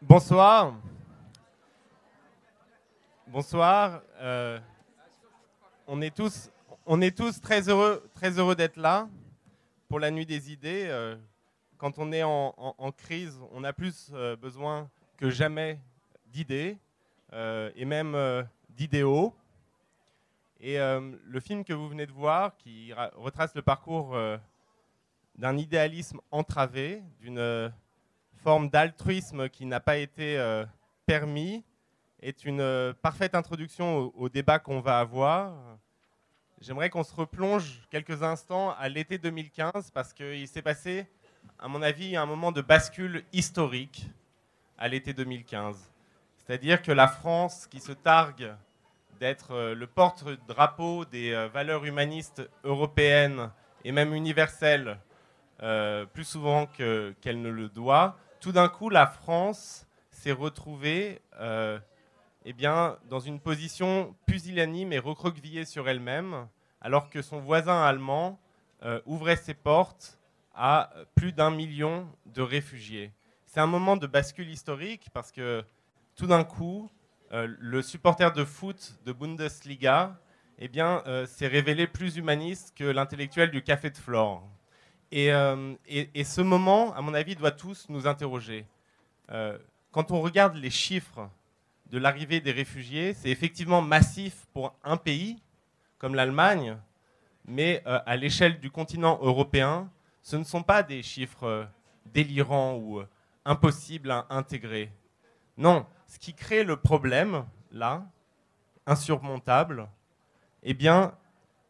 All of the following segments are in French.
Bonsoir. Bonsoir. Euh, on, est tous, très heureux, très heureux d'être là pour la nuit des idées. Euh, quand on est en, crise, on a plus euh, besoin que jamais d'idées et même d'idéaux. Et le film que vous venez de voir, qui retrace le parcours d'un idéalisme entravé, d'une forme d'altruisme qui n'a pas été euh, permis, est une euh, parfaite introduction au, débat qu'on va avoir. J'aimerais qu'on se replonge quelques instants à l'été 2015 parce qu'il s'est passé, à mon avis, un moment de bascule historique à l'été 2015. C'est-à-dire que la France, qui se targue d'être euh, le porte-drapeau des valeurs humanistes européennes et même universelles, plus souvent qu'elle ne le doit, tout d'un coup, la France s'est retrouvée euh, eh bien, dans une position pusillanime et recroquevillée sur elle-même, alors que son voisin allemand euh, ouvrait ses portes à plus d'un million de réfugiés. C'est un moment de bascule historique parce que tout d'un coup, euh, le supporter de foot de Bundesliga eh bien, s'est révélé plus humaniste que l'intellectuel du café de Flore. Euh, et, ce moment, à mon avis, doit tous nous interroger. Euh, quand on regarde les chiffres de l'arrivée des réfugiés, c'est effectivement massif pour un pays comme l'Allemagne, mais euh, à l'échelle du continent européen, ce ne sont pas des chiffres délirants ou impossibles à intégrer. Non, ce qui crée le problème, là, insurmontable, eh bien,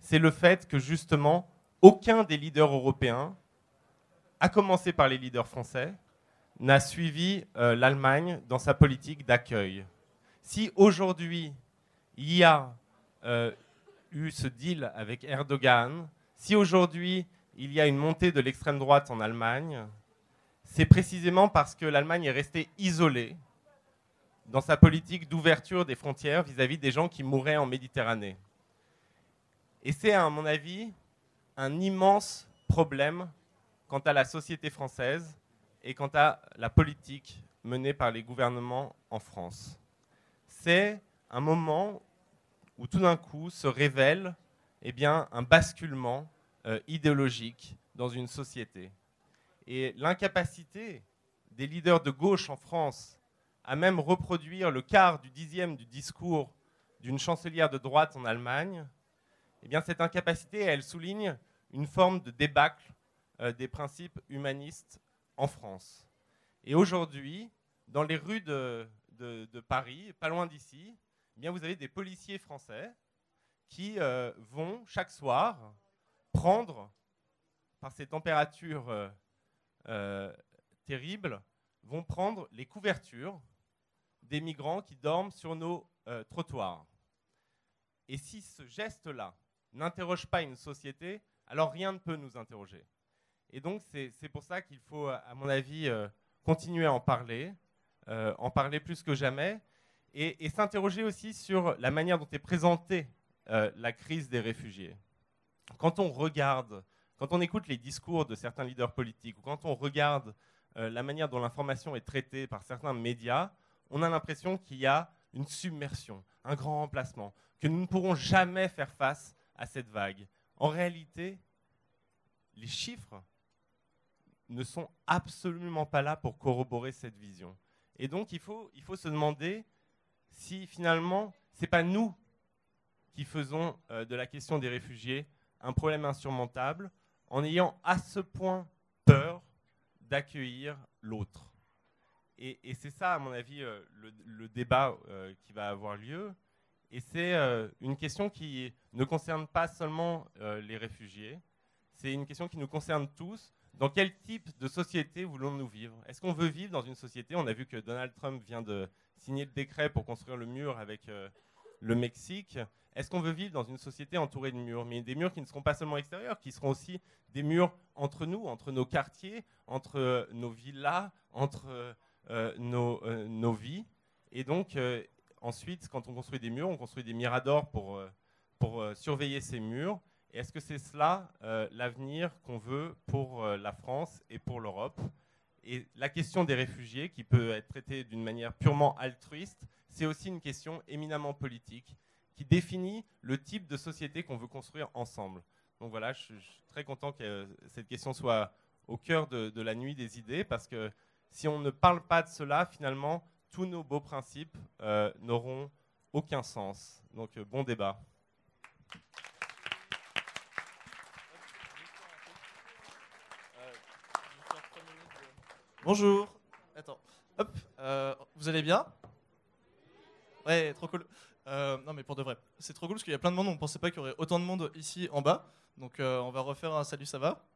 c'est le fait que justement, aucun des leaders européens, à commencer par les leaders français, n'a suivi euh, l'Allemagne dans sa politique d'accueil. Si aujourd'hui il y a euh, eu ce deal avec Erdogan, si aujourd'hui il y a une montée de l'extrême droite en Allemagne, c'est précisément parce que l'Allemagne est restée isolée dans sa politique d'ouverture des frontières vis-à-vis -vis des gens qui mouraient en Méditerranée. Et c'est, à mon avis, un immense problème quant à la société française et quant à la politique menée par les gouvernements en France. C'est un moment où tout d'un coup se révèle eh bien, un basculement euh, idéologique dans une société. Et l'incapacité des leaders de gauche en France à même reproduire le quart du dixième du discours d'une chancelière de droite en Allemagne, eh bien, cette incapacité, elle souligne une forme de débâcle euh, des principes humanistes en France. Et aujourd'hui, dans les rues de, Paris, pas loin d'ici, eh vous avez des policiers français qui euh, vont chaque soir prendre, par ces températures euh, terribles, vont prendre les couvertures des migrants qui dorment sur nos trottoirs. Et si ce geste-là n'interroge pas une société, alors rien ne peut nous interroger. Et donc c'est pour ça qu'il faut, à mon avis, euh, continuer à en parler, euh, en parler plus que jamais, et, s'interroger aussi sur la manière dont est présentée euh, la crise des réfugiés. Quand on regarde, quand on écoute les discours de certains leaders politiques, ou quand on regarde la manière dont l'information est traitée par certains médias, on a l'impression qu'il y a une submersion, un grand remplacement, que nous ne pourrons jamais faire face à cette vague. En réalité, les chiffres ne sont absolument pas là pour corroborer cette vision. Et donc, il faut, se demander si finalement, ce n'est pas nous qui faisons euh, de la question des réfugiés un problème insurmontable en ayant à ce point peur d'accueillir l'autre. Et, c'est ça, à mon avis, euh, le, débat euh, qui va avoir lieu. Et c'est euh, une question qui ne concerne pas seulement euh, les réfugiés, c'est une question qui nous concerne tous. Dans quel type de société voulons-nous vivre? Est-ce qu'on veut vivre dans une société? On a vu que Donald Trump vient de signer le décret pour construire le mur avec euh, le Mexique. Est-ce qu'on veut vivre dans une société entourée de murs? Mais des murs qui ne seront pas seulement extérieurs, qui seront aussi des murs entre nous, entre nos quartiers, entre nos villas, entre nos, nos, vies. Et donc, ensuite, quand on construit des murs, on construit des miradors pour, euh, euh, surveiller ces murs. Est-ce que c'est cela euh, l'avenir qu'on veut pour la France et pour l'Europe? Et la question des réfugiés, qui peut être traitée d'une manière purement altruiste, c'est aussi une question éminemment politique qui définit le type de société qu'on veut construire ensemble. Donc voilà, je suis très content que cette question soit au cœur de, la nuit des idées, parce que si on ne parle pas de cela, finalement, tous nos beaux principes euh, n'auront aucun sens. Donc euh, bon débat. Bonjour. Attends. Hop. Euh, vous allez bien? Ouais, trop cool. non, mais pour de vrai, c'est trop cool parce qu'il y a plein de monde. On ne pensait pas qu'il y aurait autant de monde ici en bas. Donc, on va refaire un salut, ça va?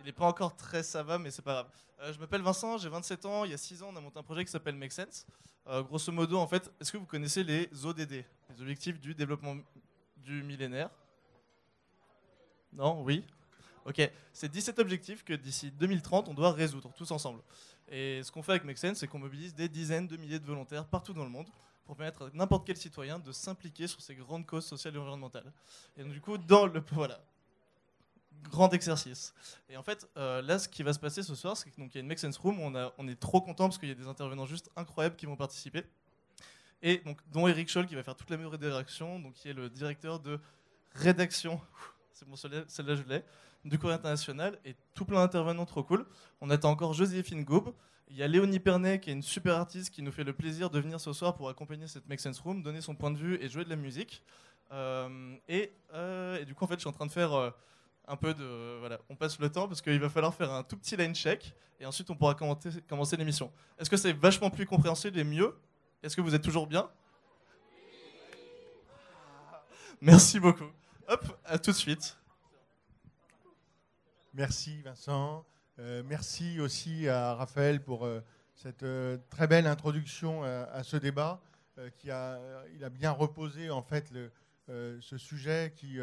Il n'est pas encore très ça va, mais c'est pas grave. Euh, je m'appelle Vincent, j'ai 27 ans. Il y a 6 ans, on a monté un projet qui s'appelle Make Sense. Euh, grosso modo, en fait, est-ce que vous connaissez les ODD, les objectifs du développement du millénaire? Non? Oui? Ok, c'est 17 objectifs que d'ici 2030, on doit résoudre tous ensemble. Et ce qu'on fait avec Make Sense, c'est qu'on mobilise des dizaines de milliers de volontaires partout dans le monde pour permettre à n'importe quel citoyen de s'impliquer sur ces grandes causes sociales et environnementales. Et donc, du coup, dans le, voilà, grand exercice. Et en fait, euh, là, ce qui va se passer ce soir, c'est qu'il y a une Make Sense Room. On, on est trop content parce qu'il y a des intervenants juste incroyables qui vont participer. Et donc, dont Eric Scholl qui va faire toute la meilleure rédaction, donc qui est le directeur de rédaction. C'est bon, celle-là, je l'ai. Du Courrier International et tout plein d'intervenants trop cool. On attend encore Joséphine Gaube. Il y a Léonie Pernet qui est une super artiste qui nous fait le plaisir de venir ce soir pour accompagner cette Make Sense Room, donner son point de vue et jouer de la musique. Euh, et, euh, et, du coup, en fait, je suis en train de faire un peu de. Voilà, on passe le temps parce qu'il va falloir faire un tout petit line check et ensuite on pourra commencer l'émission. Est-ce que c'est vachement plus compréhensible et mieux? Est-ce que vous êtes toujours bien? Merci beaucoup. Hop, à tout de suite. Merci Vincent. Euh, merci aussi à Raphaël pour euh, cette euh, très belle introduction à ce débat qui a, il a bien reposé en fait le, ce sujet qui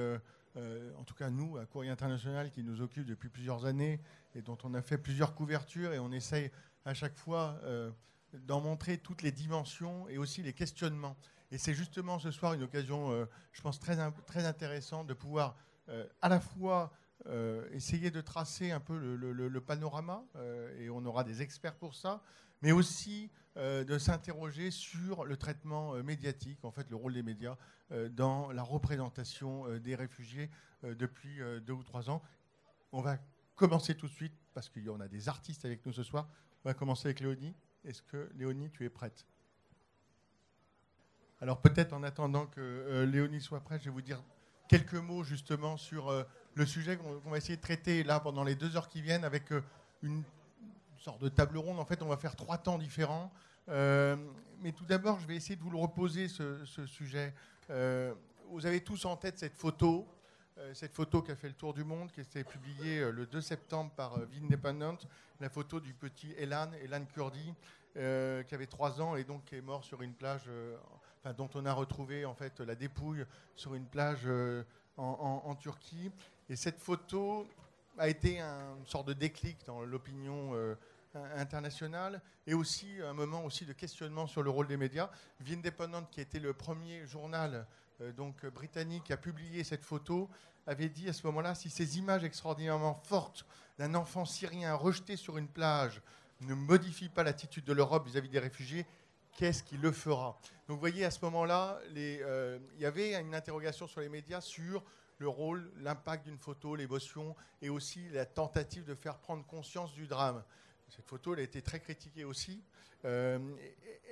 euh, en tout cas nous, à Courrier International, qui nous occupe depuis plusieurs années et dont on a fait plusieurs couvertures, et on essaye à chaque fois euh, d'en montrer toutes les dimensions et aussi les questionnements. Et c'est justement ce soir une occasion, euh, je pense, très, très intéressante de pouvoir à la fois essayer de tracer un peu le panorama, et on aura des experts pour ça, mais aussi euh, de s'interroger sur le traitement euh, médiatique, en fait le rôle des médias euh, dans la représentation des réfugiés depuis deux ou trois ans. On va commencer tout de suite, parce qu'il y en a des artistes avec nous ce soir. On va commencer avec Léonie. Est-ce que Léonie, tu es prête? Alors peut-être en attendant que Léonie soit prête, je vais vous dire quelques mots justement sur le sujet qu'on va essayer de traiter là pendant les deux heures qui viennent avec une sorte de table ronde. En fait, on va faire trois temps différents. Euh, mais tout d'abord, je vais essayer de vous le reposer, ce, sujet. Euh, vous avez tous en tête cette photo, euh, cette photo qui a fait le tour du monde, qui a été publiée le 2 septembre par Independent, la photo du petit Elan, Elan Kurdi, qui avait trois ans et donc qui est mort sur une plage, dont on a retrouvé en fait la dépouille sur une plage en Turquie. Et cette photo a été une sorte de déclic dans l'opinion international et aussi un moment aussi de questionnement sur le rôle des médias. The Independent, qui était le premier journal euh, donc britannique à publier cette photo, avait dit à ce moment-là si ces images extraordinairement fortes d'un enfant syrien rejeté sur une plage ne modifient pas l'attitude de l'Europe vis-à-vis des réfugiés, qu'est-ce qui le fera? Donc vous voyez, à ce moment-là, euh, il y avait une interrogation sur les médias sur le rôle, l'impact d'une photo, l'émotion et aussi la tentative de faire prendre conscience du drame. Cette photo, elle a été très critiquée aussi. Euh,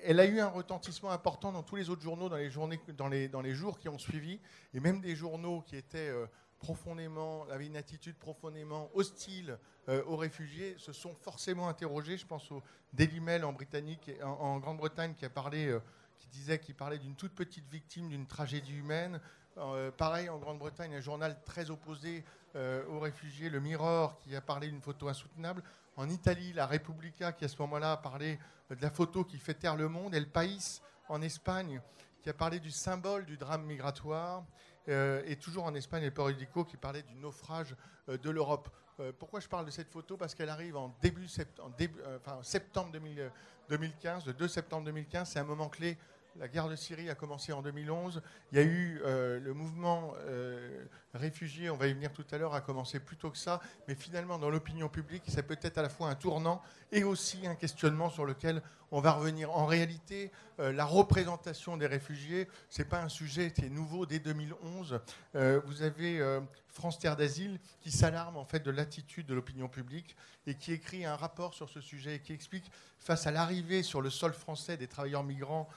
elle a eu un retentissement important dans tous les autres journaux, dans les, jours qui ont suivi, et même des journaux qui étaient euh, profondément, avaient une attitude profondément hostile euh, aux réfugiés, se sont forcément interrogés. Je pense au Daily Mail en, en Grande-Bretagne qui a parlé, qui disait qu'il parlait d'une toute petite victime d'une tragédie humaine. Pareil, en Grande-Bretagne, un journal très opposé aux réfugiés, le Mirror, qui a parlé d'une photo insoutenable. En Italie, la Repubblica, qui à ce moment-là a parlé de la photo qui fait taire le monde, et le País en Espagne, qui a parlé du symbole du drame migratoire, euh, et toujours en Espagne, le Periodico, qui parlait du naufrage euh, de l'Europe. Euh, pourquoi je parle de cette photo? Parce qu'elle arrive en début, septembre 2015, le 2 septembre 2015, c'est un moment clé la guerre de Syrie a commencé en 2011. Il y a eu le mouvement réfugiés, on va y venir tout à l'heure, a commencé plus tôt que ça, mais finalement dans l'opinion publique, c'est peut-être à la fois un tournant et aussi un questionnement sur lequel on va revenir. En réalité, euh, la représentation des réfugiés, ce n'est pas un sujet qui est nouveau dès 2011. Euh, vous avez euh, France Terre d'Asile qui s'alarme en fait de l'attitude de l'opinion publique et qui écrit un rapport sur ce sujet et qui explique face à l'arrivée sur le sol français des travailleurs migrants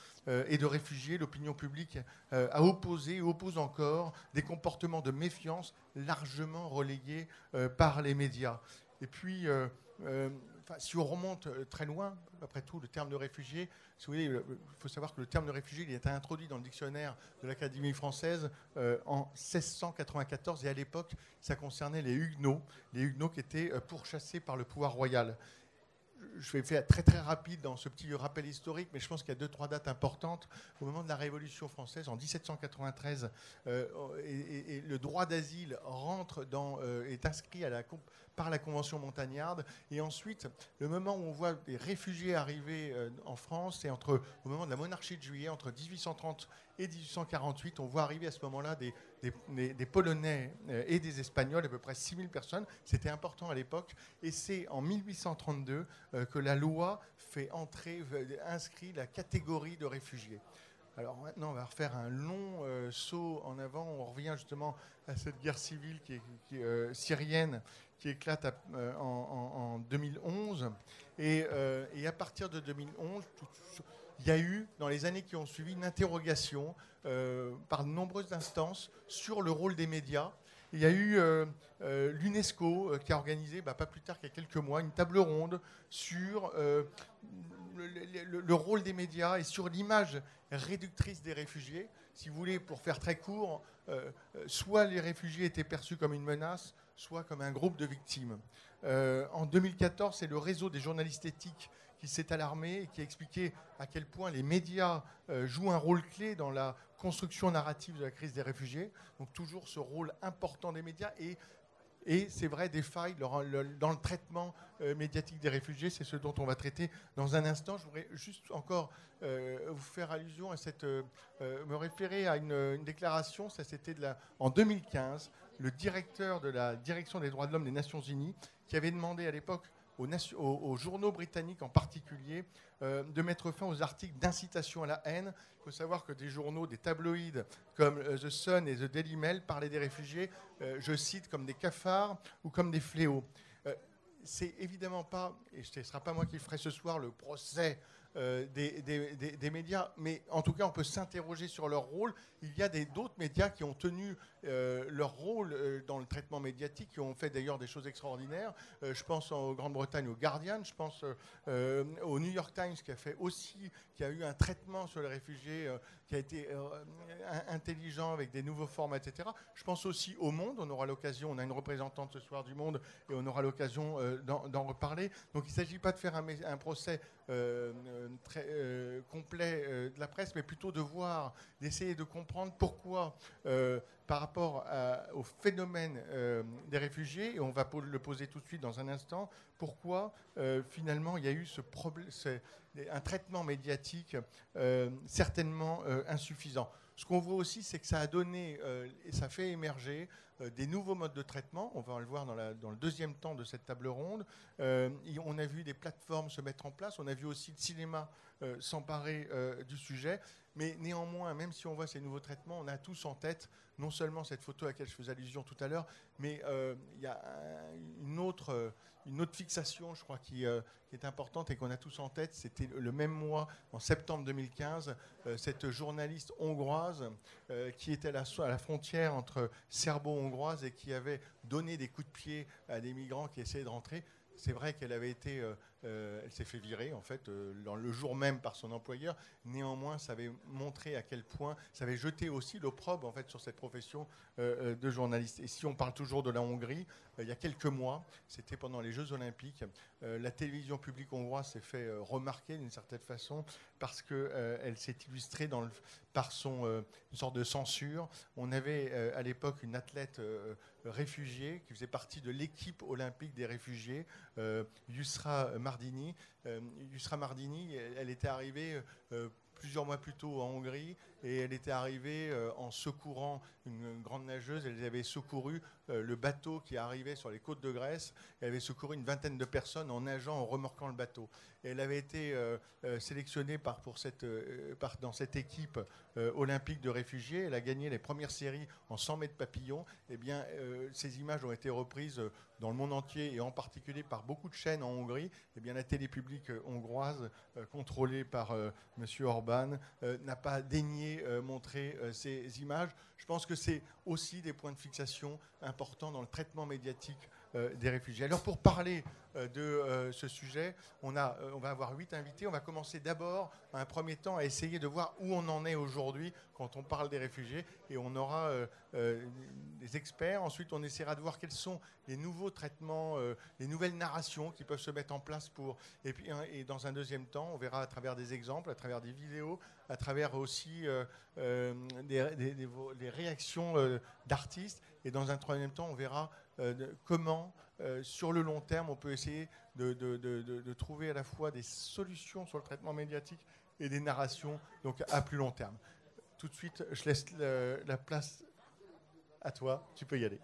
et de réfugiés, l'opinion publique a opposé et oppose encore des comportements de méfiance largement relayés par les médias. Et puis, si on remonte euh, très loin, après tout, le terme de réfugié, il faut savoir que le terme de réfugié il a été introduit dans le dictionnaire de l'Académie française euh, en 1694 et à l'époque, ça concernait les Huguenots, les Huguenots qui étaient euh, pourchassés par le pouvoir royal je vais faire très très rapide dans ce petit rappel historique, mais je pense qu'il y a deux, trois dates importantes. Au moment de la Révolution française, en 1793, et, le droit d'asile rentre dans, est inscrit à la, par la Convention montagnarde. Et ensuite, le moment où on voit des réfugiés arriver euh, en France, c'est entre, au moment de la monarchie de juillet, entre 1830 et 1848. On voit arriver à ce moment-là des, des, Polonais euh, et des Espagnols, à peu près 6000 personnes. C'était important à l'époque. Et c'est en 1832 euh, que la loi fait entrer, inscrit la catégorie de réfugiés. Alors maintenant, on va refaire un long saut en avant. On revient justement à cette guerre civile qui est, syrienne qui éclate euh, en, 2011. Euh, et, à partir de 2011, il y a eu, dans les années qui ont suivi, une interrogation euh, par de nombreuses instances sur le rôle des médias. Il y a eu l'UNESCO qui a organisé, bah, pas plus tard qu'il y a quelques mois, une table ronde sur le, rôle des médias et sur l'image réductrice des réfugiés. Si vous voulez, pour faire très court, soit les réfugiés étaient perçus comme une menace, soit comme un groupe de victimes. Euh, en 2014, c'est le réseau des journalistes éthiques qui s'est alarmé et qui a expliqué à quel point les médias euh, jouent un rôle clé dans la construction narrative de la crise des réfugiés. Donc toujours ce rôle important des médias et, et c'est vrai des failles dans le traitement euh, médiatique des réfugiés. C'est ce dont on va traiter dans un instant. Je voudrais juste encore vous faire allusion à cette, me référer à une, une déclaration. Ça c'était en 2015 le directeur de la direction des droits de l'homme des Nations Unies, qui avait demandé à l'époque aux, journaux britanniques en particulier euh, de mettre fin aux articles d'incitation à la haine. Il faut savoir que des journaux, des tabloïds comme euh, The Sun et The Daily Mail parlaient des réfugiés, euh, je cite, comme des cafards ou comme des fléaux. c'est évidemment pas, et ce ne sera pas moi qui ferai ce soir le procès euh, des, médias, mais en tout cas, on peut s'interroger sur leur rôle. Il y a d'autres médias qui ont tenu euh, leur rôle euh, dans le traitement médiatique, qui ont fait d'ailleurs des choses extraordinaires. je pense en Grande-Bretagne au Guardian, je pense au New York Times qui a fait aussi, qui a eu un traitement sur les réfugiés qui a été intelligent avec des nouveaux formats, etc. Je pense aussi au Monde. On aura l'occasion, on a une représentante ce soir du Monde et on aura l'occasion d'en reparler. Donc il ne s'agit pas de faire un, procès euh, très euh, complet euh, de la presse, mais plutôt de voir, d'essayer de comprendre pourquoi, par rapport au phénomène des réfugiés, et on va le poser tout de suite dans un instant, pourquoi finalement il y a eu un traitement médiatique certainement insuffisant. Ce qu'on voit aussi, c'est que ça a donné et ça fait émerger euh, des nouveaux modes de traitement. On va le voir dans, le deuxième temps de cette table ronde. Euh, on a vu des plateformes se mettre en place. On a vu aussi le cinéma euh, s'emparer du sujet. Mais néanmoins, même si on voit ces nouveaux traitements, on a tous en tête non seulement cette photo à laquelle je faisais allusion tout à l'heure, mais il y a une autre une autre fixation, je crois, qui, euh, est importante et qu'on a tous en tête, c'était le même mois, en septembre 2015, euh, cette journaliste hongroise euh, qui était à la, à la frontière entre serbo-hongroise et qui avait donné des coups de pied à des migrants qui essayaient de rentrer. C'est vrai qu'elle avait été euh, elle s'est fait virer en fait euh, le jour même par son employeur. Néanmoins, ça avait montré à quel point, ça avait jeté aussi l'opprobre en fait sur cette profession euh, de journaliste. Et si on parle toujours de la Hongrie, il y a quelques mois, c'était pendant les Jeux Olympiques, la télévision publique hongroise s'est fait remarquer d'une certaine façon parce qu'elle s'est illustrée par son une sorte de censure. On avait à l'époque une athlète réfugiée qui faisait partie de l'équipe olympique des réfugiés, Yusra Mardini. Euh, Yusra Mardini, elle, était arrivée euh, plusieurs mois plus tôt en Hongrie et elle était arrivée euh, en secourant une, grande nageuse. Elle avait secouru euh, le bateau qui arrivait sur les côtes de Grèce. Elle avait secouru une vingtaine de personnes en nageant, en remorquant le bateau. Elle avait été euh, sélectionnée par, pour cette, dans cette équipe olympique de réfugiés. Elle a gagné les premières séries en 100 mètres papillon. Eh bien, ces images ont été reprises dans le monde entier et en particulier par beaucoup de chaînes en Hongrie. Eh bien, la télé publique hongroise, contrôlée par M. Orban, n'a pas daigné euh, montrer euh, ces images. Je pense que c'est aussi des points de fixation importants dans le traitement médiatique des réfugiés. Alors pour parler de ce sujet, on, a, on va avoir huit invités. On va commencer d'abord, un premier temps, à essayer de voir où on en est aujourd'hui quand on parle des réfugiés. Et on aura des experts. Ensuite, on essaiera de voir quels sont les nouveaux traitements, les nouvelles narrations qui peuvent se mettre en place pour. Et puis, et dans un deuxième temps, on verra à travers des exemples, à travers des vidéos, à travers aussi euh, euh, des, réactions euh, d'artistes. Et dans un troisième temps, on verra comment, sur le long terme, on peut essayer de, trouver à la fois des solutions sur le traitement médiatique et des narrations donc à plus long terme. Tout de suite, je laisse la place à toi. Tu peux y aller.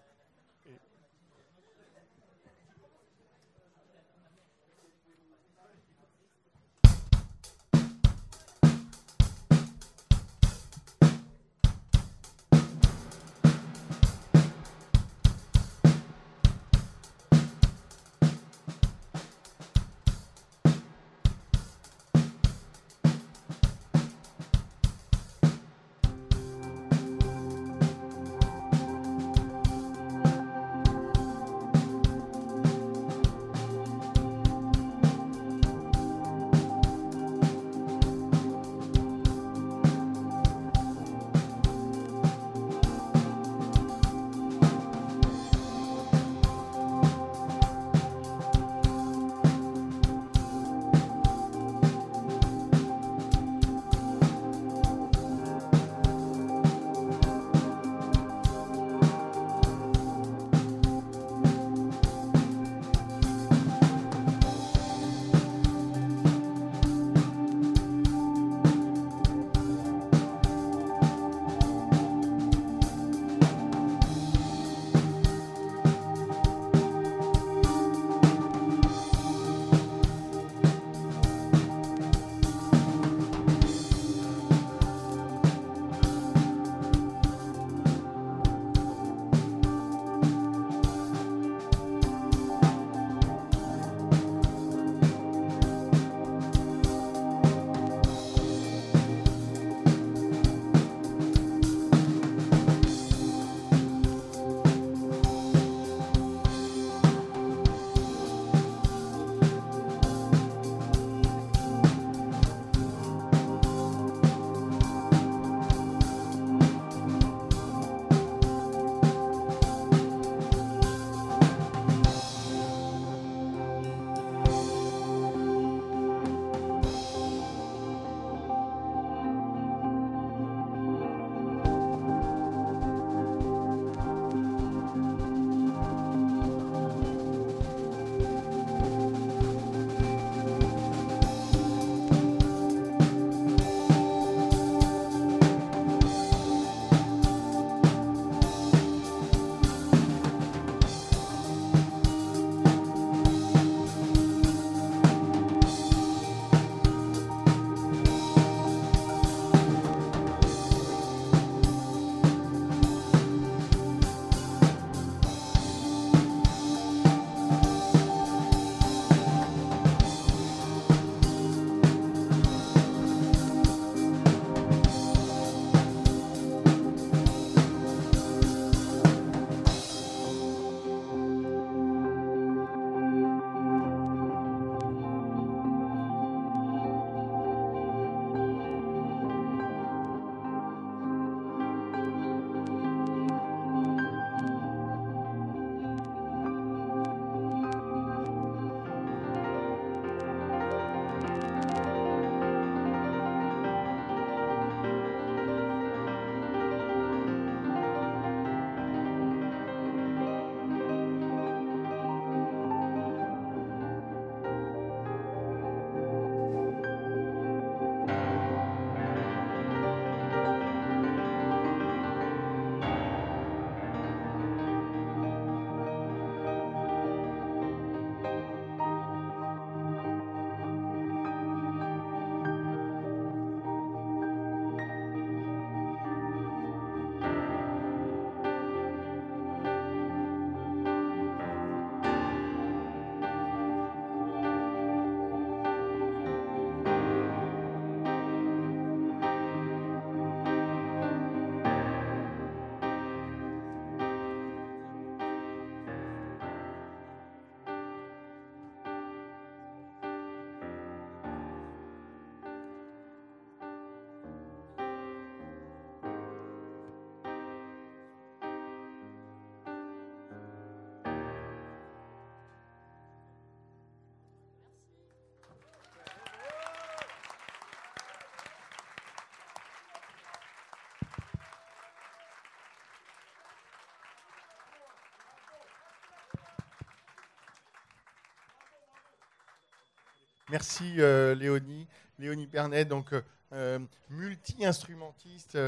Merci euh, Léonie. Léonie Pernet, donc euh, multi-instrumentiste,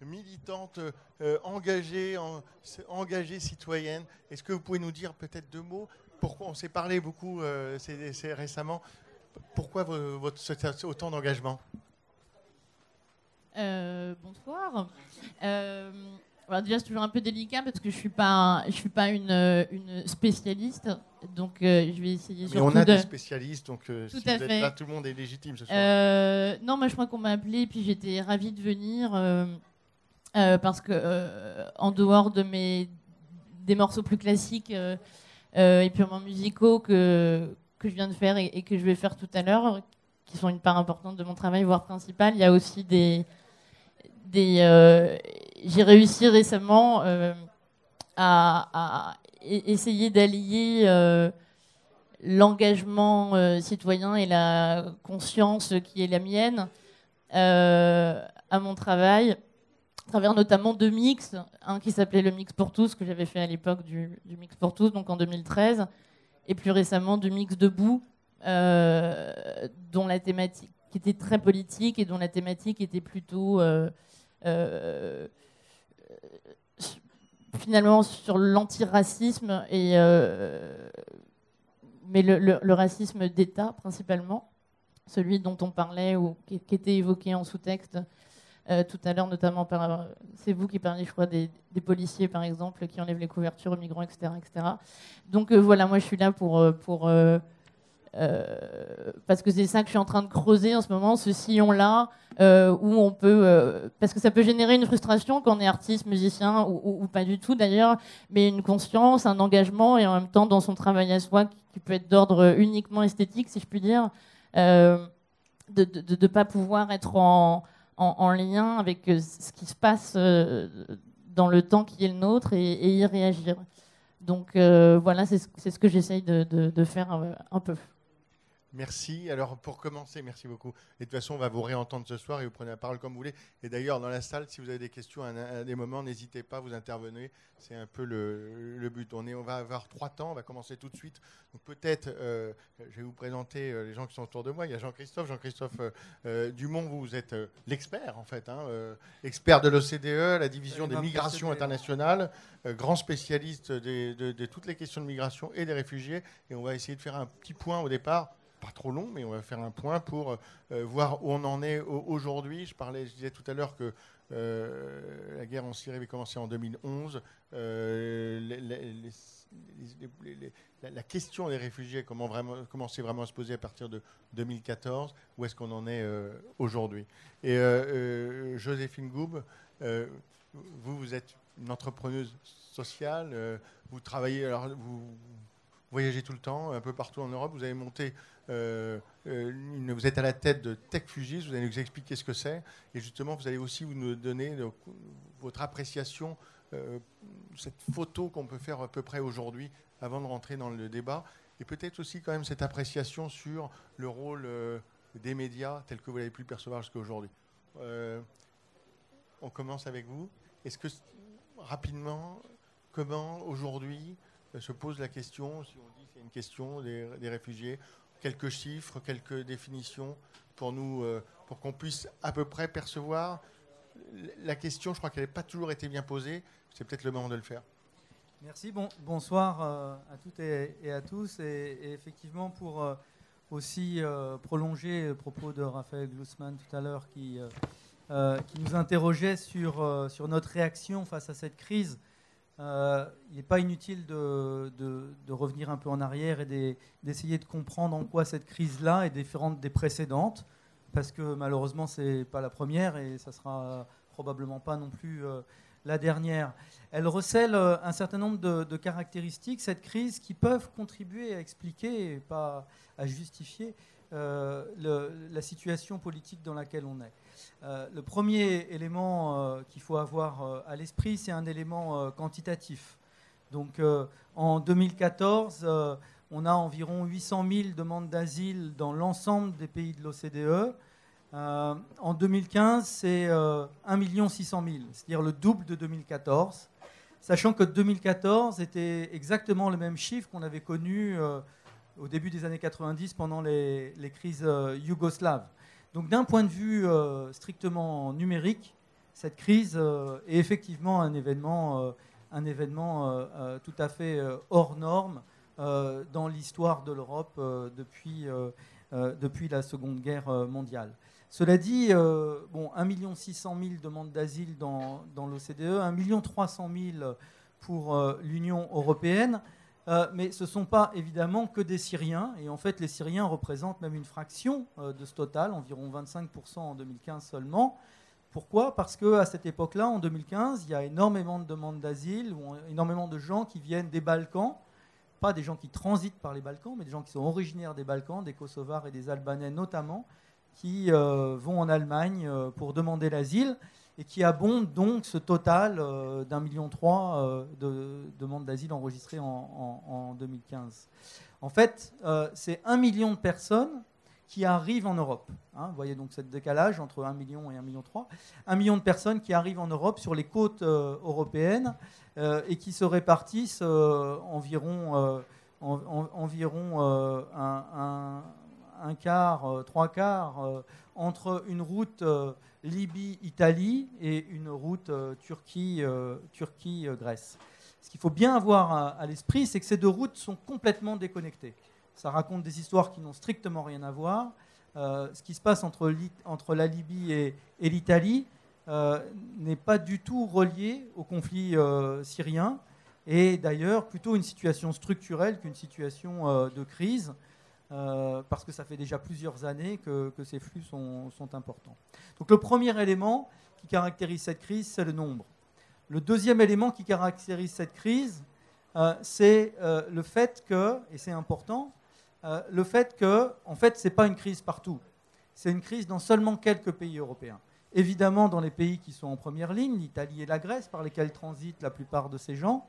militante, engagée, engagée citoyenne. Est-ce que vous pouvez nous dire peut-être deux mots? Pourquoi on s'est parlé beaucoup récemment Pourquoi votre, autant d'engagement? Bonsoir déjà, c'est toujours un peu délicat parce que je suis pas, je suis pas euh, une spécialiste, donc euh, je vais essayer. Mais on a des spécialistes, donc euh, tout si vous êtes là, tout le monde est légitime ce soir. non, moi je crois qu'on m'a appelé, puis j'étais ravie de venir parce que en dehors de mes des morceaux plus classiques et purement musicaux que que je viens de faire et, et que je vais faire tout à l'heure, qui sont une part importante de mon travail, voire principale, il y a aussi des euh, j'ai réussi récemment euh, à, essayer d'allier euh, l'engagement citoyen et la conscience qui est la mienne à mon travail, à travers notamment deux mix, un qui s'appelait le Mix pour tous, que j'avais fait à l'époque du, Mix pour tous, donc en 2013, et plus récemment du Mix debout, dont la thématique qui était très politique et dont la thématique était plutôt euh, finalement sur l'antiracisme et euh, mais le, racisme d'État principalement, celui dont on parlait ou qui, était évoqué en sous-texte euh, tout à l'heure, notamment par. C'est vous qui parliez, je crois, des, policiers, par exemple, qui enlèvent les couvertures aux migrants, etc. etc. Donc voilà, moi je suis là pour. pour euh, parce que c'est ça que je suis en train de creuser en ce moment, ce sillon-là, euh, où on peut, euh, parce que ça peut générer une frustration quand on est artiste, musicien, ou, pas du tout d'ailleurs, mais une conscience, un engagement, et en même temps dans son travail à soi, qui, peut être d'ordre uniquement esthétique, si je puis dire, de ne pas pouvoir être en, en, lien avec ce qui se passe dans le temps qui est le nôtre et, y réagir. Donc voilà, c'est ce que j'essaye de, faire un peu. Merci. Alors, pour commencer, merci beaucoup. Et de toute façon, on va vous réentendre ce soir et vous prenez la parole comme vous voulez. Et d'ailleurs, dans la salle, si vous avez des questions à, des moments, n'hésitez pas, vous intervenez. C'est un peu le, but. On, est, on va avoir trois temps. On va commencer tout de suite. Donc, peut-être, euh, je vais vous présenter euh, les gens qui sont autour de moi. Il y a Jean-Christophe. Jean-Christophe euh, Dumont, vous, êtes l'expert, en fait. Hein, expert de l'OCDE, la division des migrations internationales, grand spécialiste de toutes les questions de migration et des réfugiés. Et on va essayer de faire un petit point au départ pas trop long, mais on va faire un point pour euh, voir où on en est aujourd'hui. Je parlais, je disais tout à l'heure que euh, la guerre en Syrie avait commencé en 2011. Euh, la, question des réfugiés a vraiment, commencé vraiment à se poser à partir de 2014. Où est-ce qu'on en est aujourd'hui? Et Joséphine Goub, vous, vous êtes une entrepreneuse sociale. vous travaillez, alors vous voyagez tout le temps, un peu partout en Europe. Vous avez monté euh, euh, vous êtes à la tête de TechFugis, vous allez nous expliquer ce que c'est. Et justement, vous allez aussi nous donner votre appréciation, euh, cette photo qu'on peut faire à peu près aujourd'hui, avant de rentrer dans le débat. Et peut-être aussi quand même cette appréciation sur le rôle des médias tel que vous l'avez pu percevoir jusqu'à aujourd'hui. on commence avec vous. Est-ce que, rapidement, comment aujourd'hui se pose la question, si on dit c'est une question des réfugiés, quelques chiffres, quelques définitions pour nous, euh, pour qu'on puisse à peu près percevoir la question. Je crois qu'elle n'a pas toujours été bien posée. C'est peut-être le moment de le faire. Merci. Bon, bonsoir euh, à toutes et, à tous. Et, effectivement, pour euh, aussi prolonger le propos de Raphaël Glucksmann tout à l'heure, qui, qui nous interrogeait sur, sur notre réaction face à cette crise. Euh, il n'est pas inutile de, revenir un peu en arrière et d'essayer de comprendre en quoi cette crise-là est différente des précédentes, parce que malheureusement, ce n'est pas la première et ça sera probablement pas non plus euh, la dernière. Elle recèle euh, un certain nombre de, caractéristiques, cette crise, qui peuvent contribuer à expliquer et pas à justifier la situation politique dans laquelle on est. Euh, le premier élément euh, qu'il faut avoir euh, à l'esprit, c'est un élément quantitatif. Donc en 2014, on a environ 800 000 demandes d'asile dans l'ensemble des pays de l'OCDE. en 2015, c'est 1 600 000, c'est-à-dire le double de 2014, sachant que 2014 était exactement le même chiffre qu'on avait connu au début des années 90 pendant les, crises yougoslaves. Donc d'un point de vue strictement numérique, cette crise est effectivement un événement, événement tout à fait hors norme dans l'histoire de l'Europe depuis, la Seconde Guerre mondiale. Cela dit, euh, bon, 1 600 000 demandes d'asile dans, dans l'OCDE, 1 300 000 pour euh, l'Union européenne, euh, mais ce ne sont pas évidemment que des Syriens, et en fait les Syriens représentent même une fraction de ce total, environ 25% en 2015 seulement. Pourquoi? Parce qu'à cette époque-là, en 2015, il y a énormément de demandes d'asile, énormément de gens qui viennent des Balkans, pas des gens qui transitent par les Balkans, mais des gens qui sont originaires des Balkans, des Kosovars et des Albanais notamment, qui euh, vont en Allemagne euh, pour demander l'asile et qui abondent donc ce total euh, d'un million trois de demandes d'asile enregistrées en, 2015. En fait, c'est un million de personnes qui arrivent en Europe. Hein. vous voyez donc ce décalage entre 1 million et 1 million 3. 1 million de personnes qui arrivent en Europe sur les côtes européennes et qui se répartissent environ, environ un, quart, euh, trois quarts euh, entre une route euh, Libye-Italie et une route Turquie-Grèce. Ce qu'il faut bien avoir à, l'esprit, c'est que ces deux routes sont complètement déconnectées. Ça raconte des histoires qui n'ont strictement rien à voir. ce qui se passe entre la Libye et, l'Italie n'est pas du tout relié au conflit syrien et d'ailleurs plutôt une situation structurelle qu'une situation de crise. Euh, parce que ça fait déjà plusieurs années que, ces flux sont, importants. Donc le premier élément qui caractérise cette crise, c'est le nombre. Le deuxième élément qui caractérise cette crise, euh, c'est euh, le fait que, et c'est important, le fait que, en fait, ce n'est pas une crise partout. C'est une crise dans seulement quelques pays européens. Évidemment, dans les pays qui sont en première ligne, l'Italie et la Grèce, par lesquels transitent la plupart de ces gens,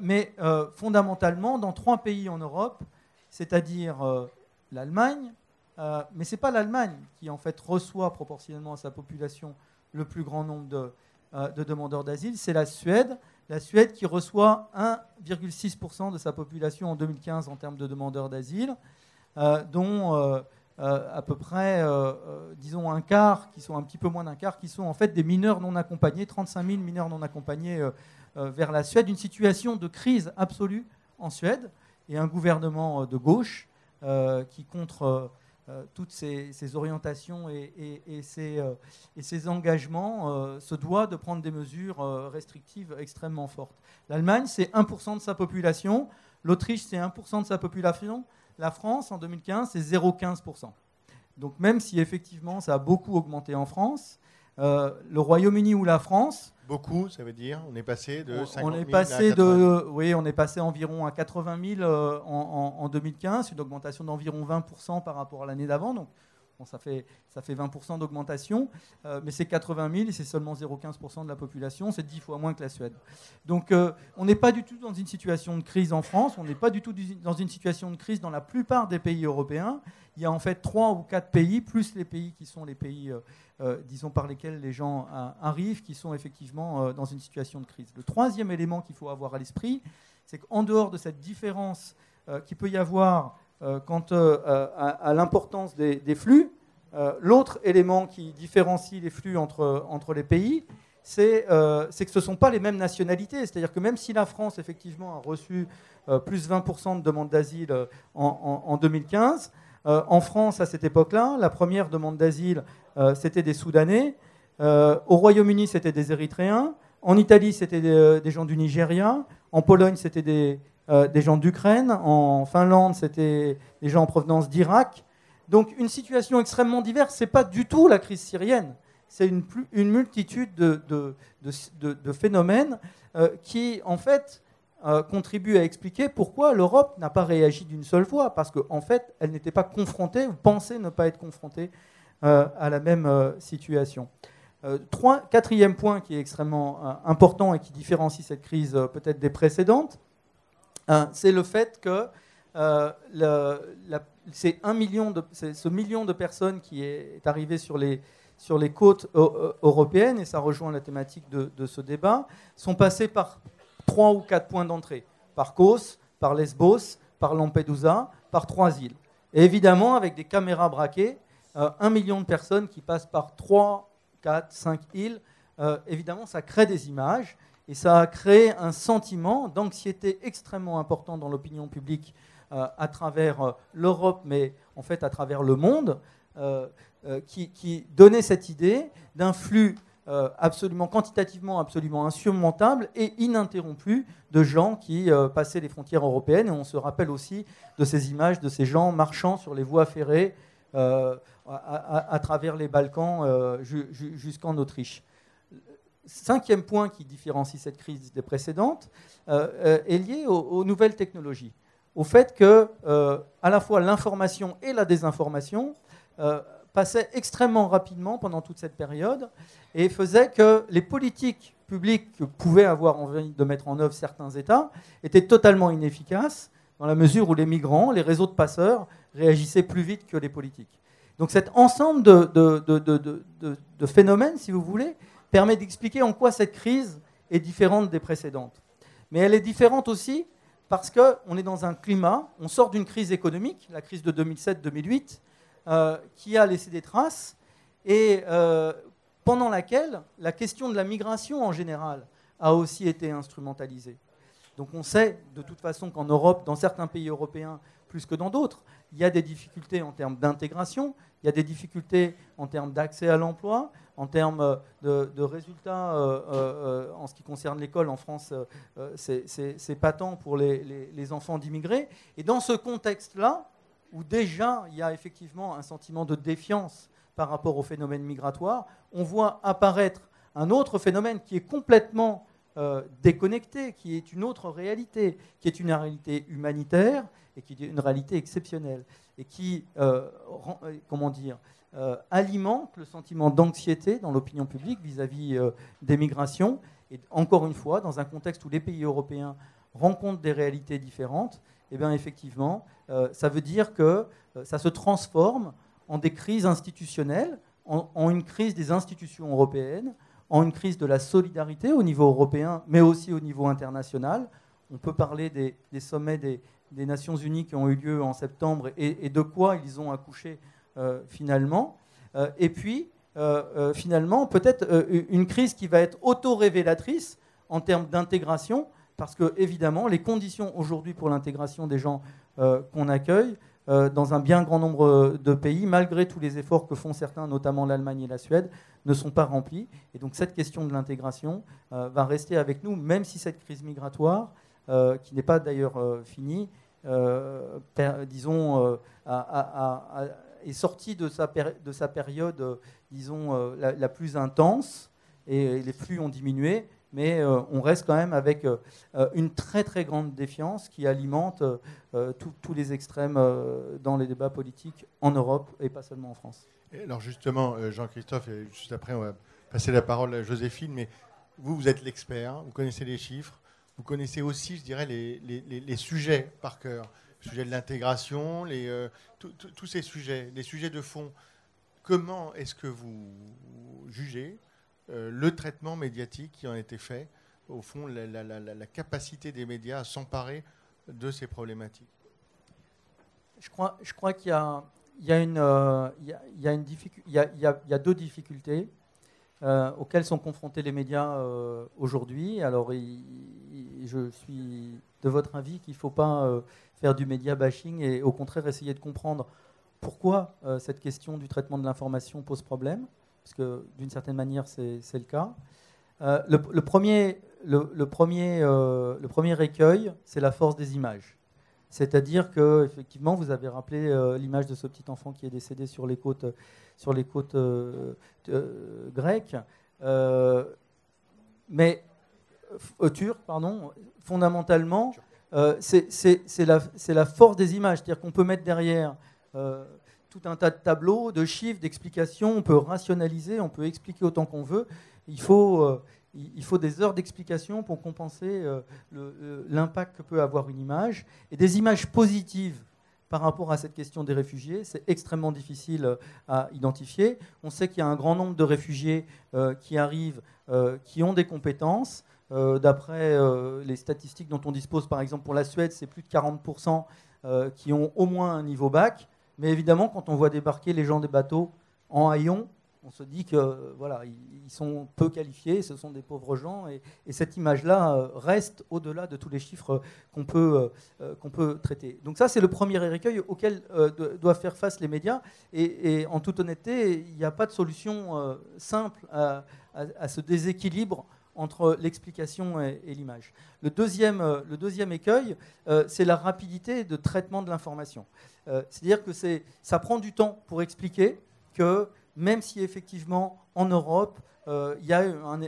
mais fondamentalement, dans trois pays en Europe, c'est-à-dire euh, l'Allemagne, euh, mais ce n'est pas l'Allemagne qui en fait reçoit proportionnellement à sa population le plus grand nombre de, euh, demandeurs d'asile, c'est la Suède. La Suède qui reçoit 1,6% de sa population en 2015 en termes de demandeurs d'asile, dont à peu près, disons, un quart, qui sont un petit peu moins d'un quart, qui sont en fait des mineurs non accompagnés, 35 000 mineurs non accompagnés vers la Suède. Une situation de crise absolue en Suède et un gouvernement euh, de gauche euh, qui, contre euh, toutes ces, orientations et, et, ces, engagements, se doit de prendre des mesures restrictives extrêmement fortes. L'Allemagne, c'est 1% de sa population. L'Autriche, c'est 1% de sa population. La France, en 2015, c'est 0,15%. Donc même si effectivement ça a beaucoup augmenté en France, le Royaume-Uni ou la France Beaucoup, ça veut dire On est passé de 50 on est passé de, Oui, on est passé environ à 80 000 euh, en, en, 2015, une augmentation d'environ 20% par rapport à l'année d'avant. Donc, ça, fait, ça fait 20% d'augmentation, euh, mais c'est 80 000 et c'est seulement 0,15% de la population, c'est 10 fois moins que la Suède. Donc euh, on n'est pas du tout dans une situation de crise en France, on n'est pas du tout dans une situation de crise dans la plupart des pays européens. Il y a en fait trois ou quatre pays, plus les pays qui sont les pays euh, disons, par lesquels les gens arrivent, qui sont effectivement dans une situation de crise. Le troisième élément qu'il faut avoir à l'esprit, c'est qu'en dehors de cette différence qu'il peut y avoir quant à, l'importance des, flux, l'autre élément qui différencie les flux entre, entre les pays, c'est que ce ne sont pas les mêmes nationalités. C'est-à-dire que même si la France, effectivement, a reçu plus 20% de demandes d'asile en, en, 2015, en France, à cette époque-là, la première demande d'asile euh, c'était des Soudanais. Euh, au Royaume-Uni, c'était des Érythréens. En Italie, c'était des, euh, gens du Nigeria. En Pologne, c'était des, gens d'Ukraine. En Finlande, c'était des gens en provenance d'Irak. Donc une situation extrêmement diverse. Ce n'est pas du tout la crise syrienne. C'est une, multitude de, phénomènes qui, en fait, contribuent à expliquer pourquoi l'Europe n'a pas réagi d'une seule fois. Parce qu'en fait, elle n'était pas confrontée, ou pensait ne pas être confrontée euh, à la même euh, situation. Euh, trois, quatrième point qui est extrêmement important et qui différencie cette crise peut-être des précédentes, c'est le fait que c'est million de, ce million de personnes qui est arrivé sur les, sur les côtes européennes, et ça rejoint la thématique de, ce débat, sont passés par trois ou quatre points d'entrée, par Kos, par Lesbos, par Lampedusa, par trois îles. Et évidemment, avec des caméras braquées, un million de personnes qui passent par trois, quatre, cinq îles, évidemment, ça crée des images. Et ça a créé un sentiment d'anxiété extrêmement important dans l'opinion publique euh, à travers euh, l'Europe, mais en fait à travers le monde, euh, qui, donnait cette idée d'un flux absolument quantitativement absolument insurmontable et ininterrompu de gens qui passaient les frontières européennes. Et on se rappelle aussi de ces images de ces gens marchant sur les voies ferrées à, travers les Balkans jusqu'en Autriche cinquième point qui différencie cette crise des précédentes euh, euh, est lié aux, nouvelles technologies, au fait que euh, à la fois l'information et la désinformation passaient extrêmement rapidement pendant toute cette période et faisaient que les politiques publiques que pouvaient avoir envie de mettre en œuvre certains États étaient totalement inefficaces dans la mesure où les migrants, les réseaux de passeurs réagissaient plus vite que les politiques. Donc cet ensemble de, de phénomènes, si vous voulez, permet d'expliquer en quoi cette crise est différente des précédentes. Mais elle est différente aussi parce qu'on est dans un climat, on sort d'une crise économique, la crise de 2007-2008, euh, qui a laissé des traces, et euh, pendant laquelle la question de la migration en général a aussi été instrumentalisée. Donc on sait de toute façon qu'en Europe, dans certains pays européens plus que dans d'autres, il y a des difficultés en termes d'intégration, il y a des difficultés en termes d'accès à l'emploi, en termes de, résultats euh, euh, en ce qui concerne l'école en France, euh, c'est patent pour les, enfants d'immigrés. Et dans ce contexte-là, où déjà il y a effectivement un sentiment de défiance par rapport au phénomène migratoire, on voit apparaître un autre phénomène qui est complètement déconnecté, qui est une autre réalité, qui est une réalité humanitaire et qui est une réalité exceptionnelle et qui, comment dire, euh, alimente le sentiment d'anxiété dans l'opinion publique vis-à-vis euh, des migrations. Et encore une fois, dans un contexte où les pays européens rencontrent des réalités différentes, eh bien effectivement, euh, ça veut dire que ça se transforme en des crises institutionnelles, en, une crise des institutions européennes, en une crise de la solidarité au niveau européen, mais aussi au niveau international. On peut parler des, sommets des, Nations Unies qui ont eu lieu en septembre et, de quoi ils ont accouché finalement. Euh, et puis, euh, finalement, peut-être une crise qui va être auto-révélatrice en termes d'intégration, parce que, évidemment, les conditions aujourd'hui pour l'intégration des gens qu'on accueille dans un bien grand nombre de pays, malgré tous les efforts que font certains, notamment l'Allemagne et la Suède, ne sont pas remplis. Et donc cette question de l'intégration va rester avec nous, même si cette crise migratoire, qui n'est pas d'ailleurs finie, disons, a, est sorti de sa, de sa période, euh, disons, euh, la, plus intense, et les flux ont diminué, mais euh, on reste quand même avec une très très grande défiance qui alimente tous les extrêmes dans les débats politiques en Europe et pas seulement en France. alors justement, Jean-Christophe, juste après on va passer la parole à Joséphine, mais vous, vous êtes l'expert, vous connaissez les chiffres, vous connaissez aussi, je dirais, les sujets par cœur sujet de l'intégration, euh, tous ces sujets, les sujets de fond. Comment est-ce que vous jugez euh, le traitement médiatique qui en a été fait, au fond, la, capacité des médias à s'emparer de ces problématiques? Je crois, qu'il y a, euh, deux difficultés. auxquelles sont confrontés les médias aujourd'hui. Alors, je suis de votre avis qu'il ne faut pas faire du média bashing et au contraire essayer de comprendre pourquoi euh, cette question du traitement de l'information pose problème, parce que d'une certaine manière c'est le cas. Euh, le, premier, le, premier, euh, écueil, c'est la force des images. C'est-à-dire que effectivement, vous avez rappelé l'image de ce petit enfant qui est décédé sur les côtes, sur les côtes grecques, mais turques, pardon. Fondamentalement, euh, c'est la, force des images. C'est-à-dire qu'on peut mettre derrière euh, tout un tas de tableaux, de chiffres, d'explications, on peut rationaliser, on peut expliquer autant qu'on veut. Il faut, euh, il faut des heures d'explication pour compenser l'impact que peut avoir une image. Et des images positives par rapport à cette question des réfugiés, c'est extrêmement difficile à identifier. On sait qu'il y a un grand nombre de réfugiés qui arrivent, qui ont des compétences, euh, d'après euh, les statistiques dont on dispose, par exemple pour la Suède, c'est plus de 40% qui ont au moins un niveau bac. Mais évidemment, quand on voit débarquer les gens des bateaux en haillons, on se dit que voilà, ils sont peu qualifiés, ce sont des pauvres gens, et, cette image-là euh, reste au-delà de tous les chiffres qu'on peut, euh, peut traiter. Donc ça, c'est le premier écueil auquel euh, doivent faire face les médias, et, en toute honnêteté, il n'y a pas de solution simple à, ce déséquilibre entre l'explication et, l'image. Le deuxième, le deuxième écueil, c'est la rapidité de traitement de l'information. C'est-à-dire que ça prend du temps pour expliquer que même si effectivement en Europe, euh, il y a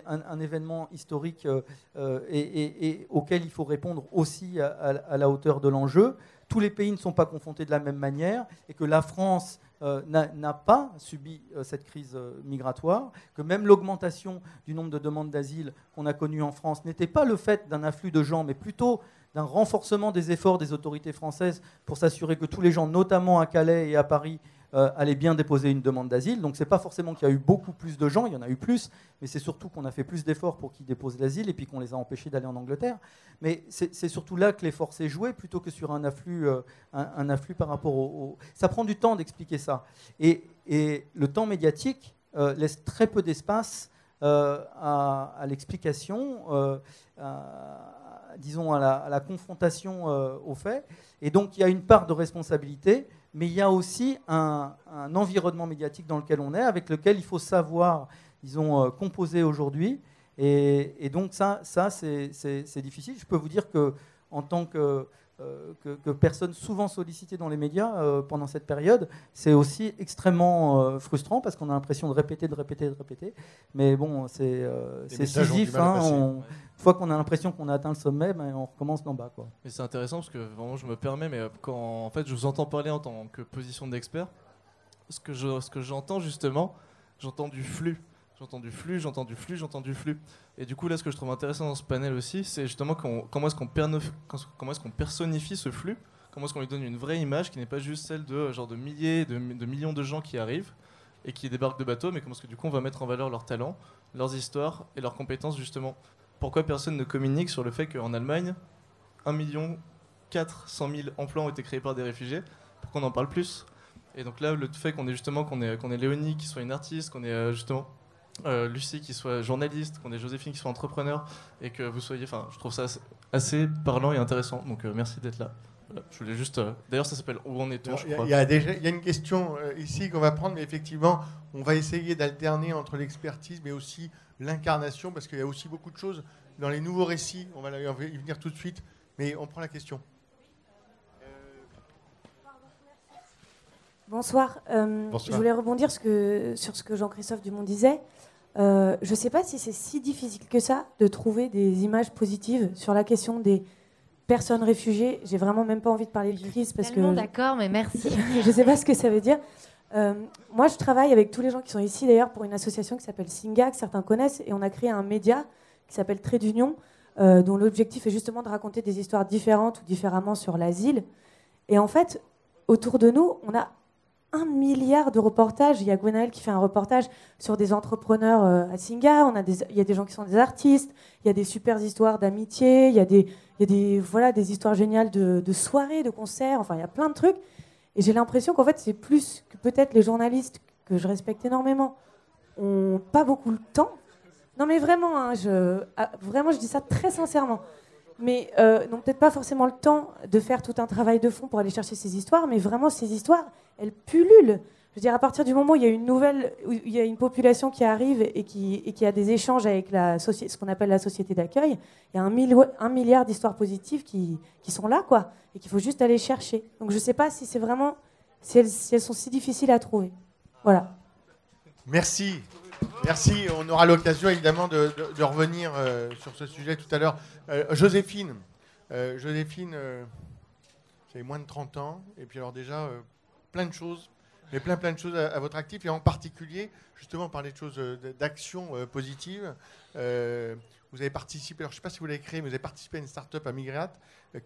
un, événement historique euh, euh, et, auquel il faut répondre aussi à, la hauteur de l'enjeu. Tous les pays ne sont pas confrontés de la même manière et que la France n'a pas subi cette crise migratoire, que même l'augmentation du nombre de demandes d'asile qu'on a connu en France n'était pas le fait d'un afflux de gens, mais plutôt d'un renforcement des efforts des autorités françaises pour s'assurer que tous les gens, notamment à Calais et à Paris, euh, allaient bien déposer une demande d'asile. Donc ce n'est pas forcément qu'il y a eu beaucoup plus de gens, il y en a eu plus, mais c'est surtout qu'on a fait plus d'efforts pour qu'ils déposent l'asile et puis qu'on les a empêchés d'aller en Angleterre. Mais c'est surtout là que l'effort s'est joué plutôt que sur un afflux, euh, un, afflux par rapport au, Ça prend du temps d'expliquer ça. Et, le temps médiatique euh, laisse très peu d'espace à, l'explication, disons à la, à la confrontation aux faits. Et donc il y a une part de responsabilité mais il y a aussi un, environnement médiatique dans lequel on est, avec lequel il faut savoir, disons, euh, composer aujourd'hui. Et, donc ça, ça c'est difficile. Je peux vous dire que en tant que euh, que, personne souvent sollicitée dans les médias euh, pendant cette période, c'est aussi extrêmement euh, frustrant parce qu'on a l'impression de répéter, de répéter, de répéter. Mais bon, c'est scisif. Hein, fois qu'on a l'impression qu'on a atteint le sommet, ben, on recommence d'en bas. Quoi. Mais c'est intéressant parce que vraiment, je me permets, mais quand en fait, je vous entends parler en tant que position d'expert, ce que j'entends je, ce que justement, j'entends du flux. J'entends du flux, j'entends du flux, j'entends du flux. Et du coup, là, ce que je trouve intéressant dans ce panel aussi, c'est justement comment est-ce qu'on est qu'on personnifie ce flux, comment est-ce qu'on lui donne une vraie image qui n'est pas juste celle de genre de milliers, de, millions de gens qui arrivent et qui débarquent de bateaux, mais comment est-ce que du coup on va mettre en valeur leurs talents, leurs histoires et leurs compétences justement. Pourquoi personne ne communique sur le fait qu'en Allemagne, 1 million 400 000 emplois ont été créés par des réfugiés Pourquoi on en parle plus Et donc là, le fait qu'on ait justement qu'on ait, qu'on ait Léonie qui soit une artiste, qu'on ait euh, justement euh, Lucie qui soit journaliste, qu'on ait Joséphine qui soit entrepreneur, et que vous soyez. Enfin, je trouve ça assez parlant et intéressant. Donc euh, merci d'être là. je voulais juste. Euh, d'ailleurs, ça s'appelle Où en est-on Il y, y a une question ici qu'on va prendre, mais effectivement, on va essayer d'alterner entre l'expertise, mais aussi l'incarnation, parce qu'il y a aussi beaucoup de choses dans les nouveaux récits. On va y venir tout de suite, mais on prend la question. Bonsoir. Je voulais rebondir sur ce que Jean-Christophe Dumont disait. Euh, je ne sais pas si c'est si difficile que ça de trouver des images positives sur la question des personnes réfugiées. J'ai vraiment même pas envie de parler de crise parce que. d'accord, mais merci. je ne sais pas ce que ça veut dire. Euh, moi, je travaille avec tous les gens qui sont ici d'ailleurs pour une association qui s'appelle Singa, que certains connaissent, et on a créé un média qui s'appelle Trait d'Union, euh, dont l'objectif est justement de raconter des histoires différentes ou différemment sur l'asile. Et en fait, autour de nous, on a un milliard de reportages. Il y a Gwenaël qui fait un reportage sur des entrepreneurs euh, à Singa. On a des, il y a des gens qui sont des artistes. Il y a des super histoires d'amitié. Il y a des, il y a des, voilà, des histoires géniales de, de, soirées, de concerts. Enfin, il y a plein de trucs. Et j'ai l'impression qu'en fait, c'est plus que peut-être les journalistes que je respecte énormément ont pas beaucoup le temps. Non, mais vraiment, hein, je, ah, je dis ça très sincèrement mais euh, n'ont peut-être pas forcément le temps de faire tout un travail de fond pour aller chercher ces histoires, mais vraiment ces histoires, elles pullulent. Je veux dire, à partir du moment où il y a une nouvelle, il y a une population qui arrive et qui, a des échanges avec la ce qu'on appelle la société d'accueil, il y a un, milliard d'histoires positives qui, sont là, quoi, et qu'il faut juste aller chercher. Donc je ne sais pas si c'est vraiment, si elles, si elles sont si difficiles à trouver. Voilà. Merci. Merci. On aura l'occasion évidemment de, revenir euh, sur ce sujet tout à l'heure. Euh, Joséphine, euh, Joséphine, vous avez moins de 30 ans, et puis alors déjà plein de choses, mais plein plein de choses à, votre actif, et en particulier justement parler de choses d'action positive. vous avez participé, alors je ne sais pas si vous l'avez créé, mais vous avez participé à une start-up à Migrat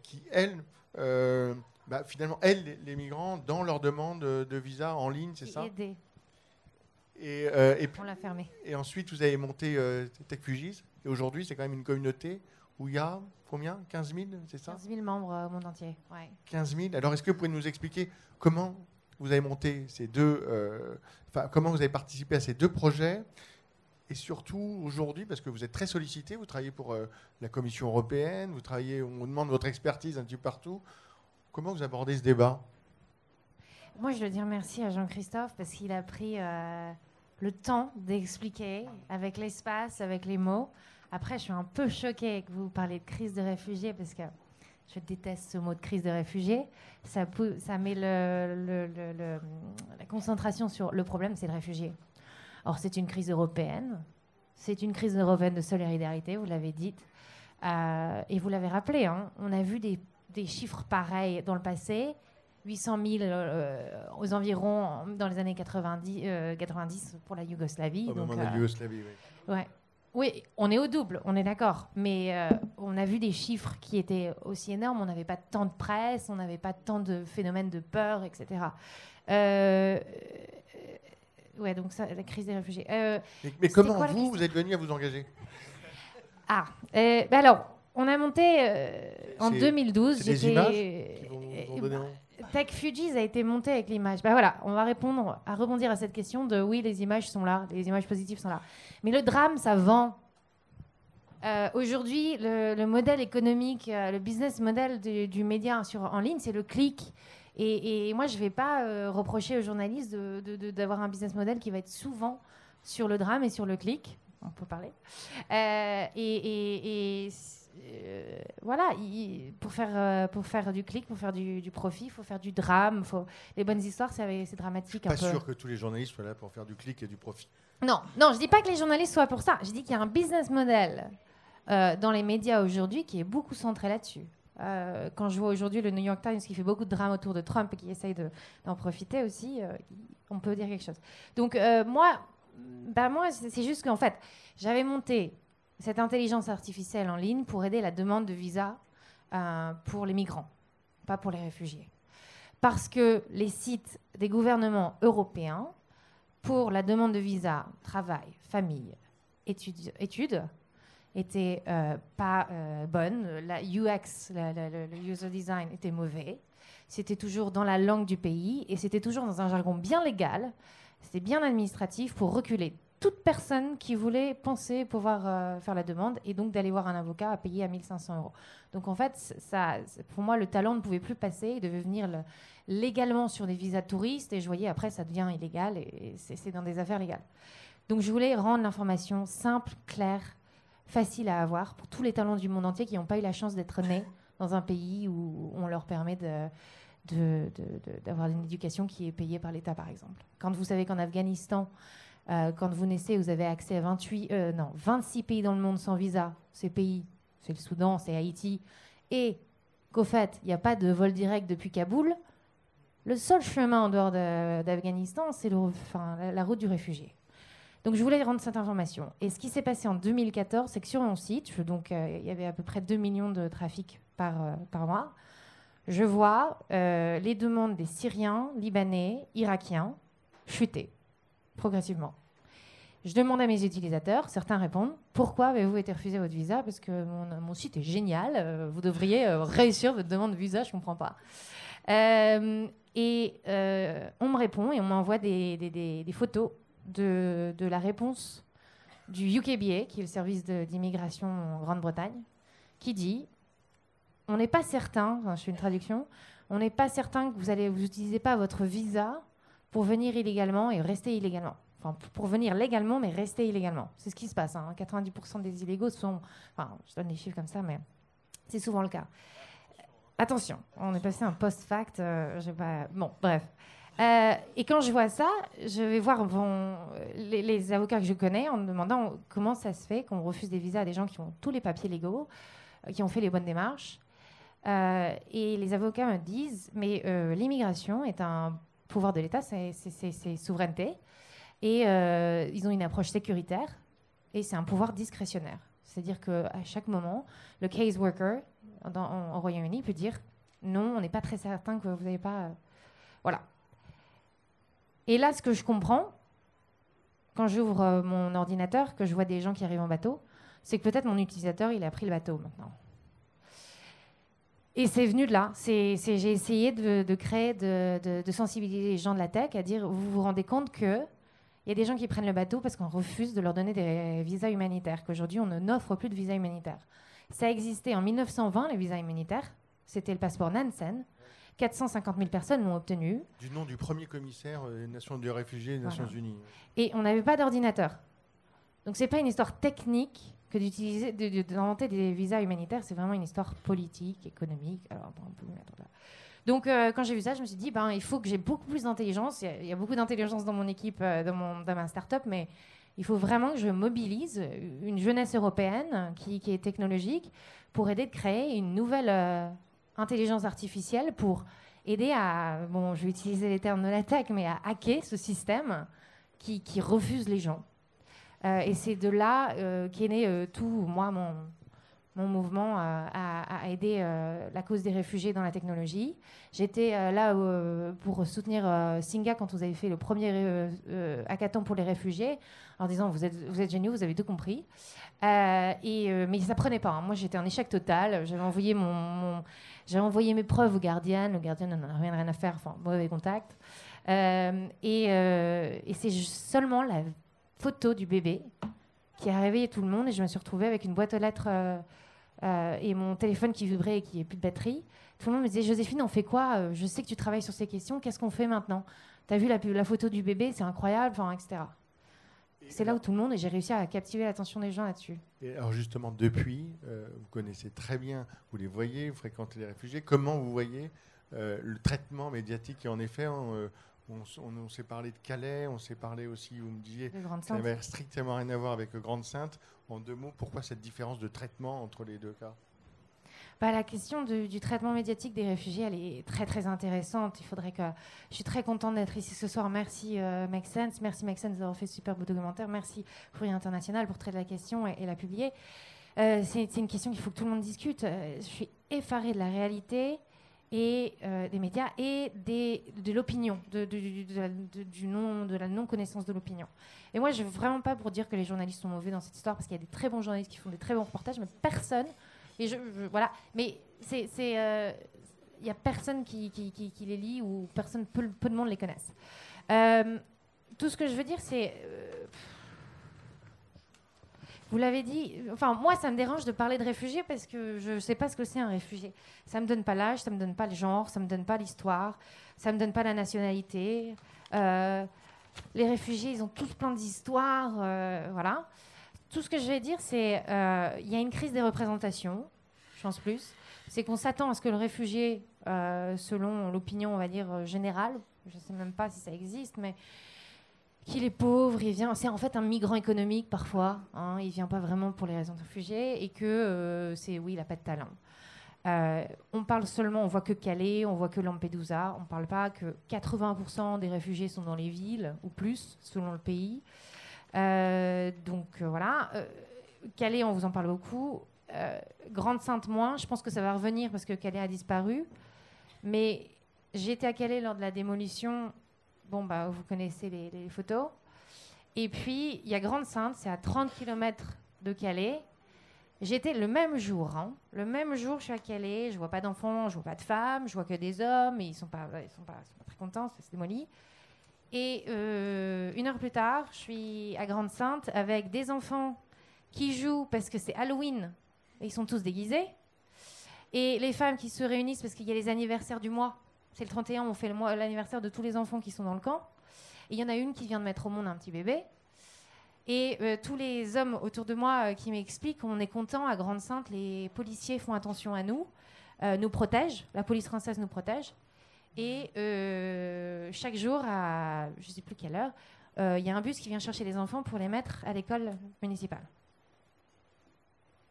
qui, elle, bah, finalement, aide les, migrants dans leur demande de visa en ligne, c'est ça? et, euh, et, puis, On l'a fermé. Et ensuite, vous avez monté euh, TechFugis. Et aujourd'hui, c'est quand même une communauté où il y a combien? 15 000, c'est ça? 15 000 membres euh, au monde entier. Ouais. 15 000. Alors, est-ce que vous pouvez nous expliquer comment vous avez monté ces deux, euh, comment vous avez participé à ces deux projets et surtout aujourd'hui, parce que vous êtes très sollicité, vous travaillez pour euh, la Commission européenne, vous travaillez, on vous demande votre expertise un petit peu partout. Comment vous abordez ce débat? Moi, je veux dire merci à Jean-Christophe parce qu'il a pris euh, le temps d'expliquer avec l'espace, avec les mots. Après, je suis un peu choquée que vous parlez de crise de réfugiés parce que je déteste ce mot de crise de réfugiés. Ça, met le- le- le- le- la concentration sur le problème, c'est le réfugié. Or, c'est une crise européenne. C'est une crise européenne de solidarité, vous l'avez dit. Euh, et vous l'avez rappelé, hein, on a vu des, des chiffres pareils dans le passé. 800 000 euh, aux environs dans les années 90, euh, 90 pour la Yougoslavie. Au donc, moment de euh, Yougoslavie, oui. Ouais. Oui, on est au double, on est d'accord. Mais euh, on a vu des chiffres qui étaient aussi énormes. On n'avait pas tant de presse, on n'avait pas tant de phénomènes de peur, etc. Euh, ouais, donc ça, la crise des réfugiés. Euh, Mais, comment quoi vous, vous êtes venu à vous engager? Ah, bah alors, on a monté en C'est- 2012. c'est des j'étais- images qui vont vous en euh, donner un Tech Fugees a été monté avec l'image. Bah voilà, on va répondre, à rebondir à cette question de oui, les images sont là, les images positives sont là. Mais le drame, ça vend. Euh, Aujourd'hui, le, le modèle économique, euh, le business model du, média en ligne, c'est le clic. Et, moi, je ne vais pas euh, reprocher aux journalistes d'avoir un business model qui va être souvent sur le drame et sur le clic. On peut parler. Et, euh, voilà, il- pour, faire, euh, pour faire du clic, pour faire du, du profit, il faut faire du drame. Faut... Les bonnes histoires, c'est dramatique. un Pas peu. sûr que tous les journalistes soient là pour faire du clic et du profit. Non, non, je dis pas que les journalistes soient pour ça. Je dis qu'il y a un business model euh, dans les médias aujourd'hui qui est beaucoup centré là-dessus. Quand je vois aujourd'hui le New York Times qui fait beaucoup de drame autour de Trump et qui essaye de- d'en profiter aussi, on peut dire quelque chose. Donc moi, bah moi, c'est juste qu'en fait, j'avais monté cette intelligence artificielle en ligne pour aider la demande de visa euh, pour les migrants, pas pour les réfugiés. Parce que les sites des gouvernements européens pour la demande de visa, travail, famille, études, études était euh, pas euh, bonne. La UX, le user design était mauvais. C'était toujours dans la langue du pays et c'était toujours dans un jargon bien légal. C'était bien administratif pour reculer toute personne qui voulait penser pouvoir euh, faire la demande et donc d'aller voir un avocat à payer à 1500 euros. Donc en fait, ça, pour moi, le talent ne pouvait plus passer. Il devait venir le- légalement sur des visas touristes et je voyais après ça devient illégal et c'est dans des affaires légales. Donc je voulais rendre l'information simple, claire, facile à avoir pour tous les talents du monde entier qui n'ont pas eu la chance d'être nés dans un pays où on leur permet de- d'avoir une éducation qui est payée par l'État, par exemple. Quand vous savez qu'en Afghanistan, euh, quand vous naissez, vous avez accès à 28, euh, non, 26 pays dans le monde sans visa. Ces pays, c'est le Soudan, c'est Haïti. Et qu'au fait, il n'y a pas de vol direct depuis Kaboul. Le seul chemin en dehors de- d'Afghanistan, c'est la, route du réfugié. Donc je voulais rendre cette information. Et ce qui s'est passé en 2014, c'est que sur mon site, euh, il y avait à peu près 2 millions de trafic par, mois, je vois les demandes des Syriens, Libanais, Irakiens chuter progressivement. Je demande à mes utilisateurs, certains répondent Pourquoi avez-vous été refusé votre visa? Parce que mon, site est génial, euh, vous devriez euh, réussir votre demande de visa, je ne comprends pas. Euh, et on me répond et on m'envoie des, des- photos de, la réponse du UKBA, qui est le service d'immigration en Grande-Bretagne, qui dit On n'est pas certain, enfin, je fais une traduction, on n'est pas certain que vous allez vous pas votre visa pour venir illégalement et rester illégalement. Enfin, pour venir légalement, mais rester illégalement. C'est ce qui se passe. hein. 90% des illégaux sont. Enfin, je donne des chiffres comme ça, mais c'est souvent le cas. Attention, on est passé un post-fact. euh, pas... Bon, bref. Euh, et quand je vois ça, je vais voir les, avocats que je connais en me demandant comment ça se fait qu'on refuse des visas à des gens qui ont tous les papiers légaux, euh, qui ont fait les bonnes démarches. Euh, et les avocats me disent, mais l'immigration est un pouvoir de l'État, c'est souveraineté. Et euh, ils ont une approche sécuritaire et c'est un pouvoir discrétionnaire. C'est-à-dire qu'à chaque moment, le case worker dans, en, en Royaume-Uni peut dire non, on n'est pas très certain que vous n'avez pas. euh, Voilà. Et là, ce que je comprends, quand j'ouvre euh, mon ordinateur, que je vois des gens qui arrivent en bateau, c'est que peut-être mon utilisateur, il a pris le bateau maintenant. Et c'est venu de là. C'est, j'ai essayé de, créer, de, de, sensibiliser les gens de la tech à dire, vous vous rendez compte que il y a des gens qui prennent le bateau parce qu'on refuse de leur donner des visas humanitaires, qu'aujourd'hui on n'offre plus de visas humanitaires. Ça existait en 1920, les visas humanitaires. C'était le passeport Nansen. 450 000 personnes l'ont obtenu. Du nom du premier commissaire des Nations des réfugiés des Nations Unies. Et on n'avait pas d'ordinateur. Donc c'est pas une histoire technique que d'utiliser, d'inventer des visas humanitaires, c'est vraiment une histoire politique, économique. Alors, on peut mettre là. Donc, euh, quand j'ai vu ça, je me suis dit, ben, il faut que j'ai beaucoup plus d'intelligence. Il, y, a beaucoup d'intelligence dans mon équipe, euh, dans, mon, dans ma start-up, mais il faut vraiment que je mobilise une jeunesse européenne qui, est technologique pour aider de créer une nouvelle euh, intelligence artificielle pour aider à, bon, je vais utiliser les termes de la tech, mais à hacker ce système qui, qui refuse les gens. Et c'est de là qu'est né tout, moi, mon, mouvement euh, a, aidé euh, la cause des réfugiés dans la technologie. J'étais euh, là pour soutenir Singa quand vous avez fait le premier hackathon pour les réfugiés, en disant vous êtes, géniaux, vous avez tout compris. et, mais ça prenait pas. Hein. Moi, j'étais en échec total. J'avais envoyé, mon, envoyé mes preuves au Guardian. Le Guardian n'en a rien, à faire, enfin, mauvais contact. et c'est seulement la photo du bébé qui a réveillé tout le monde et je me suis retrouvée avec une boîte aux lettres euh, et mon téléphone qui vibrait et qui n'avait plus de batterie. Tout le monde me disait Joséphine, on fait quoi? Euh, Je sais que tu travailles sur ces questions, qu'est-ce qu'on fait maintenant? Tu as vu la, la, photo du bébé, c'est incroyable, etc. C'est là où tout le monde, et j'ai réussi à captiver l'attention des gens là-dessus. Et alors justement, depuis, euh, vous connaissez très bien, vous les voyez, vous fréquentez les réfugiés, comment vous voyez le traitement médiatique Et en effet, on, on, s'est parlé de Calais, on s'est parlé aussi, vous me disiez, ça n'avait strictement rien à voir avec Grande Sainte. En deux mots, pourquoi cette différence de traitement entre les deux cas? Bah, la question du traitement médiatique des réfugiés, elle est très très intéressante. Il faudrait que je suis très contente d'être ici ce soir. Merci euh, Make Sense, merci Make Sense d'avoir fait ce super beau documentaire. Merci Fourier International pour traiter la question et, la publier. Euh, c'est une question qu'il faut que tout le monde discute. Euh, je suis effarée de la réalité et euh, des médias et de l'opinion, de, du non, de la non-connaissance de l'opinion. Et moi, je ne veux vraiment pas pour dire que les journalistes sont mauvais dans cette histoire, parce qu'il y a des très bons journalistes qui font des très bons reportages, mais personne, et je, voilà, mais c'est, euh, il n'y a personne qui, les lit ou personne, peu, de monde les connaissent. Euh, tout ce que je veux dire, c'est vous l'avez dit, enfin moi ça me dérange de parler de réfugiés parce que je ne sais pas ce que c'est un réfugié. Ça me donne pas l'âge, ça me donne pas le genre, ça me donne pas l'histoire, ça me donne pas la nationalité. Euh, les réfugiés, ils ont tous plein d'histoires, euh, voilà. Tout ce que je vais dire, c'est euh, il y a une crise des représentations, je pense plus. C'est qu'on s'attend à ce que le réfugié, selon l'opinion, on va dire générale, je ne sais même pas si ça existe, mais qu'il est pauvre, il vient, c'est en fait un migrant économique parfois, hein, il vient pas vraiment pour les raisons de réfugiés et que euh, c'est oui, il a pas de talent. Euh, on parle seulement, on voit que Calais, on voit que Lampedusa, on parle pas que 80% des réfugiés sont dans les villes ou plus selon le pays. Euh, donc voilà, Calais, on vous en parle beaucoup. Grande Sainte moins, je pense que ça va revenir parce que Calais a disparu. Mais j'étais à Calais lors de la démolition Bon, bah, vous connaissez les, photos. Et puis, il y a Grande Sainte, c'est à 30 km de Calais. J'étais le même jour, hein. le même jour, je suis à Calais, je vois pas d'enfants, je vois pas de femmes, je vois que des hommes, et ils sont pas, ils sont pas, très contents, c'est démoli. Et euh, une heure plus tard, je suis à Grande Sainte avec des enfants qui jouent parce que c'est Halloween, et ils sont tous déguisés, et les femmes qui se réunissent parce qu'il y a les anniversaires du mois. C'est le 31, on fait l'anniversaire de tous les enfants qui sont dans le camp. Et il y en a une qui vient de mettre au monde un petit bébé. Et euh, tous les hommes autour de moi euh, qui m'expliquent qu'on est content à Grande-Sainte, les policiers font attention à nous, euh, nous protègent, la police française nous protège. Et chaque jour, à je ne sais plus quelle heure, il y a un bus qui vient chercher les enfants pour les mettre à l'école municipale.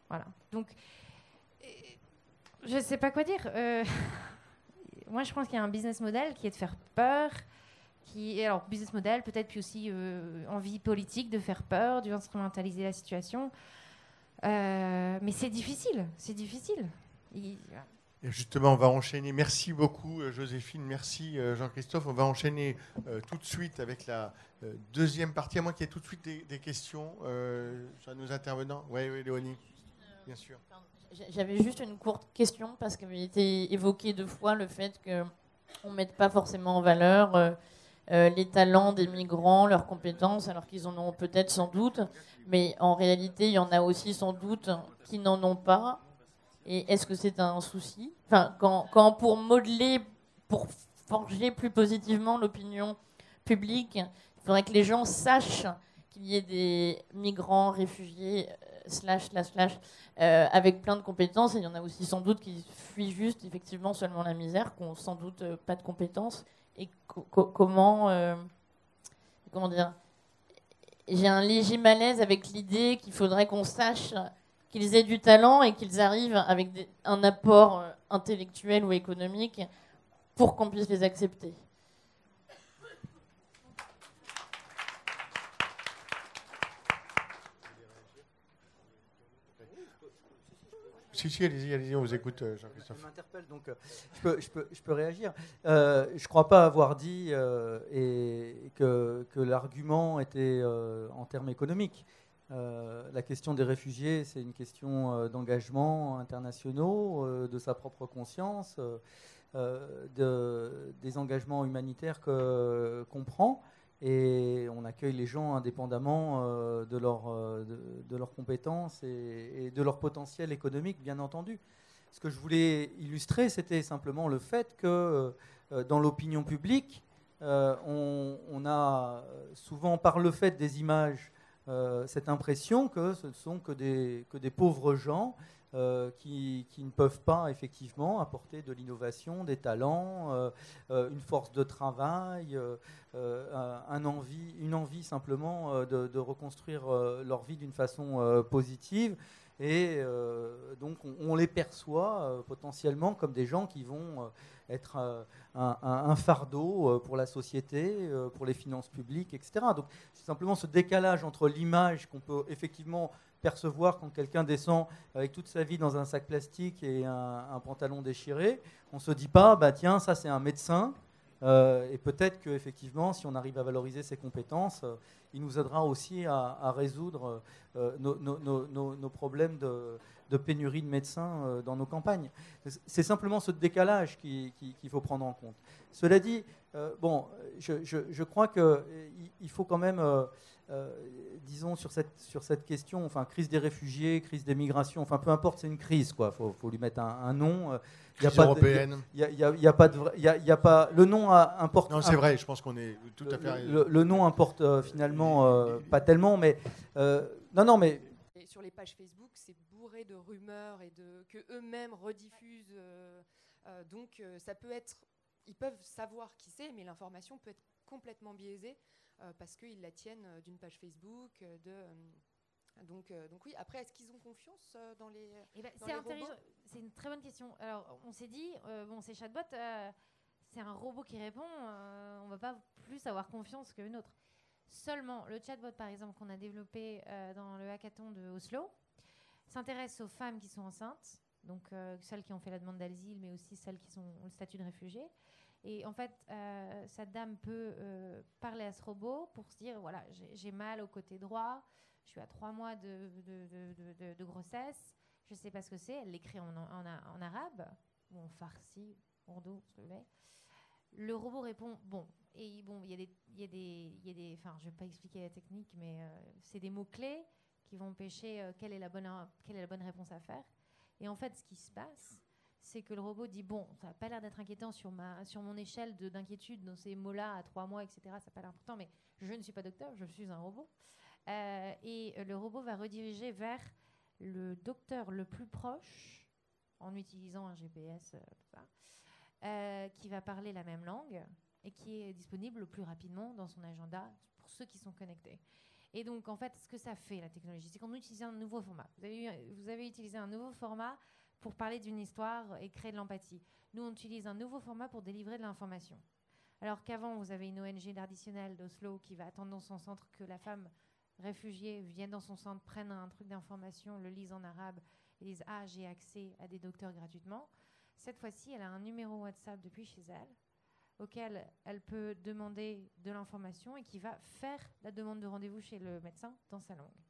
Voilà. Donc, je ne sais pas quoi dire. moi, je pense qu'il y a un business model qui est de faire peur. Qui, alors, business model, peut-être, puis aussi euh, envie politique de faire peur, d'instrumentaliser la situation. Euh, mais c'est difficile, c'est difficile. Et justement, on va enchaîner. Merci beaucoup, euh, Joséphine. Merci, Jean-Christophe. On va enchaîner euh, tout de suite avec la deuxième partie, à moins qu'il y ait tout de suite des, questions sur nos intervenants. Oui, oui, Léonie, bien sûr. J'avais juste une courte question parce qu'il été évoqué deux fois le fait qu'on ne mette pas forcément en valeur les talents des migrants, leurs compétences, alors qu'ils en ont peut-être sans doute, mais en réalité, il y en a aussi sans doute qui n'en ont pas. Et est-ce que c'est un souci? Enfin, quand, pour modeler, pour forger plus positivement l'opinion publique, il faudrait que les gens sachent qu'il y ait des migrants, réfugiés, euh, slash, slash, slash, euh, avec plein de compétences. Il y en a aussi sans doute qui fuient juste, effectivement, seulement la misère, qui n'ont sans doute euh, pas de compétences. Et comment, comment dire J'ai un léger malaise avec l'idée qu'il faudrait qu'on sache qu'ils aient du talent et qu'ils arrivent avec un apport euh, intellectuel ou économique pour qu'on puisse les accepter. Si, si, allez-y, allez-y, on vous écoute, euh, Jean-Christophe. Je m'interpelle, donc euh, je, peux, je, peux, je, peux, réagir. je ne crois pas avoir dit et que, l'argument était en termes économiques. Euh, la question des réfugiés, c'est une question euh, d'engagement internationaux, euh, de sa propre conscience, de, des engagements humanitaires qu'on prend. Et on accueille les gens indépendamment de, leur, de, leurs compétences et, de leur potentiel économique, bien entendu. Ce que je voulais illustrer, c'était simplement le fait que dans l'opinion publique, on, on, a souvent, par le fait des images euh, cette impression que ce ne sont que des, que des pauvres gens euh, qui, ne peuvent pas effectivement apporter de l'innovation, des talents, euh, une force de travail, un une envie simplement de, reconstruire leur vie d'une façon positive. Et donc on, les perçoit potentiellement comme des gens qui vont être euh, un, fardeau euh, pour la société, euh, pour les finances publiques, etc. Donc c'est simplement ce décalage entre l'image qu'on peut effectivement percevoir quand quelqu'un descend avec toute sa vie dans un sac plastique et un, pantalon déchiré. On ne se dit pas, bah tiens, ça c'est un médecin. et peut-être qu'effectivement, si on arrive à valoriser ses compétences, il nous aidera aussi à, résoudre nos, nos, problèmes de, pénurie de médecins euh, dans nos campagnes. C'est simplement ce décalage qu'il faut prendre en compte. Cela dit, euh, bon, je, crois qu'il euh, faut quand même, disons, sur cette, sur cette question, enfin, crise des réfugiés, crise des migrations, enfin, peu importe, c'est une crise, quoi. Il faut, lui mettre un, nom. Il y a européenne. Il n'y a, pas de il y a, pas le nom importe. Non, c'est vrai. Je pense qu'on est tout à fait. Le, nom importe finalement pas tellement, mais non, non, mais sur les pages Facebook, c'est de rumeurs et de que eux-mêmes rediffusent. Euh, euh, donc euh, ça peut être, ils peuvent savoir qui c'est, mais l'information peut être complètement biaisée parce qu'ils la tiennent d'une page Facebook, de donc, donc oui, après, est-ce qu'ils ont confiance dans les. Eh ben, c'est C'est une très bonne question. Alors, on s'est dit, bon, ces chatbots, c'est un robot qui répond, on va pas plus avoir confiance qu'une autre. Seulement, le chatbot, par exemple, qu'on a développé dans le hackathon de Oslo, s'intéresse aux femmes qui sont enceintes, donc euh, celles qui ont fait la demande d'asile, mais aussi celles qui ont le statut de réfugié. Et en fait, euh, cette dame peut euh, parler à ce robot pour se dire voilà, j'ai mal au côté droit, je suis à trois mois de, grossesse, je ne sais pas ce que c'est. Elle l'écrit en, arabe, ou en farsi, ourdo, ce que Le robot répond bon. Et bon, il y a des, y a des, y a des, enfin, je vais pas expliquer la technique, mais c'est des mots clés qui vont pêcher euh, quelle, est la bonne, quelle est la bonne réponse à faire. Et en fait, ce qui se passe, c'est que le robot dit bon, ça n'a pas l'air d'être inquiétant sur, ma, sur mon échelle d'inquiétude dans ces mots-là à trois mois, etc. Ça n'a pas l'air important, mais je ne suis pas docteur, je suis un robot. Euh, et le robot va rediriger vers le docteur le plus proche, en utilisant un GPS, euh, qui va parler la même langue et qui est disponible le plus rapidement dans son agenda pour ceux qui sont connectés. Et donc, en fait, ce que ça fait, la technologie, c'est qu'on utilise un nouveau format. Vous avez utilisé un nouveau format pour parler d'une histoire et créer de l'empathie. Nous, on utilise un nouveau format pour délivrer de l'information. Alors qu'avant, vous avez une ONG d'Arditionnel d'Oslo qui va attendre dans son centre que la femme réfugiée vienne dans son centre, prenne un truc d'information, le lise en arabe et dise Ah, j'ai accès à des docteurs gratuitement. Cette fois-ci, elle a un numéro WhatsApp depuis chez elle auquel elle peut demander de l'information et qui va faire la demande de rendez-vous chez le médecin dans sa langue.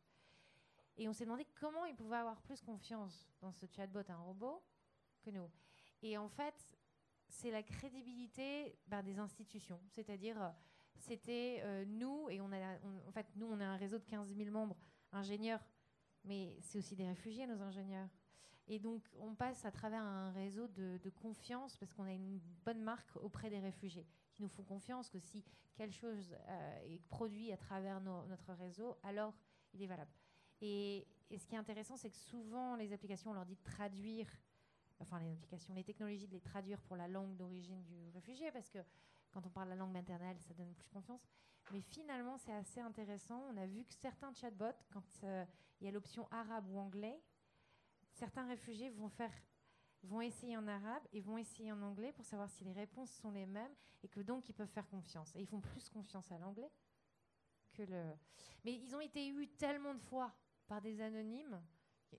Et on s'est demandé comment il pouvait avoir plus confiance dans ce chatbot, un robot, que nous. Et en fait, c'est la crédibilité ben, des institutions. C'est-à-dire, euh, c'était euh, nous, et on a, en fait, nous, on a un réseau de 15 000 membres ingénieurs, mais c'est aussi des réfugiés, nos ingénieurs. Et donc, on passe à travers un réseau de, confiance parce qu'on a une bonne marque auprès des réfugiés qui nous font confiance que si quelque chose euh, est produit à travers notre réseau, alors il est valable. Et, ce qui est intéressant, c'est que souvent, les applications, on leur dit de traduire, enfin, les applications, les technologies, de les traduire pour la langue d'origine du réfugié parce que quand on parle la langue maternelle, ça donne plus confiance. Mais finalement, c'est assez intéressant. On a vu que certains chatbots, quand euh, il y a l'option arabe ou anglais, certains réfugiés vont faire vont essayer en arabe et vont essayer en anglais pour savoir si les réponses sont les mêmes et que donc ils peuvent faire confiance. Et ils font plus confiance à l'anglais que le. Mais ils ont été eus tellement de fois par des anonymes.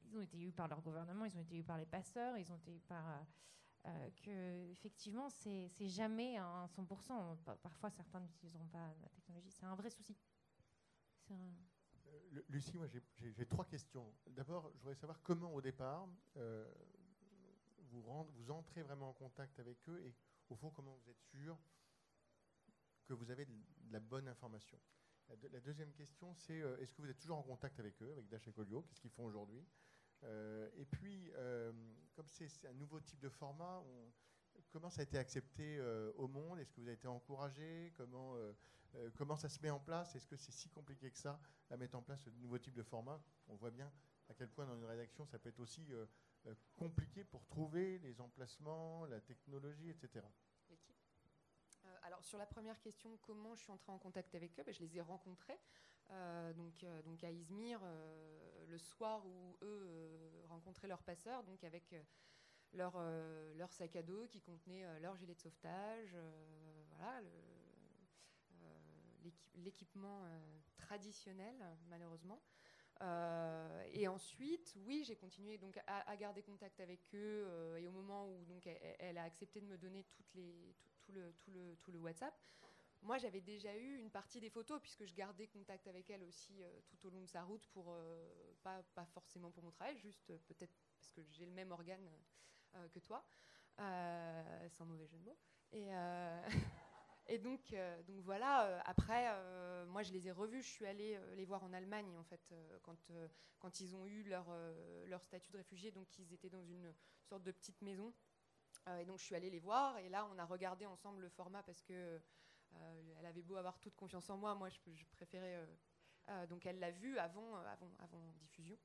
Ils ont été eus par leur gouvernement, ils ont été eus par les passeurs, ils ont été eus par. Euh, euh, que effectivement, c'est jamais un 100%. Parfois, certains n'utiliseront pas la technologie. C'est un vrai souci. Un... Lucie, moi j'ai trois questions. D'abord, je voudrais savoir comment au départ euh, vous, vous entrez vraiment en contact avec eux et au fond comment vous êtes sûr que vous avez de, la bonne information? La, deuxième question, c'est euh, est-ce que vous êtes toujours en contact avec eux, avec Dash et Colio? Qu'est-ce qu'ils font aujourd'hui? Euh, Et puis, comme c'est un nouveau type de format, comment ça a été accepté au monde? Est-ce que vous avez été encouragé? Comment euh, comment ça se met en place? Est-ce que c'est si compliqué que ça à mettre en place ce nouveau type de format? On voit bien à quel point dans une rédaction ça peut être aussi euh, euh, compliqué pour trouver les emplacements, la technologie, etc. alors sur la première question, comment je suis entrée en contact avec eux ben, Je les ai rencontrés donc, donc à Izmir le soir où eux rencontraient leurs passeurs, donc avec leur, sac à dos qui contenait leur gilet de sauvetage, voilà, l'équipement euh, traditionnel, malheureusement. Euh, et ensuite, oui, j'ai continué donc à, garder contact avec eux. Euh, et au moment où donc elle, a accepté de me donner toutes les, tout, le, tout le WhatsApp, moi j'avais déjà eu une partie des photos puisque je gardais contact avec elle aussi tout au long de sa route pour pas, pas forcément pour mon travail, juste peut-être parce que j'ai le même organe que toi, sans mauvais jeu de mots. Et Et donc, euh, donc voilà, euh, après, euh, moi je les ai revus, je suis allée les voir en Allemagne en fait, quand, quand ils ont eu leur, leur statut de réfugié, donc ils étaient dans une sorte de petite maison. Et donc je suis allée les voir, et là on a regardé ensemble le format parce que elle avait beau avoir toute confiance en moi, moi je, préférais. donc elle l'a vu avant, avant, diffusion,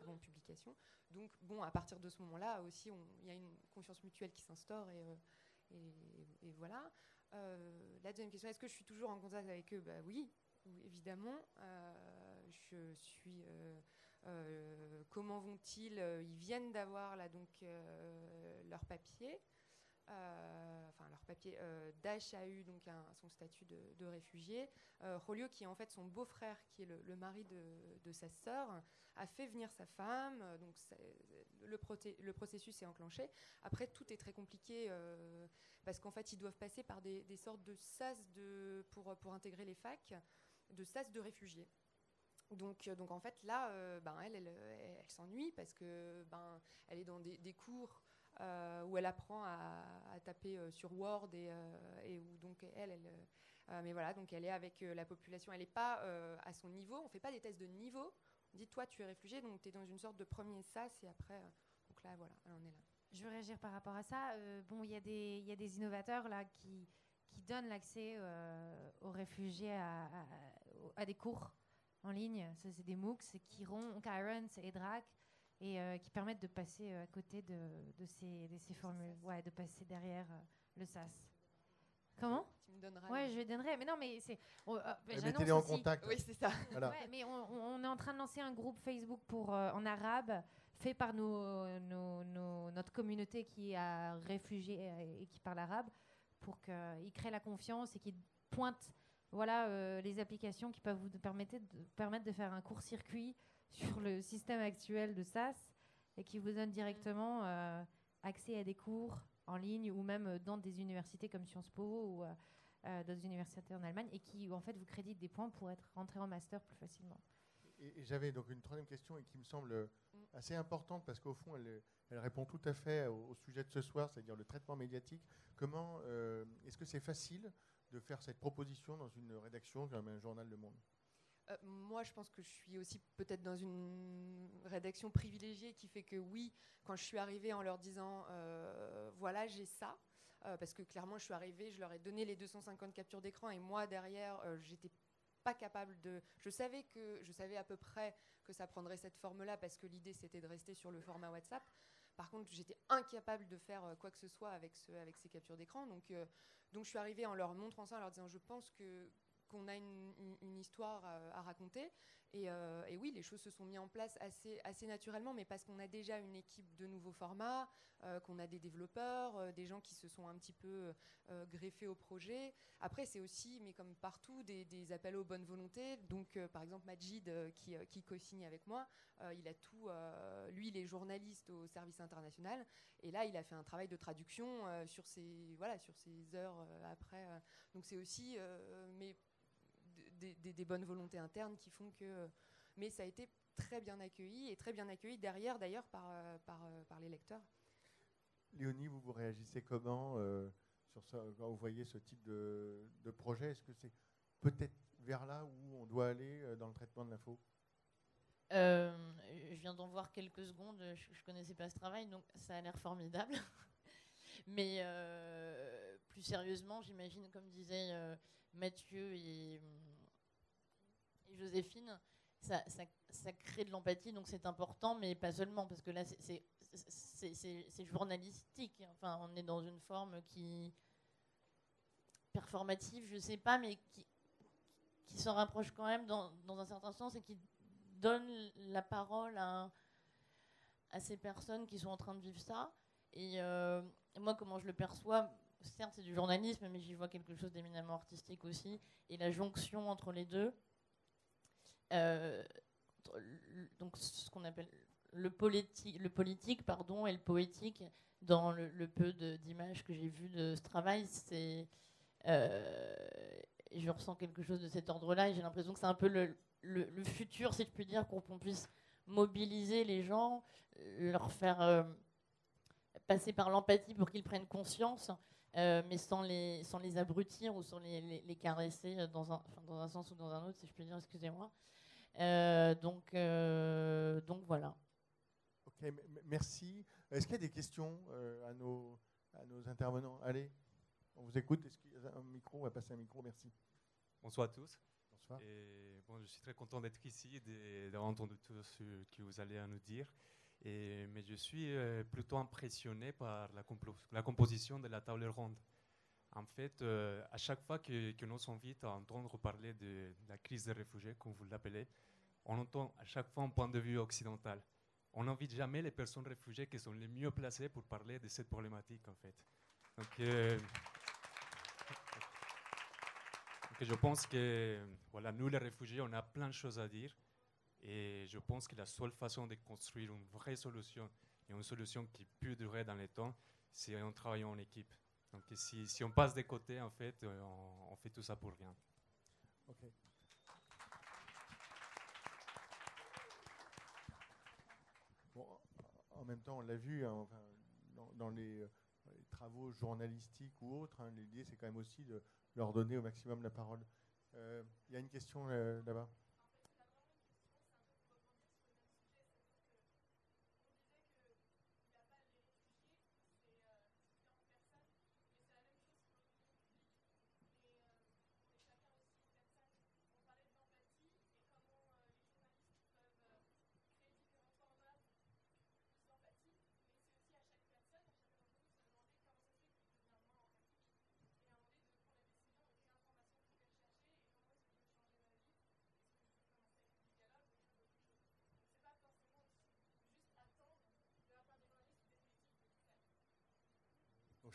avant publication. Donc bon, à partir de ce moment-là aussi, il y a une confiance mutuelle qui s'instaure et, voilà. Euh, la deuxième question, est-ce que je suis toujours en contact avec eux? Bah, Oui, évidemment. Euh, je suis. Euh, comment vont-ils Ils viennent d'avoir là donc leur papier. Euh, enfin leur papier, euh, Daesh a eu donc son statut de, réfugié. Euh, Rolio, qui est en fait son beau-frère, qui est le, mari de, sa sœur, a fait venir sa femme. Donc le, le, processus est enclenché. Après, tout est très compliqué parce qu'en fait, ils doivent passer par des, sortes de sas de, pour, pour intégrer les facs, de sas de réfugiés. Donc, donc en fait, là, ben, elle, elle, s'ennuie parce que ben, elle est dans des, cours euh, où elle apprend à, taper euh, sur Word et, euh, où donc elle, elle mais voilà, donc elle est avec la population, elle n'est pas à son niveau, on ne fait pas des tests de niveau. On dit toi tu es réfugié, donc tu es dans une sorte de premier sas et après, donc là voilà, elle est là. Je veux réagir par rapport à ça. bon, il y, y, a des innovateurs là qui, qui donnent l'accès aux réfugiés à, des cours en ligne. C'est des MOOCs, Kiron, Kyrens et Drac et euh, qui permettent de passer euh, à côté de, de ces, de ces formules, ouais, de passer derrière euh, le SAS. Comment? Tu me donneras. Ouais, je donnerai. Mais non, mais c'est. Eh, mettez-les en contact. Oui, c'est ça. Ouais, mais on, on, est en train de lancer un groupe Facebook pour en arabe, fait par nos, nos, notre communauté qui a réfugié et qui parle arabe, pour qu'ils créent la confiance et qu'ils pointent, voilà, les applications qui peuvent vous permettre de, permettre de faire un court-circuit sur le système actuel de SAS et qui vous donne directement euh, accès à des cours en ligne ou même dans des universités comme Sciences Po ou dans des universités en Allemagne et qui en fait vous créditent des points pour être rentré en master plus facilement. Et, j'avais donc une troisième question et qui me semble assez importante parce qu'au fond, elle, elle, répond tout à fait au, sujet de ce soir, c'est-à-dire le traitement médiatique. Comment est-ce que c'est facile de faire cette proposition dans une rédaction comme un journal Le Monde euh, moi, je pense que je suis aussi peut-être dans une rédaction privilégiée qui fait que oui, quand je suis arrivée en leur disant euh, voilà, j'ai ça, euh, parce que clairement, je suis arrivée, je leur ai donné les 250 captures d'écran et moi derrière, j'étais pas capable de. Je savais que je savais à peu près que ça prendrait cette forme-là parce que l'idée c'était de rester sur le format WhatsApp. Par contre, j'étais incapable de faire euh, quoi que ce soit avec, ce, avec ces captures d'écran. Donc, euh, donc, je suis arrivée en leur montrant ça, en leur disant Je pense qu'on a une, histoire à, raconter. Euh, et, oui, les choses se sont mises en place assez, naturellement, mais parce qu'on a déjà une équipe de nouveaux formats, euh, qu'on a des développeurs, euh, des gens qui se sont un petit peu greffés au projet. Après, c'est aussi, mais comme partout, des, appels aux bonnes volontés. Donc, par exemple, Majid, qui, qui co-signe avec moi, il a tout. lui, il est journaliste au service international. Et là, il a fait un travail de traduction sur, ses, voilà, sur ses heures après. donc, c'est aussi. mais des, bonnes volontés internes qui font que. Mais ça a été très bien accueilli et très bien accueilli derrière d'ailleurs par, euh, par, euh, par, les lecteurs. Léonie, vous vous réagissez comment euh, sur ça, quand vous voyez ce type de, de projet? Est-ce que c'est peut-être vers là où on doit aller dans le traitement de l'info? Je viens d'en voir quelques secondes, je ne connaissais pas ce travail, donc ça a l'air formidable. Mais plus sérieusement, j'imagine, comme disait Mathieu et et Joséphine, ça, crée de l'empathie, donc c'est important, mais pas seulement, parce que là, c'est journalistique. Enfin, on est dans une forme qui. performative, je sais pas, mais qui, qui s'en rapproche quand même dans, un certain sens et qui donne la parole à, ces personnes qui sont en train de vivre ça. Et euh, moi, comment je le perçois, certes, c'est du journalisme, mais j'y vois quelque chose d'éminemment artistique aussi. Et la jonction entre les deux, donc ce qu'on appelle le, politique, le politique pardon, et le poétique dans le, peu d'images que j'ai vues de ce travail, c'est euh, je ressens quelque chose de cet ordre-là et j'ai l'impression que c'est un peu le, futur, si je puis dire, qu'on puisse mobiliser les gens, leur faire euh, passer par l'empathie pour qu'ils prennent conscience, mais sans les, sans les abrutir ou sans les, les, caresser dans un, dans un sens ou dans un autre, si je puis dire, excusez-moi. Euh, donc, euh, donc voilà. Ok, merci. Est-ce qu'il y a des questions euh, à, nos, à nos intervenants? Allez, on vous écoute. Est-ce qu'il y a un micro? On va passer un micro, merci. Bonsoir à tous. Bonsoir. Et, bon, je suis très content d'être ici et d'avoir entendu tout ce que vous allez nous dire. Et, mais je suis plutôt impressionné par la, la, composition de la table ronde. En fait, à chaque fois que, que nous s'invite à entendre parler de, de, la crise des réfugiés, comme vous l'appelez, on entend à chaque fois un point de vue occidental. On n'invite jamais les personnes réfugiées qui sont les mieux placées pour parler de cette problématique, en fait. Donc, euh, je pense que voilà, nous, les réfugiés, on a plein de choses à dire. Et je pense que la seule façon de construire une vraie solution, et une solution qui peut durer dans le temps, c'est en travaillant en équipe. Donc si, si on passe des côtés, en fait, on, on fait tout ça pour rien. Ok. en même temps, on l'a vu hein, dans, les, travaux journalistiques ou autres, hein, l'idée c'est quand même aussi de leur donner au maximum la parole. Euh, il y a une question euh, là-bas?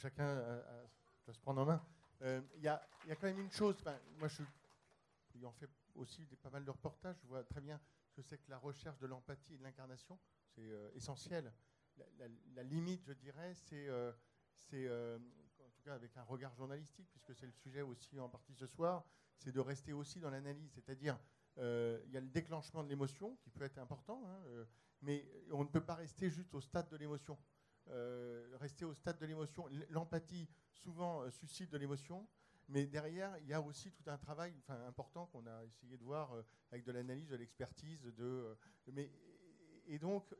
Chacun doit se prendre en main. Euh, il y, a quand même une chose, moi je ayant fait aussi pas mal de reportages, je vois très bien ce que c'est que la recherche de l'empathie et de l'incarnation, c'est euh, essentiel. la, limite, je dirais, c'est, c'est en tout cas avec un regard journalistique, puisque c'est le sujet aussi en partie ce soir, c'est de rester aussi dans l'analyse, c'est-à-dire il y a le déclenchement de l'émotion qui peut être important, hein, mais on ne peut pas rester juste au stade de l'émotion. Rester au stade de l'émotion. L'empathie, souvent, suscite de l'émotion. Mais derrière, il y a aussi tout un travail important qu'on a essayé de voir euh, avec de l'analyse, de l'expertise. De, euh, mais, et donc,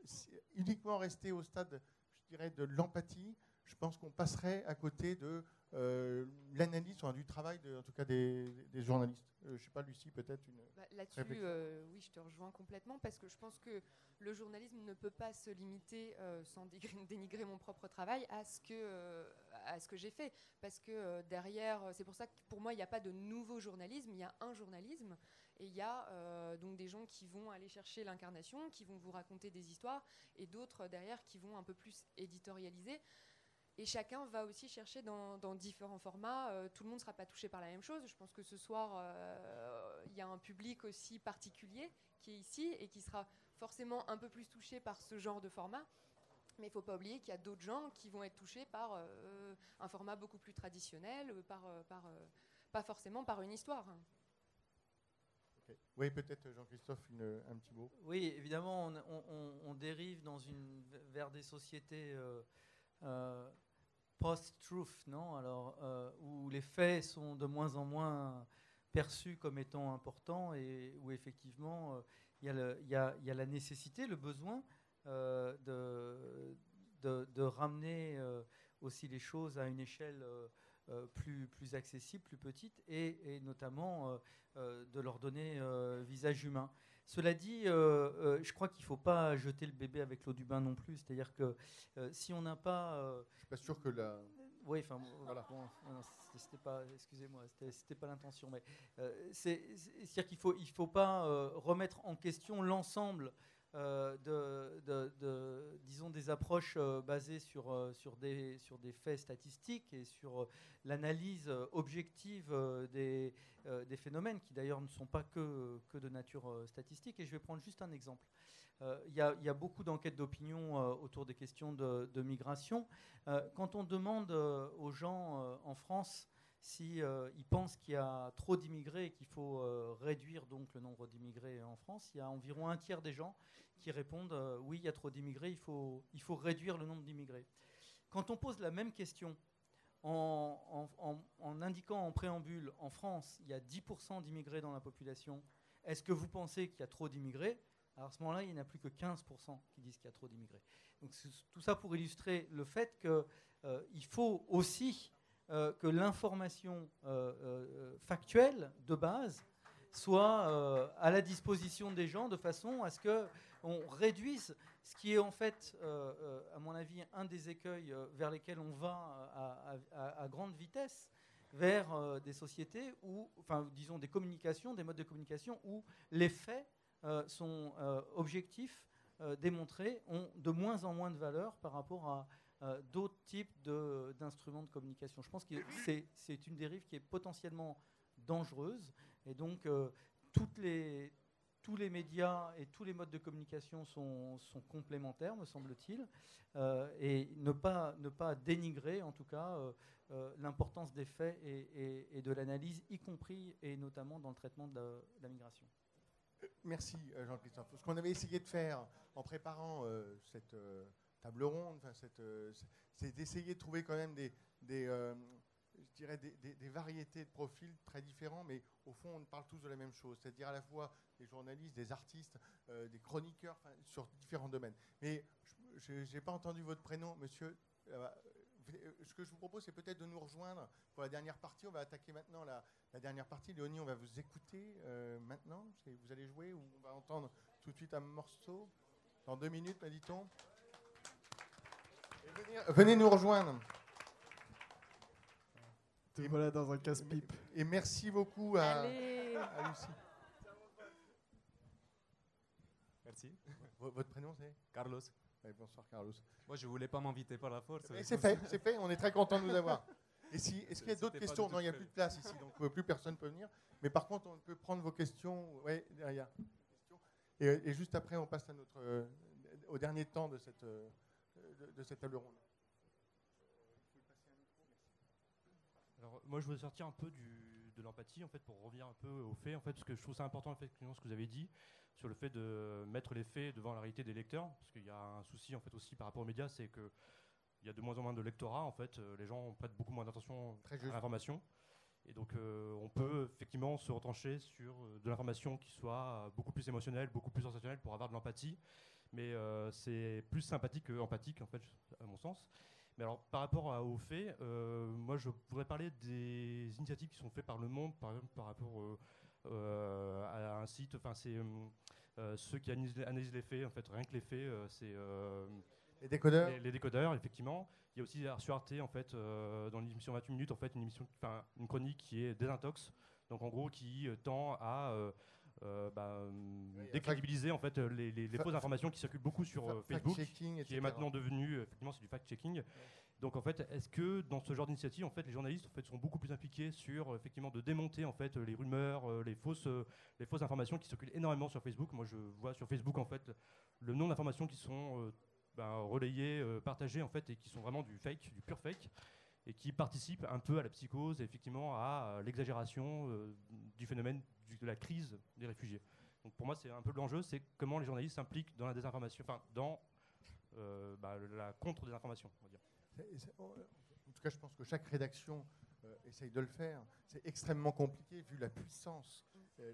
uniquement rester au stade, je dirais, de l'empathie, je pense qu'on passerait à côté de euh, l'analyse, enfin, du travail, de, en tout cas des, journalistes. Euh, je ne sais pas, Lucie, peut-être une. Bah, là-dessus, euh, oui, je te rejoins complètement parce que je pense que le journalisme ne peut pas se limiter, sans dénigrer mon propre travail, à ce que, à ce que j'ai fait. Parce que derrière, c'est pour ça que pour moi, il n'y a pas de nouveau journalisme, il y a un journalisme. Et il y a donc des gens qui vont aller chercher l'incarnation, qui vont vous raconter des histoires, et d'autres derrière qui vont un peu plus éditorialiser. Et chacun va aussi chercher dans, différents formats. Euh, tout le monde ne sera pas touché par la même chose. Je pense que ce soir, euh, il y a un public aussi particulier qui est ici et qui sera forcément un peu plus touché par ce genre de format. Mais il ne faut pas oublier qu'il y a d'autres gens qui vont être touchés par euh, un format beaucoup plus traditionnel, par, pas forcément par une histoire. Oui, peut-être Jean-Christophe, un petit mot. Oui, évidemment, on, dérive dans une, vers des sociétés post-truth, non? Alors, euh, où les faits sont de moins en moins perçus comme étant importants et où effectivement il euh, y, y, a la nécessité, le besoin euh, de, ramener aussi les choses à une échelle plus, plus accessible, plus petite, et, et notamment de leur donner visage humain. Cela dit, je crois qu'il ne faut pas jeter le bébé avec l'eau du bain non plus. C'est-à-dire que si on n'a pas... je suis pas sûr que la, oui, enfin, voilà. c'était pas, excusez-moi, c'était pas l'intention, mais euh, c'est-à-dire qu'il faut, il faut pas euh, remettre en question l'ensemble euh, de, de, disons, des approches basées sur, sur, des, sur des faits statistiques et sur l'analyse objective des, des phénomènes, qui d'ailleurs ne sont pas que, que de nature statistique. Et je vais prendre juste un exemple. Euh, il y, a beaucoup d'enquêtes d'opinion euh, autour des questions de, migration. Euh, quand on demande aux gens en France si, pensent qu'il y a trop d'immigrés et qu'il faut réduire donc le nombre d'immigrés en France, il y a environ un tiers des gens qui répondent oui, il y a trop d'immigrés, il faut, il faut réduire le nombre d'immigrés. Quand on pose la même question en, indiquant en préambule, en France, il y a 10% d'immigrés dans la population, est-ce que vous pensez qu'il y a trop d'immigrés? À ce moment-là, il n'y en a plus que 15% qui disent qu'il y a trop d'immigrés. Donc tout ça pour illustrer le fait qu'il euh, faut aussi euh, que l'information euh, factuelle de base soit à la disposition des gens de façon à ce qu'on réduise ce qui est en fait, à mon avis, un des écueils vers lesquels on va à, grande vitesse vers des sociétés où, enfin, disons, des communications, des modes de communication où les faits euh, sont euh, objectifs, euh, démontrés, ont de moins en moins de valeur par rapport à d'autres types d'instruments de, communication. Je pense que c'est une dérive qui est potentiellement dangereuse et donc toutes les, tous les médias et tous les modes de communication sont, sont complémentaires, me semble-t-il, et ne pas, ne pas dénigrer, en tout cas, l'importance des faits et, et de l'analyse, y compris et notamment dans le traitement de la migration. Merci euh, Jean-Christophe. Ce qu'on avait essayé de faire en préparant euh, cette euh, table ronde, c'est d'essayer de trouver quand même des, je dirais des, variétés de profils très différents, mais au fond, on parle tous de la même chose, c'est-à-dire à la fois des journalistes, des artistes, des chroniqueurs, sur différents domaines. Mais je n'ai pas entendu votre prénom, monsieur. Euh, ce que je vous propose, c'est peut-être de nous rejoindre pour la dernière partie. On va attaquer maintenant la, dernière partie. Léonie, on va vous écouter euh, maintenant. Vous allez jouer ou on va entendre tout de suite un morceau? Dans deux minutes, m'a dit-on. Venez nous rejoindre. Te voilà dans un casse-pipe. Et merci beaucoup à, à Lucie. Merci. Votre prénom, c'est? Carlos bonsoir Carlos. Moi, je voulais pas m'inviter par la force. C'est fait, c'est fait. On est très content de vous avoir. Et si, est-ce qu'il y a d'autres questions? Non, il n'y a plus de place ici, donc euh, plus personne peut venir. Mais par contre, on peut prendre vos questions. Ouais, derrière. Et, et, juste après, on passe à notre, euh, au dernier temps de cette, euh, de, de cette table ronde. Alors, moi, je voudrais sortir un peu du, de l'empathie, en fait, pour revenir un peu aux faits, en fait, parce que je trouve ça important, effectivement, ce que vous avez dit sur le fait de mettre les faits devant la réalité des lecteurs, parce qu'il y a un souci, en fait, aussi par rapport aux médias, c'est que il y a de moins en moins de lectorat, en fait, euh, les gens prêtent beaucoup moins d'attention à l'information. Et donc, euh, on peut effectivement se retrancher sur euh, de l'information qui soit beaucoup plus émotionnelle, beaucoup plus sensationnelle pour avoir de l'empathie. Mais euh, c'est plus sympathique que empathique, en fait, à mon sens. Mais alors, par rapport à- aux faits, euh, moi, je voudrais parler des initiatives qui sont faites par le monde, par exemple, par rapport euh, à un site. Enfin, c'est ceux qui analysent, analysent les faits. En fait, rien que les faits, c'est Les décodeurs les, les décodeurs, effectivement. Il y a aussi sur Arte, en fait, dans l'émission 28 minutes, en fait, une émission, enfin, une chronique qui est désintox. Donc, en gros, qui tend à euh, bah, euh, Oui, décrédibiliser en fait les, les- les Fa- fausses informations qui circulent beaucoup sur euh, Fa- Facebook, qui est maintenant devenu, effectivement, c'est du fact-checking. Donc en fait, est-ce que dans ce genre d'initiative, en fait, les journalistes en fait, sont beaucoup plus impliqués sur effectivement de démonter en fait les rumeurs, les fausses, les fausses informations qui circulent énormément sur Facebook? Moi, je vois sur Facebook en fait le nombre d'informations qui sont ben, relayées, partagées en fait, et qui sont vraiment du fake, du pur fake, et qui participent un peu à la psychose et effectivement à euh, l'exagération euh, du phénomène de la crise des réfugiés. Donc pour moi, c'est un peu l'enjeu, c'est comment les journalistes s'impliquent dans la désinformation, enfin dans euh, bah, la contre-désinformation, En tout cas, je pense que chaque rédaction essaye de le faire. C'est extrêmement compliqué vu la puissance,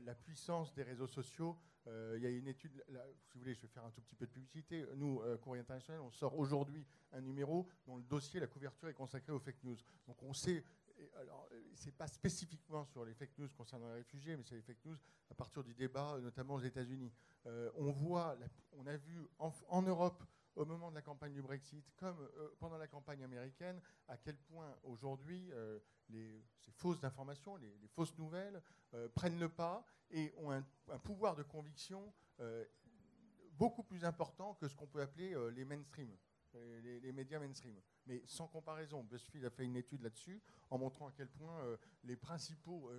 la puissance des réseaux sociaux. Euh, Il y a une étude, si vous voulez, je vais faire un tout petit peu de publicité. Nous, euh, Courrier International, on sort aujourd'hui un numéro dont le dossier, la couverture est consacrée aux fake news. Donc on sait. Alors, euh, c'est pas spécifiquement sur les fake news concernant les réfugiés, mais c'est les fake news à partir du débat, euh, notamment aux États-Unis. Euh, on voit, on a vu en Europe au moment de la campagne du Brexit, comme euh, pendant la campagne américaine, à quel point aujourd'hui euh, ces fausses informations, les, fausses nouvelles euh, prennent le pas et ont un, pouvoir de conviction beaucoup plus important que ce qu'on peut appeler les mainstream, les, les- médias mainstream. Mais sans comparaison, BuzzFeed a fait une étude là-dessus en montrant à quel point les principaux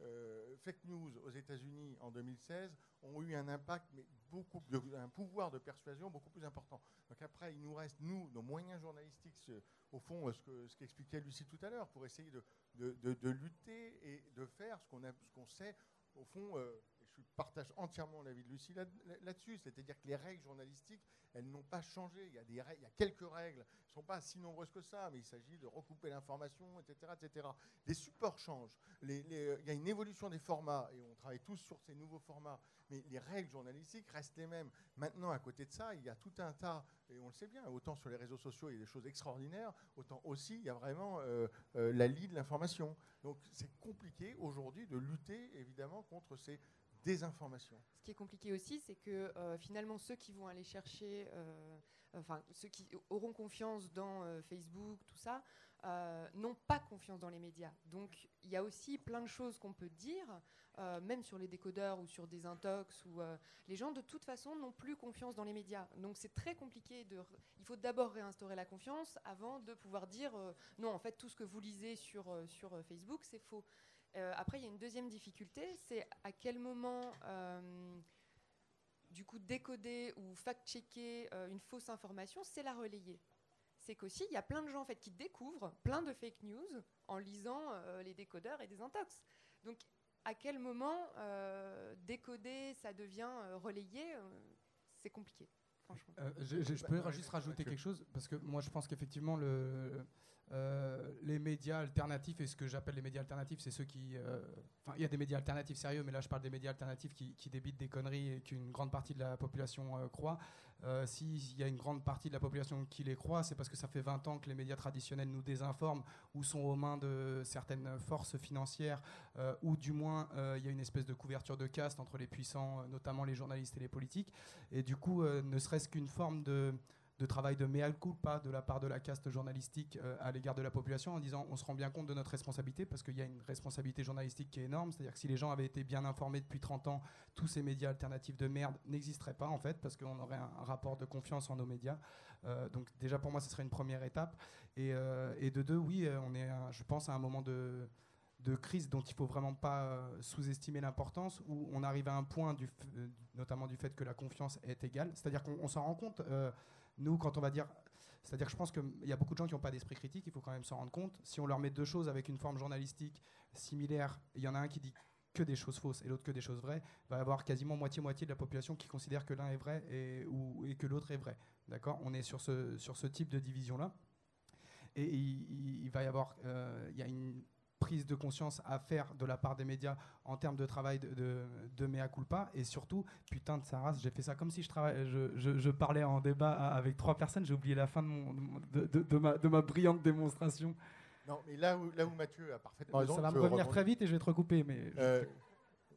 euh, fake news aux États-Unis en 2016 ont eu un impact, mais beaucoup, un pouvoir de persuasion beaucoup plus important. Donc après, il nous reste, nous, nos moyens journalistiques, au fond, ce que- ce qu'expliquait Lucie tout à l'heure, pour essayer de, de- de- lutter et de faire ce qu'on a- ce qu'on sait, au fond, euh, je partage entièrement l'avis de Lucie là- là-dessus, c'est-à-dire que les règles journalistiques, elles n'ont pas changé. Il y a, des règles, il y a quelques règles, elles ne sont pas si nombreuses que ça, mais il s'agit de recouper l'information, etc., etc. Les supports changent. Les- il y a une évolution des formats, et on travaille tous sur ces nouveaux formats, mais les règles journalistiques restent les mêmes. Maintenant, à côté de ça, il y a tout un tas, et on le sait bien, autant sur les réseaux sociaux, il y a des choses extraordinaires, autant aussi, il y a vraiment euh, euh, la lie de l'information. Donc c'est compliqué aujourd'hui de lutter, évidemment, contre ces désinformations. Ce qui est compliqué aussi, c'est que euh, finalement, ceux qui vont aller chercher, euh, enfin, ceux qui auront confiance dans euh, Facebook, tout ça, n'ont pas confiance dans les médias. Donc, il y a aussi plein de choses qu'on peut dire, même sur les décodeurs ou sur des intox, où les gens, de toute façon, n'ont plus confiance dans les médias. Donc, c'est très compliqué. Il faut d'abord réinstaurer la confiance avant de pouvoir dire non, en fait, tout ce que vous lisez sur, sur Facebook, c'est faux. Euh, après, il y a une deuxième difficulté, c'est à quel moment, euh, du coup, décoder ou fact-checker euh, une fausse information, c'est la relayer. C'est qu'aussi, il y a plein de gens en fait, qui découvrent plein de fake news en lisant les décodeurs et des intox. Donc, à quel moment décoder, ça devient relayé euh, C'est compliqué, franchement. Euh, je, je- je peux juste rajouter quelque chose parce que moi je pense qu'effectivement le, euh, les médias alternatifs et ce que j'appelle les médias alternatifs c'est ceux qui euh, enfin il y a des médias alternatifs sérieux mais là je parle des médias alternatifs qui, qui débitent des conneries et qu'une grande partie de la population euh, croit Euh, s'il y a une grande partie de la population qui les croit c'est parce que ça fait 20 ans que les médias traditionnels nous désinforment ou sont aux mains de certaines forces financières euh, ou du moins euh, il y a une espèce de couverture de caste entre les puissants notamment les journalistes et les politiques. Et du coup, ne serait-ce qu'une forme de, de travail de mea culpa de la part de la caste journalistique euh, à l'égard de la population en disant on se rend bien compte de notre responsabilité parce qu'il y a une responsabilité journalistique qui est énorme. C'est-à-dire que si les gens avaient été bien informés depuis 30 ans, tous ces médias alternatifs de merde n'existeraient pas en fait parce qu'on aurait un, rapport de confiance en nos médias. Euh, donc déjà pour moi, ce serait une première étape. Et, euh, et de deux, oui, on est, je pense, à un moment de de crise dont il faut vraiment pas sous-estimer l'importance, où on arrive à un point, du notamment du fait que la confiance est égale. C'est-à-dire qu'on on s'en rend compte, nous, quand on va dire C'est-à-dire je pense qu'il y a beaucoup de gens qui n'ont pas d'esprit critique, il faut quand même s'en rendre compte. Si on leur met deux choses avec une forme journalistique similaire, il y en a un qui dit que des choses fausses et l'autre que des choses vraies, il va y avoir quasiment moitié-moitié de la population qui considère que l'un est vrai et, que l'autre est vrai. D'accord? On est sur ce, sur ce type de division-là. Et il va y avoir, euh, il y a une prise de conscience à faire de la part des médias en termes de travail de, de, de mea culpa et surtout putain de sa race j'ai fait ça comme si je, travaillais, je, je, je parlais en débat avec trois personnes j'ai oublié la fin de, mon, de, ma, de ma brillante démonstration Non, mais là où, là où Mathieu a parfaitement raison. ça va me revenir très vite et je vais te recouper mais Euh,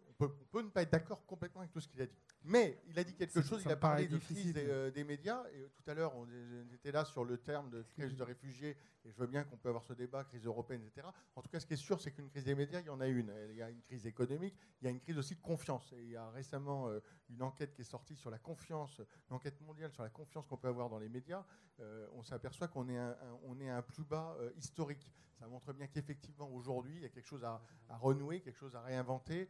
on, peut, on peut ne pas être d'accord complètement avec tout ce qu'il a dit. Mais il a dit quelque chose, il a parlé de crise des, euh, des médias. Et euh, tout à l'heure, on, on était là sur le terme de crise de réfugiés. Et je veux bien qu'on peut avoir ce débat, crise européenne, etc. En tout cas, ce qui est sûr, c'est qu'une crise des médias, il y en a une. Il y a une crise économique, il y a une crise aussi de confiance. Et il y a récemment euh, une enquête qui est sortie sur la confiance, une enquête mondiale sur la confiance qu'on peut avoir dans les médias. Euh, on s'aperçoit qu'on est, un, un- on est à un plus bas historique. Ça montre bien qu'effectivement, aujourd'hui, il y a quelque chose à, à renouer, quelque chose à réinventer.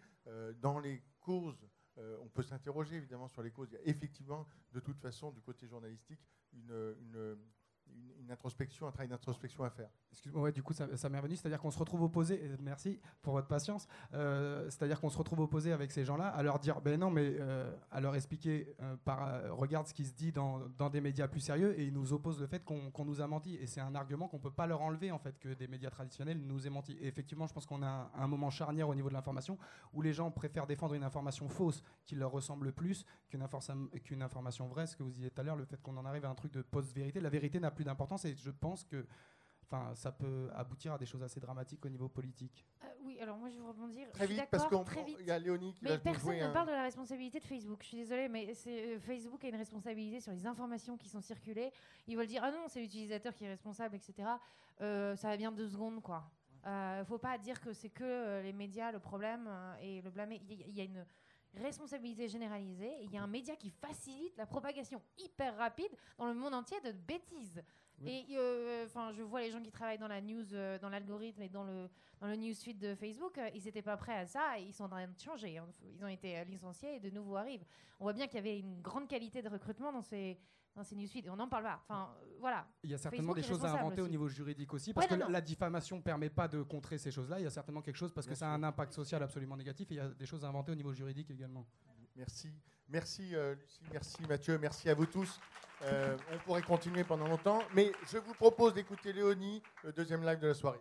Dans les causes, euh, on peut s'interroger évidemment sur les causes. Il y a effectivement, de toute façon, du côté journalistique, une, une- une- introspection, un travail d'introspection à faire. Excuse-moi, ouais, du coup, ça, m'est revenu. C'est-à-dire qu'on se retrouve opposé, merci pour votre patience, euh, c'est-à-dire qu'on se retrouve opposé avec ces gens-là, à leur dire, ben non, mais euh, à leur expliquer, euh, par, regarde ce qui se dit dans, des médias plus sérieux, et ils nous opposent le fait qu'on nous a menti. Et c'est un argument qu'on peut pas leur enlever, en fait, que des médias traditionnels nous aient menti. Et effectivement, je pense qu'on a un, moment charnière au niveau de l'information, où les gens préfèrent défendre une information fausse qui leur ressemble plus qu'une information vraie. Ce que vous disiez tout à l'heure, le fait qu'on en arrive à un truc de post-vérité. La vérité n'a plus d'importance, et je pense que Enfin, ça peut aboutir à des choses assez dramatiques au niveau politique. Euh, oui, alors moi je vais rebondir. Très vite, parce d'accord, qu'on- très vite. il y a Léonie qui Mais personne jouer ne un- parle de la responsabilité de Facebook. Je suis désolée, mais c'est- euh, Facebook a une responsabilité sur les informations qui sont circulées. Ils veulent dire ah non, c'est l'utilisateur qui est responsable, etc. Euh, ça va bien deux secondes, quoi. Euh, faut pas dire que c'est que les médias le problème et le blâmer. Il y, il y a une responsabilité généralisée. et Il y a un média qui facilite la propagation hyper rapide dans le monde entier de bêtises. Et euh, enfin, je vois les gens qui travaillent dans la news, euh, dans l'algorithme et dans le dans le newsfeed de Facebook, euh, ils n'étaient pas prêts à ça. Et ils sont en train de changer. hein. Ils ont été licenciés et de nouveau arrivent. On voit bien qu'il y avait une grande qualité de recrutement dans ces dans ces newsfeeds. Et on n'en parle pas. Enfin, euh, voilà. Il y a certainement Facebook des choses à inventer au niveau juridique aussi, parce Ouais, que non. la diffamation ne permet pas de contrer ces choses-là. Il y a certainement quelque chose, parce que ça a un impact social absolument négatif, et il y a des choses à inventer au niveau juridique également. Merci. Merci euh, Lucie, merci Mathieu, merci à vous tous. Euh, on pourrait continuer pendant longtemps, mais je vous propose d'écouter Léonie, le deuxième live de la soirée.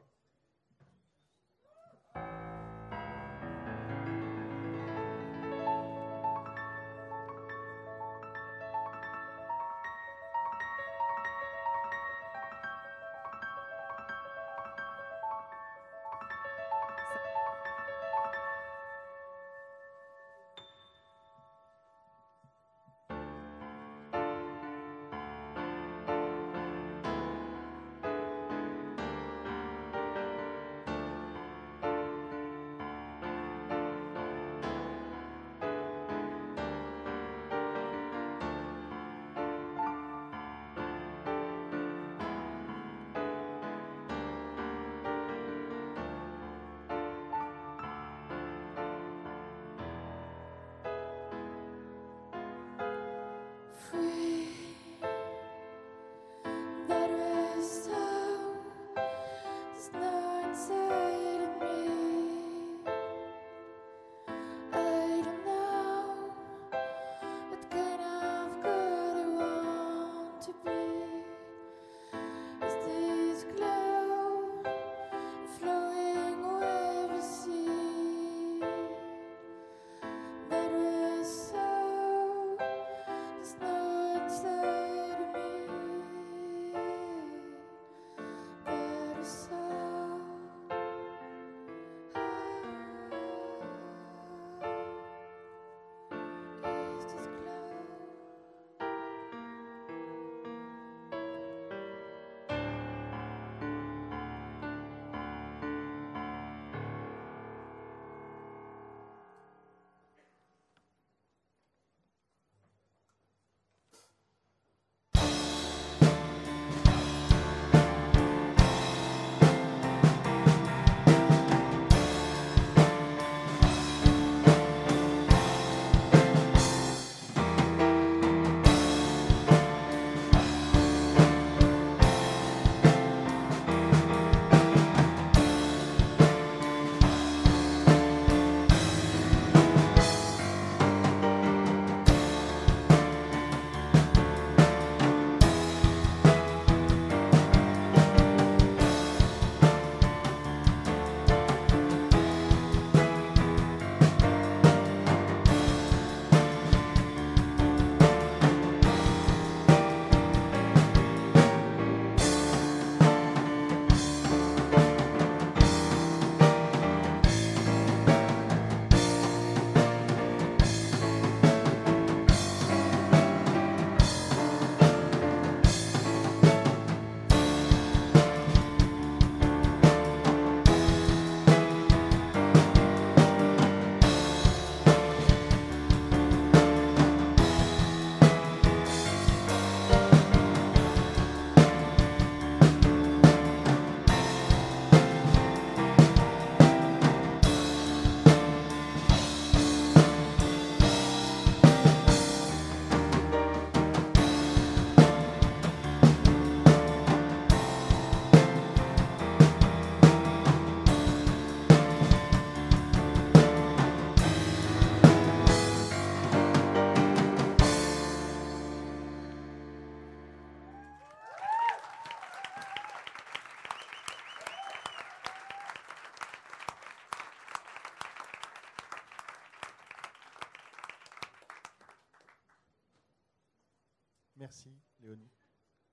Merci, Léonie.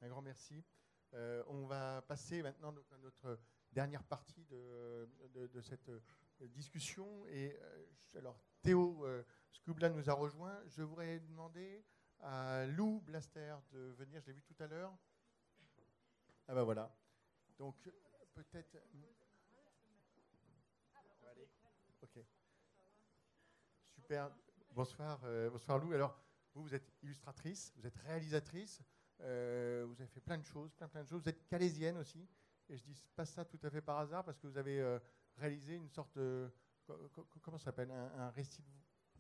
Un grand merci. Euh, on va passer maintenant à notre dernière partie de, cette euh, discussion. Et euh, alors, Théo Scubla nous a rejoint. Je voudrais demander à Lou Blaster de venir. Je l'ai vu tout à l'heure. Ah ben voilà. Donc, peut-être. Ok. Super. Bonsoir, bonsoir Lou. Alors, vous, vous êtes illustratrice, vous êtes réalisatrice, euh, vous avez fait plein de choses, plein plein de choses. Vous êtes calaisienne aussi. Et je dis pas ça tout à fait par hasard parce que vous avez euh, réalisé une sorte de co- co- comment ça s'appelle? Un, un récit,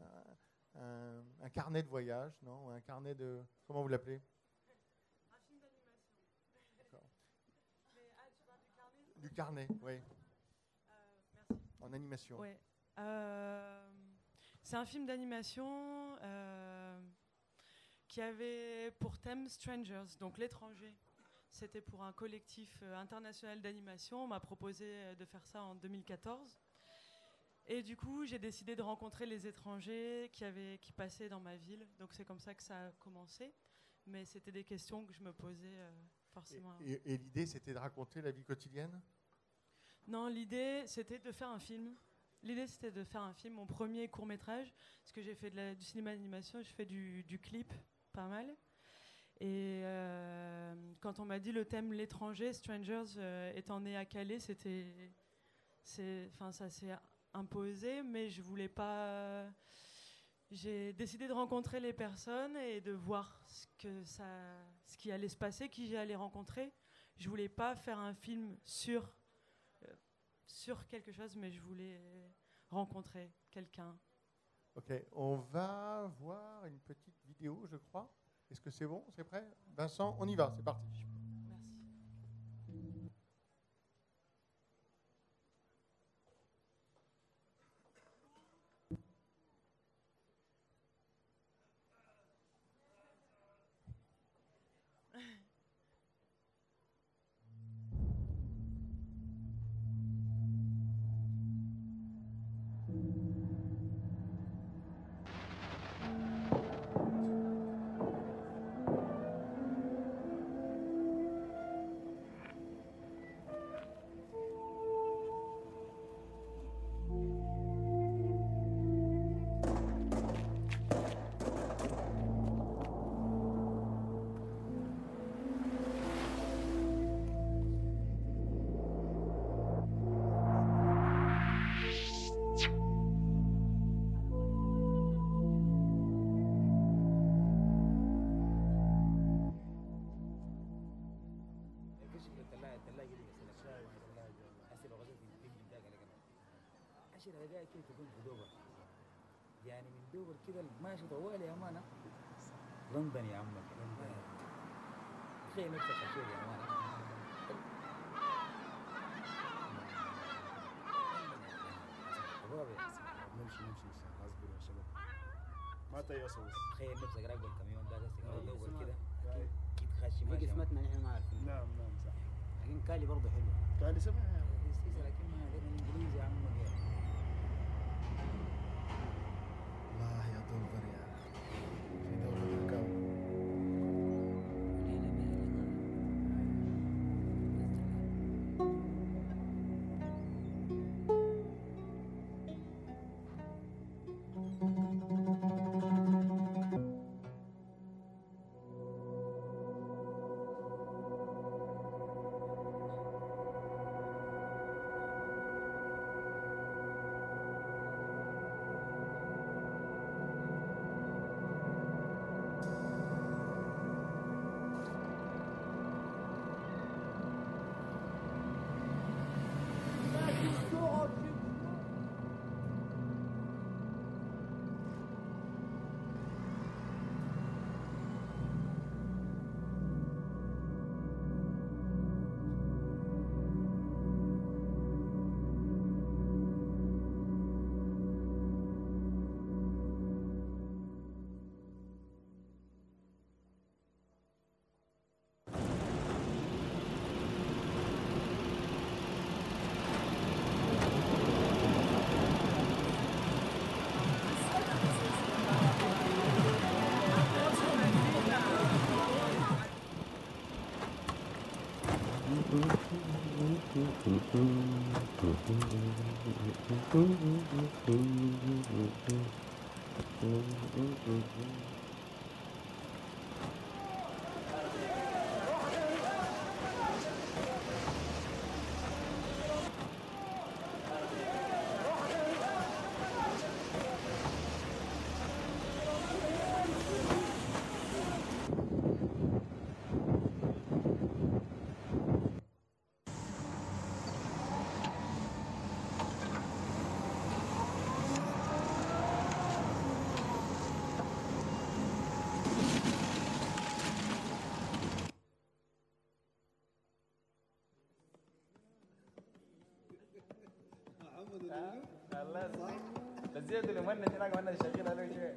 un, un- un carnet de voyage, non? Un carnet de comment vous l'appelez? D'accord. Du carnet, oui. En animation. Ouais. Euh, c'est un film d'animation euh, qui avait pour thème Strangers, donc l'étranger. C'était pour un collectif euh, international d'animation. On m'a proposé euh, de faire ça en 2014. Et du coup, j'ai décidé de rencontrer les étrangers qui, avaient, qui passaient dans ma ville. Donc c'est comme ça que ça a commencé. Mais c'était des questions que je me posais euh, forcément. Et, et l'idée, c'était de raconter la vie quotidienne? Non, l'idée, c'était de faire un film. L'idée, c'était de faire un film, mon premier court métrage, parce que j'ai fait de la- du cinéma d'animation, je fais du, du clip, pas mal. Et euh, quand on m'a dit le thème l'étranger, Strangers, euh, étant né à Calais, c'était, c'est, enfin, ça s'est imposé, mais je voulais pas. J'ai décidé de rencontrer les personnes et de voir ce que ça, ce qui allait se passer, qui j'allais rencontrer. Je voulais pas faire un film sur euh, sur quelque chose, mais je voulais rencontrer quelqu'un. Ok, on va voir une petite vidéo, je crois. Est-ce que c'est bon C'est prêt? Vincent, on y va, c'est parti. يعني من دوبر كده ماشي طوال يا أمانة. لندن يا عمك تخيل نفسك عشير يا أمانة. شباب يا نمشي نمشي ان شاء الله اصبروا يا شباب. ما تيأسوا بس تخيل نفسك راكب الكاميون ده بس كده دوبر. كده. أيوة. أكيد خاشي ماشي قسمتنا نحن ما عارفين. نعم نعم صح. لكن كالي برضه حلو. كالي رخيصة لكن ما علينا الإنجليزي يا عم Ah ya Tuhan ya. Itu والله صح بس زيادة لما انا هناك وانا شغال على شيء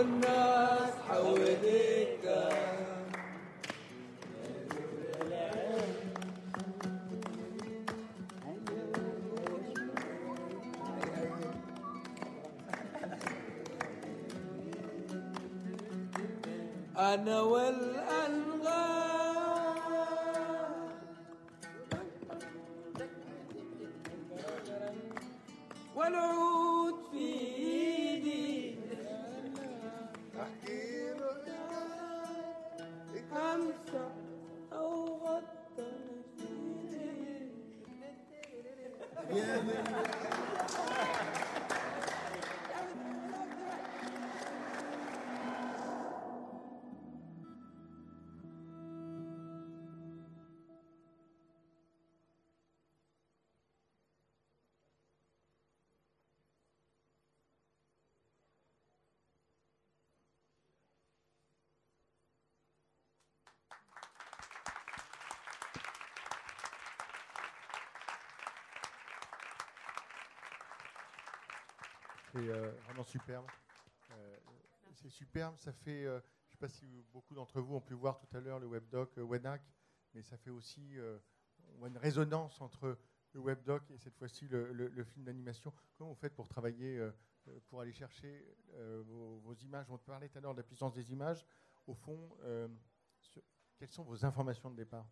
والناس حواليك أنا والأنغام euh, vraiment superbe. Euh, c'est superbe. Ça fait, euh, je ne sais pas si beaucoup d'entre vous ont pu voir tout à l'heure le webdoc WENAC, mais ça fait aussi une résonance entre le webdoc et cette fois-ci le, film d'animation. Comment vous faites pour travailler, pour aller chercher vos, images? On parlait tout à l'heure de la puissance des images. Au fond, quelles sont vos informations de départ?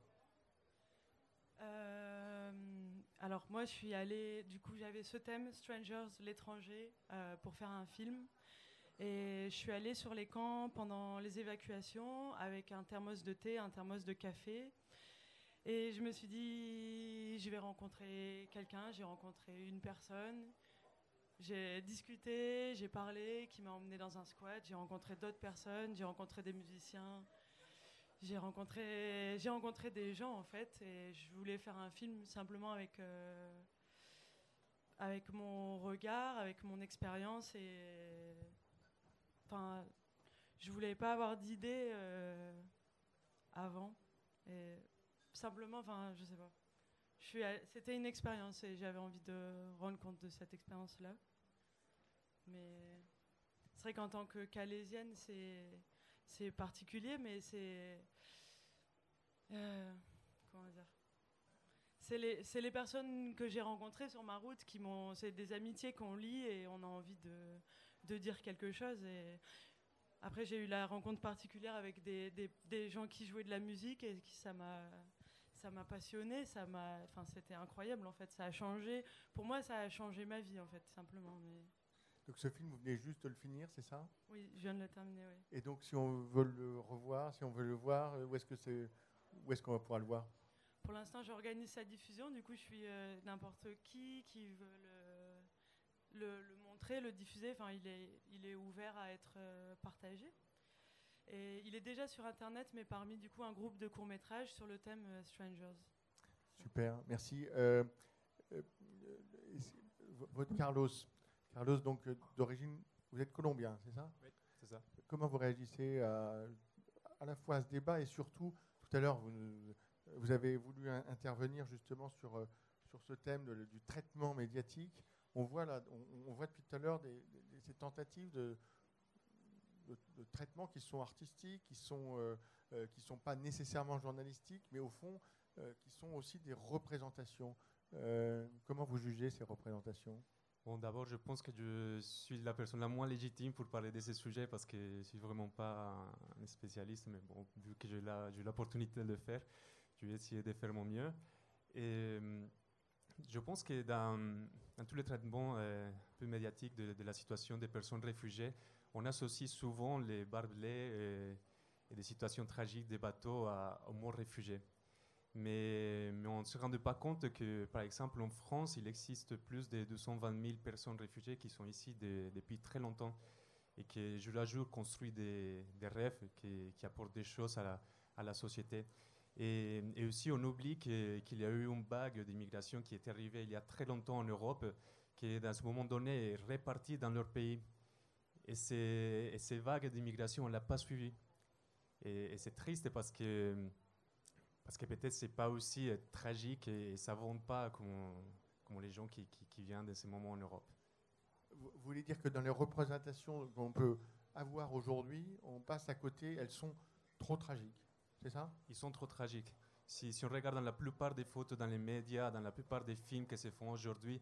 Alors moi, je suis allée, du coup, j'avais ce thème, Strangers, l'étranger, euh, pour faire un film. Et je suis allée sur les camps pendant les évacuations avec un thermos de thé, un thermos de café. Et je me suis dit, je vais rencontrer quelqu'un, j'ai rencontré une personne. J'ai discuté, j'ai parlé, qui m'a emmené dans un squat. J'ai rencontré d'autres personnes, j'ai rencontré des musiciens. J'ai rencontré, j'ai rencontré des gens en fait, et je voulais faire un film simplement avec, euh, avec mon regard, avec mon expérience, et enfin, je voulais pas avoir d'idée euh, avant, et simplement, enfin, je sais pas. C'était une expérience et j'avais envie de rendre compte de cette expérience-là. Mais c'est vrai qu'en tant que calaisienne, c'est c'est particulier, mais c'est Euh, comment dire? C'est les, les personnes que j'ai rencontrées sur ma route qui m'ont. C'est des amitiés qu'on lie et on a envie de, de dire quelque chose. Et après, j'ai eu la rencontre particulière avec des, des, des gens qui jouaient de la musique et qui, ça m'a. Ça m'a passionné, ça m'a, c'était incroyable en fait, ça a changé. Pour moi, ça a changé ma vie en fait, simplement. Donc ce film, vous venez juste de le finir, c'est ça? Oui, je viens de le terminer, oui. Et donc si on veut le revoir, si on veut le voir, où est-ce que c'est, où est-ce qu'on va pouvoir le voir? Pour l'instant, j'organise sa diffusion. Du coup, je suis euh, n'importe qui qui veut le, le, le montrer, le diffuser. Enfin, il est, il est ouvert à être euh, partagé. Et il est déjà sur Internet, mais parmi du coup un groupe de courts métrages sur le thème euh, Strangers. Super, merci. Votre Carlos, Carlos donc euh, d'origine, vous êtes colombien, c'est ça? Oui, c'est ça. Comment vous réagissez à, à la fois à ce débat et surtout, tout à l'heure, vous, vous avez voulu in- intervenir justement sur, euh, sur ce thème de- du traitement médiatique. On voit, là, on, on voit depuis tout à l'heure des, des- ces tentatives de, de, de traitement qui sont artistiques, qui sont, euh, euh, qui sont pas nécessairement journalistiques, mais au fond, euh, qui sont aussi des représentations. Comment vous jugez ces représentations? Bon, d'abord, je pense que je suis la personne la moins légitime pour parler de ces sujets parce que je ne suis vraiment pas un spécialiste, mais bon, vu que j'ai la- l'opportunité de le faire, je vais essayer de faire mon mieux. Et euh, je pense que dans, dans tous les traitements euh, peu médiatiques de, la situation des personnes réfugiées, on associe souvent les barbelés et, et des situations tragiques des bateaux à- aux morts réfugiés. Mais, on ne se rendait pas compte que, par exemple, en France, il existe plus de 220 000 personnes réfugiées qui sont ici de- depuis très longtemps et qui, jour à jour, construisent des, rêves qui, apportent des choses à la, société. Et, aussi, on oublie que- qu'il y a eu une vague d'immigration qui est arrivée il y a très longtemps en Europe, qui, dans ce moment donné, est répartie dans leur pays. Et ces, et vagues d'immigration, on ne l'a pas suivi. Et, et c'est triste parce que, parce que peut-être c'est pas aussi euh, tragique et, ça ne vend pas comme, comme les gens qui, qui, qui viennent de ces moments en Europe. Vous voulez dire que dans les représentations qu'on peut avoir aujourd'hui, on passe à côté, elles sont trop tragiques, c'est ça? Ils sont trop tragiques. Si, si on regarde dans la plupart des photos dans les médias, dans la plupart des films qui se font aujourd'hui,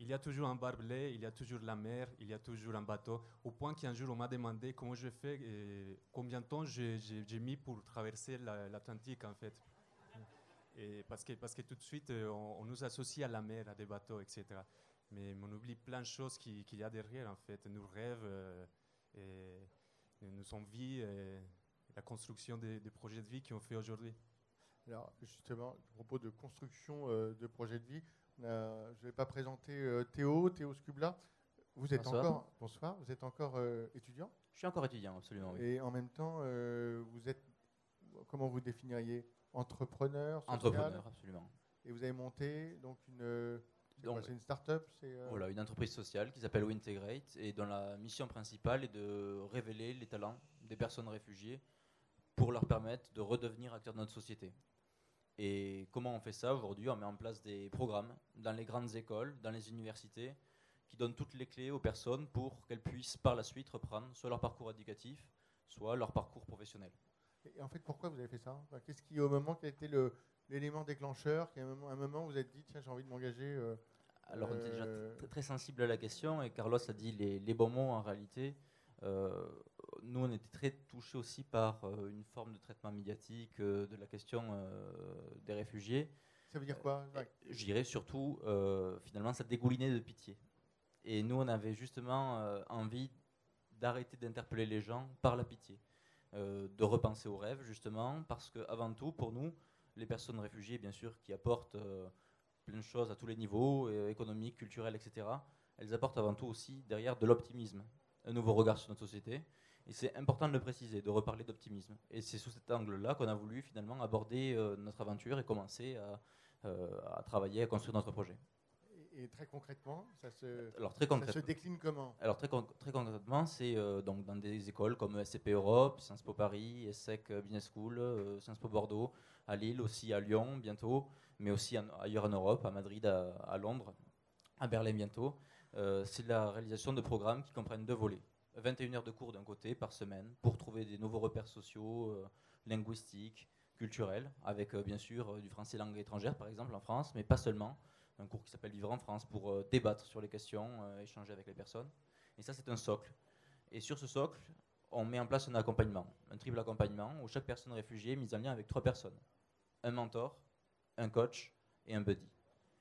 il y a toujours un barbelé, il y a toujours la mer, il y a toujours un bateau. Au point qu'un jour, on m'a demandé comment je fais, et combien de temps j'ai mis pour traverser la- l'Atlantique, en fait. Et parce, que, parce que tout de suite, euh, on, on nous associe à la mer, à des bateaux, etc. Mais on oublie plein de choses qui- qu'il y a derrière, en fait. Nos rêves, euh, et, nos envies, et la construction des, des projets de vie qu'on fait aujourd'hui. Alors justement, à propos de construction euh, de projets de vie, je ne vais pas présenter euh, Théo, Théo Scubla. Vous êtes Bonsoir. encore, bonsoir, vous êtes encore euh, étudiant? Je suis encore étudiant, absolument, oui. Et en même temps, euh, vous êtes, comment vous définiriez? Entrepreneur, social Entrepreneur, absolument. Et vous avez monté donc une, quoi, Donc, une start-up euh, Voilà, une entreprise sociale qui s'appelle Wintegrate et dont la mission principale est de révéler les talents des personnes réfugiées pour leur permettre de redevenir acteurs de notre société. Et comment on fait ça aujourd'hui? On met en place des programmes dans les grandes écoles, dans les universités, qui donnent toutes les clés aux personnes pour qu'elles puissent par la suite reprendre soit leur parcours éducatif, soit leur parcours professionnel. Et en fait, pourquoi vous avez fait ça? Enfin, Qu'est-ce qui, au moment, quel a été l'élément déclencheur un moment, un moment, vous êtes dit, tiens, j'ai envie de m'engager euh, Alors, on était déjà euh, tr- très sensible à la question et Carlos a dit les, les bons mots en réalité. Euh, nous, on était très touchés aussi par euh, une forme de traitement médiatique euh, de la question des réfugiés. Ça veut dire quoi? Je dirais surtout, finalement, ça dégoulinait de pitié. Et nous, on avait justement envie d'arrêter d'interpeller les gens par la pitié, euh, de repenser aux rêves, justement, parce que avant tout, pour nous, les personnes réfugiées, bien sûr, qui apportent euh, plein de choses à tous les niveaux, euh, économiques, culturels, etc., elles apportent avant tout aussi derrière de l'optimisme, un nouveau regard sur notre société. Et c'est important de le préciser, de reparler d'optimisme. Et c'est sous cet angle-là qu'on a voulu finalement aborder notre aventure et commencer à travailler, à construire notre projet. Et, très concrètement, ça se, Alors très ça concrètement. se décline comment Alors très, con- très concrètement, c'est euh, donc dans des écoles comme SCP Europe, Sciences Po Paris, ESSEC Business School, euh, Sciences Po Bordeaux, à Lille, aussi à Lyon bientôt, mais aussi en- ailleurs en Europe, à Madrid, à, à Londres, à Berlin bientôt. Euh, c'est la réalisation de programmes qui comprennent deux volets. 21 heures de cours d'un côté par semaine pour trouver des nouveaux repères sociaux, euh, linguistiques, culturel, avec euh, bien sûr du français langue étrangère par exemple en France, mais pas seulement. Un cours qui s'appelle Vivre en France pour euh, débattre sur les questions, euh, échanger avec les personnes. Et ça, c'est un socle. Et sur ce socle, on met en place un accompagnement, un triple accompagnement où chaque personne réfugiée est mise en lien avec trois personnes un mentor, un coach et un buddy.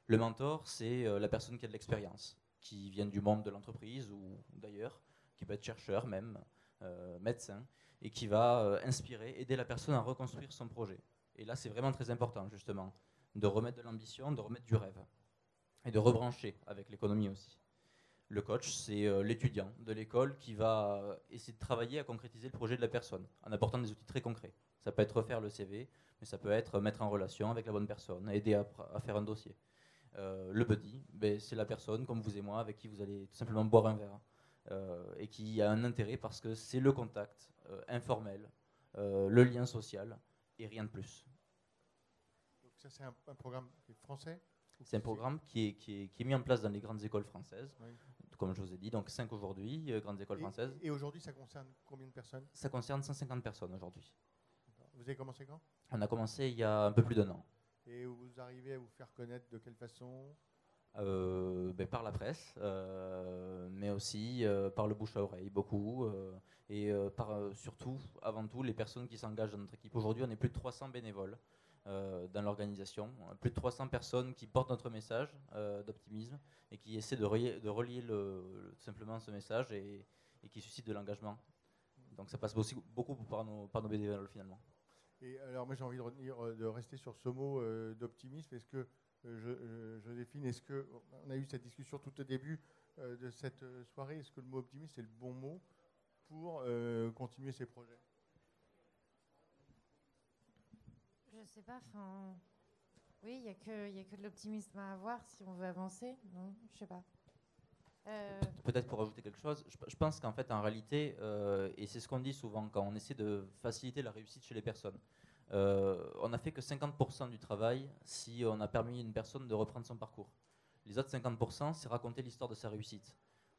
Le mentor, c'est euh, la personne qui a de l'expérience, qui vient du monde de l'entreprise ou d'ailleurs, qui peut être chercheur même, médecin, et qui va inspirer, aider la personne à reconstruire son projet. Et là, c'est vraiment très important, justement, de remettre de l'ambition, de remettre du rêve, et de rebrancher avec l'économie aussi. Le coach, c'est euh, l'étudiant de l'école qui va euh, essayer de travailler à concrétiser le projet de la personne en apportant des outils très concrets. Ça peut être refaire le CV, mais ça peut être mettre en relation avec la bonne personne, aider à, faire un dossier. Euh, le buddy, ben, c'est la personne comme vous et moi avec qui vous allez tout simplement boire un verre euh, et qui a un intérêt parce que c'est le contact euh, informel, euh, le lien social et rien de plus. Donc ça, c'est un, programme français? C'est un programme qui est, qui, est, qui est mis en place dans les grandes écoles françaises, Oui. comme je vous ai dit, donc 5 aujourd'hui, euh, grandes écoles Et- françaises. Et, aujourd'hui, ça concerne combien de personnes? Ça concerne 150 personnes aujourd'hui. Vous avez commencé quand? On a commencé il y a un peu plus d'un an. Et vous arrivez à vous faire connaître de quelle façon? Euh, ben, par la presse, euh, mais aussi euh, par le bouche à oreille, beaucoup, et par surtout, avant tout, les personnes qui s'engagent dans notre équipe. Aujourd'hui, on est plus de 300 bénévoles euh, dans l'organisation, plus de 300 personnes qui portent notre message euh, d'optimisme et qui essaient de relier, de relier le, simplement ce message et, qui suscitent de l'engagement. Donc ça passe aussi beaucoup par nos, par bénévoles finalement. Et alors, moi, j'ai envie de, retenir, euh, de rester sur ce mot d'optimisme. Est-ce que, je, je- Joséphine, est-ce que, on a eu cette discussion tout au début de cette soirée, est-ce que le mot optimiste est le bon mot pour continuer ces projets Je sais pas, enfin. Oui, il n'y a, que- de l'optimisme à avoir si on veut avancer. Non, je sais pas. Euh, Peut-être pour ajouter quelque chose, je, je pense qu'en fait, en réalité, euh, et c'est ce qu'on dit souvent quand on essaie de faciliter la réussite chez les personnes, euh, on n'a fait que 50% du travail si on a permis à une personne de reprendre son parcours. Les autres 50%, c'est raconter l'histoire de sa réussite.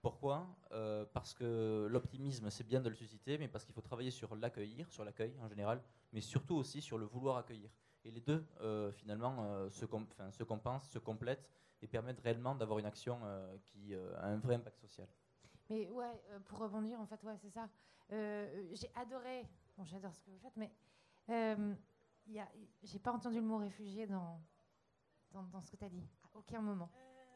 Pourquoi? Euh, Parce que l'optimisme, c'est bien de le susciter, mais parce qu'il faut travailler sur l'accueillir, sur l'accueil en général, mais surtout aussi sur le vouloir accueillir. Et les deux, euh, finalement, euh, se, se compensent, se complètent et permettent réellement d'avoir une action qui a un vrai impact social. Mais ouais, pour rebondir, en fait, ouais, c'est ça. J'ai adoré, bon, j'adore ce que vous faites, mais j'ai pas entendu le mot réfugié dans, dans, dans ce que tu as dit, à aucun moment.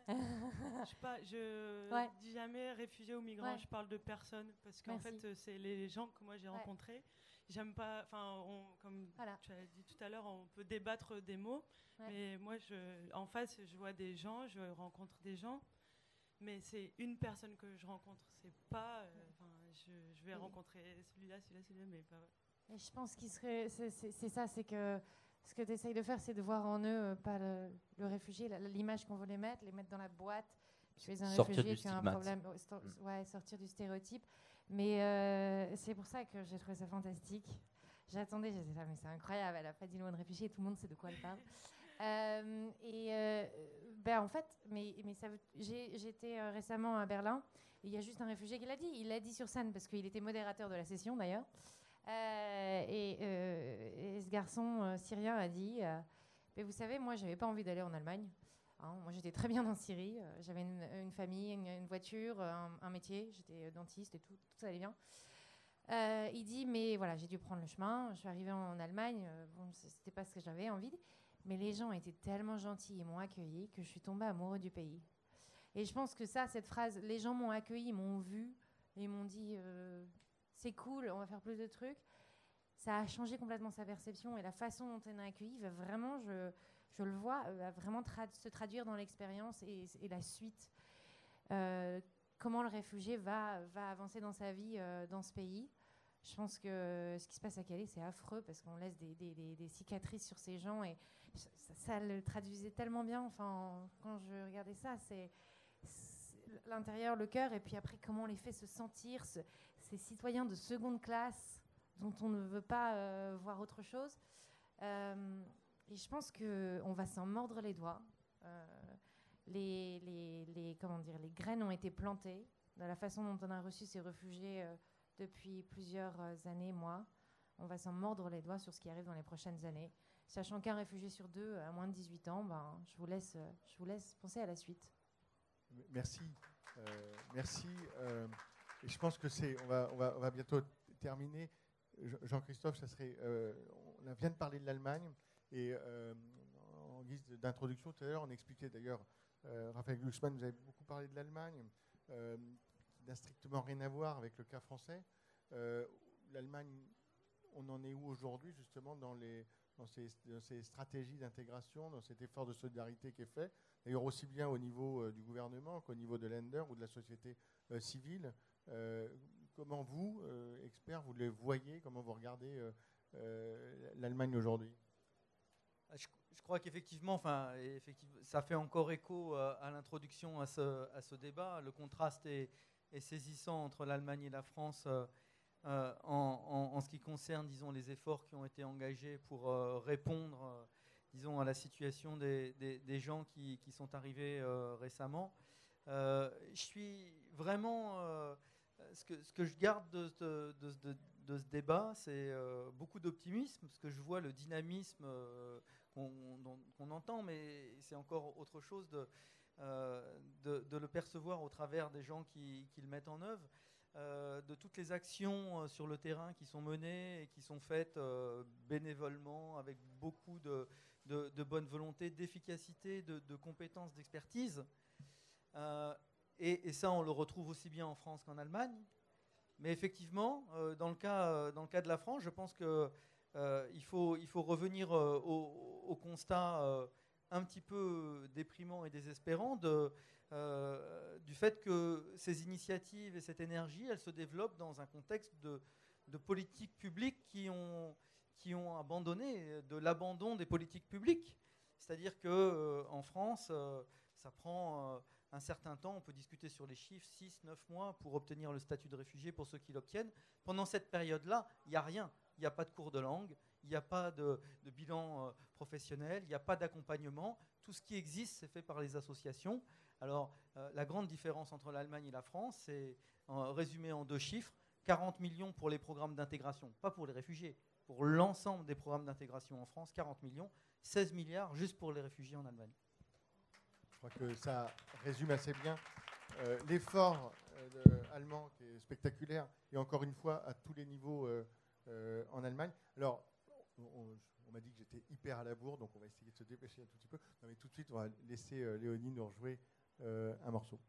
Je pas, je Ouais. dis jamais réfugiés ou migrants, Ouais. je parle de personnes parce qu'en fait euh, c'est les gens que moi j'ai Ouais. rencontrés. J'aime pas, enfin comme tu as dit tout à l'heure, on peut débattre des mots, mais moi je, en face je vois des gens, je rencontre des gens, mais c'est une personne que je rencontre, c'est pas, euh, je, je vais Oui. rencontrer celui-là, celui-là, celui-là, mais pas. Et je pense qu'il serait. C'est ça, c'est que ce que tu essayes de faire, c'est de voir en eux euh, pas le, le réfugié, l'image qu'on veut les mettre, les mettre dans la boîte. Tu es un Sortir réfugié du qui a un problème. sto- Mm. ouais, sortir du stéréotype. Mais euh, c'est pour ça que j'ai trouvé ça fantastique. J'attendais, j'étais là, mais c'est incroyable, elle a pas dit le mot de réfugié, tout le monde sait de quoi elle parle. Euh, et euh, ben en fait, mais, mais ça j'étais récemment à Berlin, il y a juste un réfugié qui l'a dit. Il l'a dit sur scène parce qu'il était modérateur de la session d'ailleurs. Euh, et, euh, et ce garçon euh, syrien a dit Mais Vous savez, moi, j'avais pas envie d'aller en Allemagne. Hein, moi, j'étais très bien en Syrie. J'avais une, famille, une, voiture, un, métier. J'étais dentiste et tout, tout allait bien. Il dit Mais voilà, j'ai dû prendre le chemin. Je suis arrivée en Allemagne. bon, c'était pas ce que j'avais envie. Mais les gens étaient tellement gentils et m'ont accueilli que je suis tombée amoureux du pays. Et je pense que ça, cette phrase, les gens m'ont accueilli, m'ont vu et m'ont dit c'est cool, on va faire plus de trucs. Ça a changé complètement sa perception et la façon dont on a accueilli va vraiment, je, le vois, euh, va vraiment se traduire dans l'expérience et, la suite. Euh, comment le réfugié va, va avancer dans sa vie euh, dans ce pays. Je pense que ce qui se passe à Calais, c'est affreux parce qu'on laisse des, cicatrices sur ces gens et ça, le traduisait tellement bien. Enfin, quand je regardais ça, c'est l'intérieur, le cœur, et puis après comment on les fait se sentir, ces citoyens de seconde classe dont on ne veut pas euh, voir autre chose. Euh, et je pense qu'on va s'en mordre les doigts. Euh, les, comment dire, les graines ont été plantées de la façon dont on a reçu ces réfugiés depuis plusieurs années, mois. on va s'en mordre les doigts sur ce qui arrive dans les prochaines années. Sachant qu'un réfugié sur deux à moins de 18 ans, ben, je, vous laisse, je vous laisse penser à la suite. Merci. Merci. Je pense que c'est. On va, bientôt terminer. Je- Jean-Christophe, ça serait. euh, on vient de parler de l'Allemagne et euh, en guise d'introduction tout à l'heure, on expliquait d'ailleurs. euh, Raphaël Glucksmann, vous avez beaucoup parlé de l'Allemagne, qui n'a strictement rien à voir avec le cas français. L'Allemagne, on en est où aujourd'hui justement dans les dans ces, stratégies d'intégration, dans cet effort de solidarité qui est fait, d'ailleurs aussi bien au niveau du gouvernement qu'au niveau de l'Ender ou de la société civile? Euh, comment vous, euh, experts, vous les voyez, comment vous regardez euh, l'Allemagne aujourd'hui? Ah, Je, crois qu'effectivement, enfin, ça fait encore écho à l'introduction à ce, débat. Le contraste est, saisissant entre l'Allemagne et la France en, ce qui concerne, disons, les efforts qui ont été engagés pour répondre, disons, à la situation des, gens qui, sont arrivés récemment. Je suis vraiment ce que, je garde de, ce- débat, c'est euh, beaucoup d'optimisme, parce que je vois le dynamisme euh, qu'on entend, mais c'est encore autre chose de, euh, le percevoir au travers des gens qui, le mettent en œuvre, de toutes les actions sur le terrain qui sont menées et qui sont faites bénévolement, avec beaucoup de, bonne volonté, d'efficacité, de, de compétences, d'expertise. Et, ça, on le retrouve aussi bien en France qu'en Allemagne. Mais effectivement, euh, dans, le cas, euh, dans le cas de la France, je pense que euh, faut, il faut revenir au, constat un petit peu déprimant et désespérant du fait que ces initiatives et cette énergie, elles se développent dans un contexte de, politiques publiques qui ont, qui ont abandonné, de l'abandon des politiques publiques. C'est-à-dire que euh, en France, ça prend un certain temps, on peut discuter sur les chiffres, 6, 9 mois pour obtenir le statut de réfugié pour ceux qui l'obtiennent. Pendant cette période-là, il n'y a rien. Il n'y a pas de cours de langue, il n'y a pas de, bilan euh, professionnel, il n'y a pas d'accompagnement. Tout ce qui existe, c'est fait par les associations. Alors, euh, la grande différence entre l'Allemagne et la France, c'est résumé en deux chiffres 40 millions pour les programmes d'intégration, pas pour les réfugiés, pour l'ensemble des programmes d'intégration en France, 40 millions, 16 milliards juste pour les réfugiés en Allemagne. Je crois que ça résume assez bien euh, l'effort euh, allemand qui est spectaculaire et encore une fois à tous les niveaux euh, en Allemagne. Alors, on, m'a dit que j'étais hyper à la bourre, donc on va essayer de se dépêcher un tout petit peu. Mais tout de suite, on va laisser Léonie nous rejouer un morceau.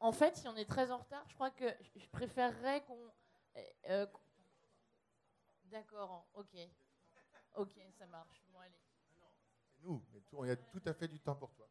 En fait, si on est très en retard, je crois que je préférerais qu'on- D'accord, ok. Ok, ça marche. Bon, allez. C'est nous, mais tout- il y a tout à fait du temps pour toi.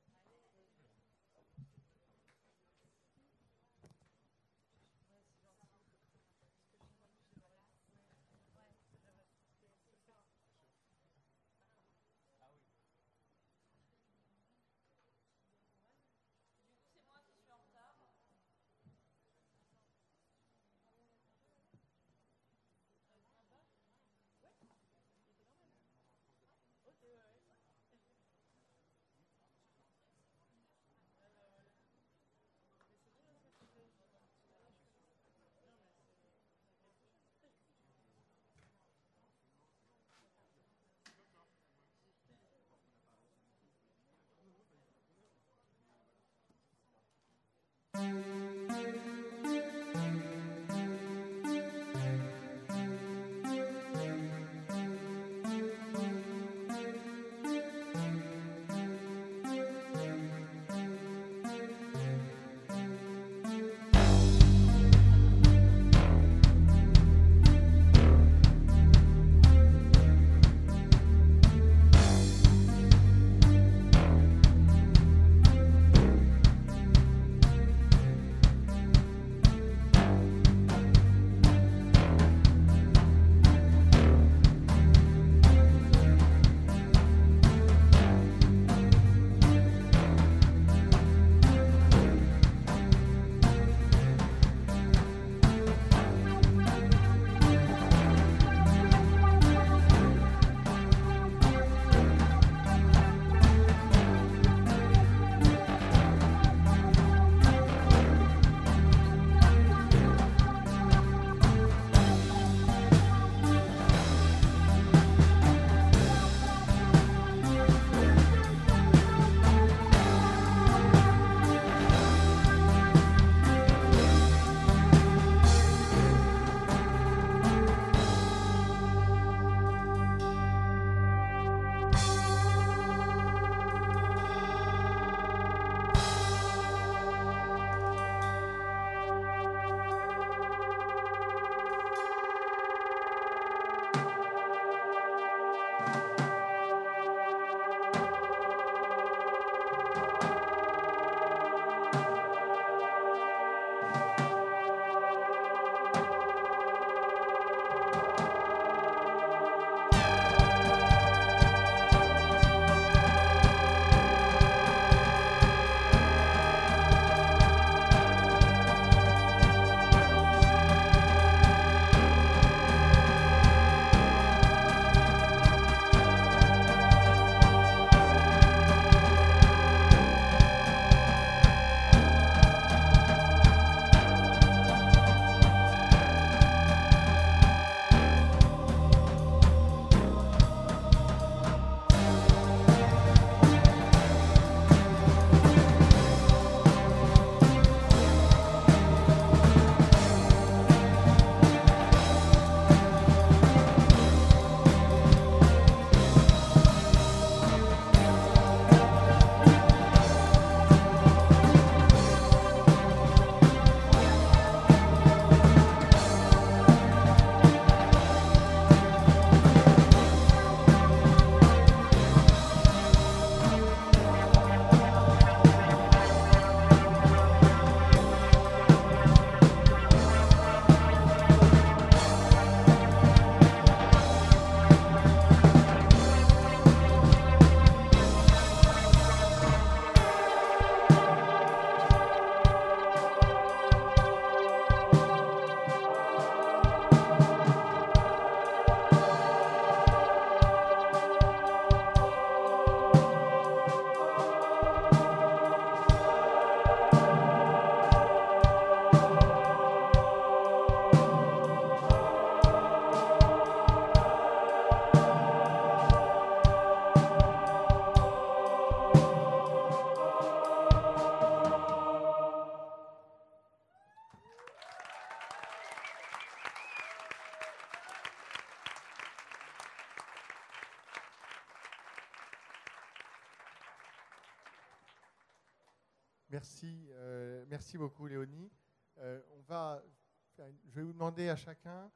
À chacun,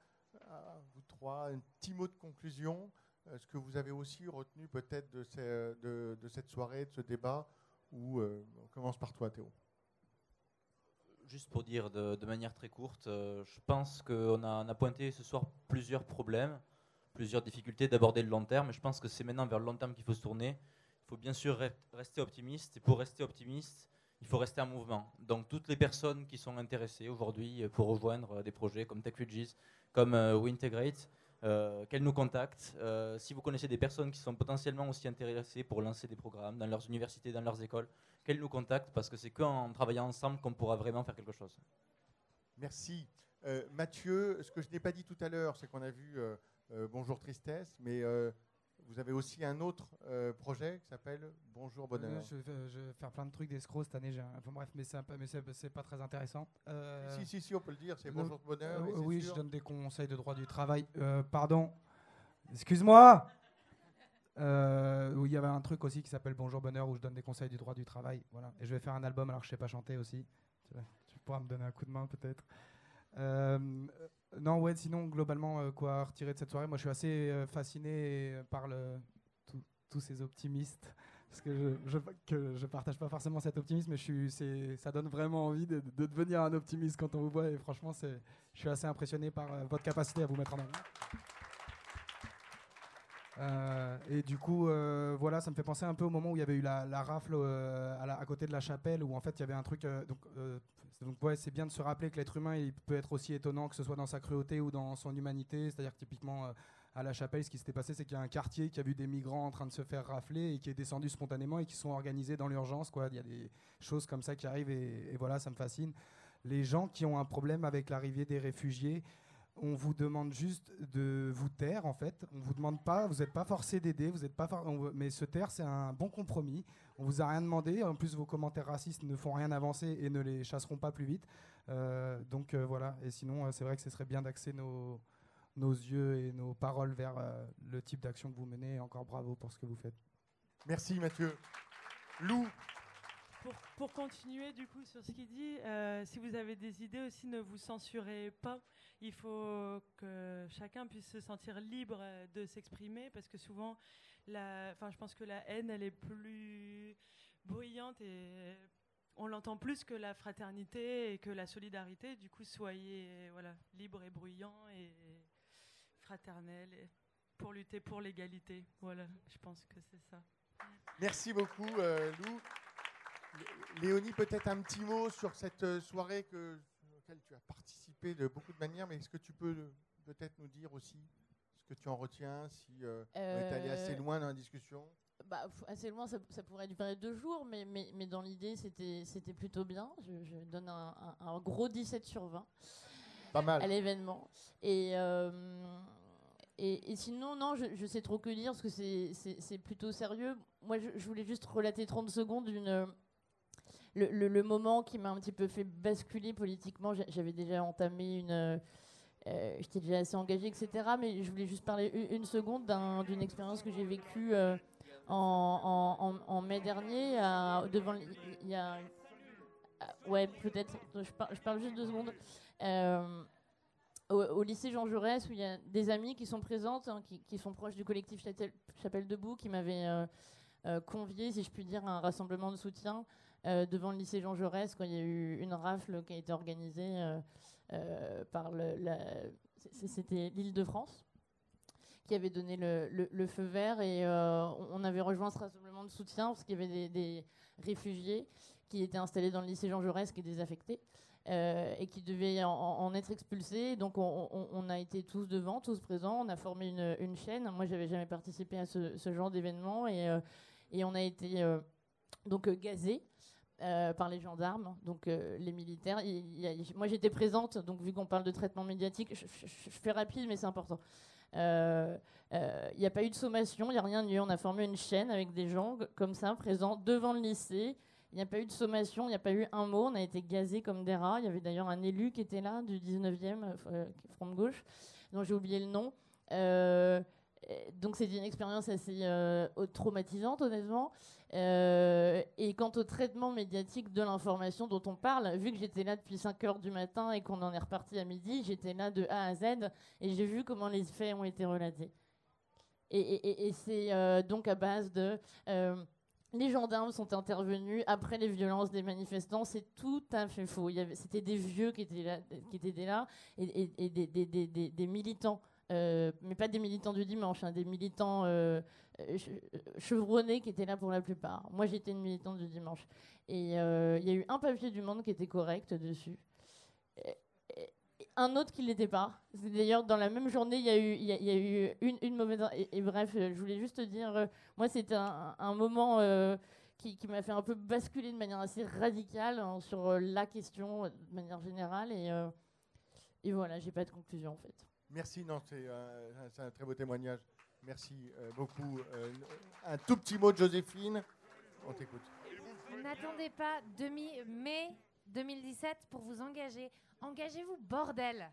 à vous trois, un petit mot de conclusion. euh, ce que vous avez aussi retenu peut-être de, cette soirée, de ce débat, ou euh, on commence par toi, Théo. Juste pour dire de, manière très courte, euh, je pense qu'on a, pointé ce soir plusieurs problèmes, plusieurs difficultés d'aborder le long terme, et je pense que c'est maintenant vers le long terme qu'il faut se tourner. Il faut bien sûr re- rester optimiste, et pour rester optimiste, il faut rester en mouvement. Donc toutes les personnes qui sont intéressées aujourd'hui euh, pour rejoindre euh, des projets comme TechRegis, comme euh, WeIntegrate, qu'elles nous contactent. Si vous connaissez des personnes qui sont potentiellement aussi intéressées pour lancer des programmes dans leurs universités, dans leurs écoles, qu'elles nous contactent parce que c'est qu'en travaillant ensemble qu'on pourra vraiment faire quelque chose. Merci. Mathieu, ce que je n'ai pas dit tout à l'heure, c'est qu'on a vu Bonjour Tristesse, mais vous avez aussi un autre euh, projet qui s'appelle Bonjour Bonheur. Euh, Je, vais- je vais faire plein de trucs d'escrocs cette année. Enfin bref, mais c'est pas très intéressant. Euh, Si, si, si, on peut le dire, c'est Bonjour Bonheur. euh, oui, sûr. je donne des conseils de droit du travail. Euh, pardon. Excuse-moi. Où il y avait un truc aussi qui s'appelle Bonjour Bonheur où je donne des conseils du droit du travail. Voilà. Et je vais faire un album alors que je sais pas chanter aussi. Tu pourras me donner un coup de main peut-être. Euh, non, ouais, sinon, globalement, euh, quoi retirer de cette soirée? Moi, je suis assez euh, fasciné par le, tous ces optimistes. Parce que je, je, partage pas forcément cet optimisme, mais je suis, ça donne vraiment envie de, de devenir un optimiste quand on vous voit. Et franchement, je suis assez impressionné par votre capacité à vous mettre en avant. Euh, et du coup, euh, voilà, ça me fait penser un peu au moment où il y avait eu la, rafle euh, à, côté de la chapelle, où en fait il y avait un truc. donc, donc c'est bien de se rappeler que l'être humain, peut être aussi étonnant, que ce soit dans sa cruauté ou dans son humanité. C'est-à-dire que typiquement à la chapelle, ce qui s'était passé, c'est qu'il y a un quartier qui a vu des migrants en train de se faire rafler et qui est descendu spontanément et qui sont organisés dans l'urgence. Il y a des choses comme ça qui arrivent et, et voilà, ça me fascine. Les gens qui ont un problème avec l'arrivée des réfugiés, on vous demande juste de vous taire en fait. On vous demande pas, vous n'êtes pas forcé d'aider, vous êtes pas, for- mais se taire c'est un bon compromis. On vous a rien demandé. En plus vos commentaires racistes ne font rien avancer et ne les chasseront pas plus vite. Euh, donc euh, voilà. Et sinon euh, c'est vrai que ce serait bien d'axer nos nos yeux et nos paroles vers le type d'action que vous menez. Encore bravo pour ce que vous faites. Merci Mathieu. Lou, Pour, continuer du coup sur ce qu'il dit, euh, si vous avez des idées aussi, ne vous censurez pas. Il faut que chacun puisse se sentir libre euh, de s'exprimer parce que souvent, enfin, je pense que la haine, elle est plus bruyante et on l'entend plus que la fraternité et que la solidarité. Du coup, soyez voilà, libres et bruyants et fraternels et pour lutter pour l'égalité. Voilà, je pense que c'est ça. merci beaucoup euh, Lou. Lé- Léonie, peut-être un petit mot sur cette euh, soirée que, à laquelle tu as participé de beaucoup de manières, mais est-ce que tu peux euh, peut-être nous dire aussi ce que tu en retiens, si euh, on est allé assez Euh, loin dans la discussion? Bah, assez loin, ça, ça pourrait durer deux jours, mais, mais, mais dans l'idée, c'était plutôt bien. Je, je donne un, un- un gros 17 sur 20 Pas mal. à l'événement. Et, euh, et, et sinon, non, je, je sais trop que dire, parce que c'est plutôt sérieux. Moi, je, je voulais juste relater 30 secondes d'une... Le, moment qui m'a un petit peu fait basculer politiquement, J'a- j'avais déjà entamé une... euh, J'étais déjà assez engagée, etc. Mais je voulais juste parler une, seconde d'un- d'une expérience que j'ai vécue euh, en, mai dernier, devant, il y a, ouais, peut-être. Je, par- je parle juste deux secondes. Euh, au, lycée Jean Jaurès, où il y a des amis qui sont présentes, hein, qui, sont proches du collectif Châtel- Chapelle Debout, qui m'avaient euh, euh, convié, si je puis dire, à un rassemblement de soutien euh, devant le lycée Jean Jaurès quand il y a eu une rafle qui a été organisée euh, euh, par le, la, c- c'était l'Île-de-France qui avait donné le, feu vert et euh, on avait rejoint ce rassemblement de soutien parce qu'il y avait des, réfugiés qui étaient installés dans le lycée Jean Jaurès qui est désaffecté euh, et qui devaient en, être expulsés. Donc on, a été tous devant, tous présents, on a formé une, chaîne. Moi j'avais jamais participé à ce, genre d'événement et, euh, et on a été euh, donc euh, gazés. Euh, par les gendarmes, donc euh, les militaires. Moi, j'étais présente, donc vu qu'on parle de traitement médiatique, je, fais rapide, mais c'est important. Euh, Il n'y a pas eu de sommation, il n'y a rien eu. On a formé une chaîne avec des gens comme ça, présents devant le lycée. Il n'y a pas eu de sommation, il n'y a pas eu un mot. On a été gazés comme des rats. Il y avait d'ailleurs un élu qui était là, du 19e, euh, euh, Front de Gauche, dont j'ai oublié le nom. Euh, donc c'était une expérience assez euh, traumatisante, honnêtement. Euh, et quant au traitement médiatique de l'information dont on parle, vu que j'étais là depuis 5 heures du matin et qu'on en est reparti à midi, j'étais là de A à Z et j'ai vu comment les faits ont été relatés. Et, c'est donc à base de... les gendarmes sont intervenus après les violences des manifestants. C'est tout à fait faux. C'était des vieux qui étaient là, et, des militants, euh, mais pas des militants du dimanche, hein, des militants euh, euh, che- chevronnés qui étaient là pour la plupart. Moi, j'étais une militante du dimanche. Et il y a eu un papier du Monde qui était correct dessus. Un autre qui ne l'était pas. D'ailleurs, dans la même journée, il y a eu, y y a eu une, une mauvaise. Et, bref, je voulais juste te dire, moi, c'était un, un moment qui, m'a fait un peu basculer de manière assez radicale hein, sur la question de manière générale. Et, et voilà, j'ai pas de conclusion en fait. Merci, non, c'est un très beau témoignage. Merci euh, beaucoup. Euh, un tout petit mot de Joséphine. On t'écoute. N'attendez pas demi-mai 2017 pour vous engager. Engagez-vous, bordel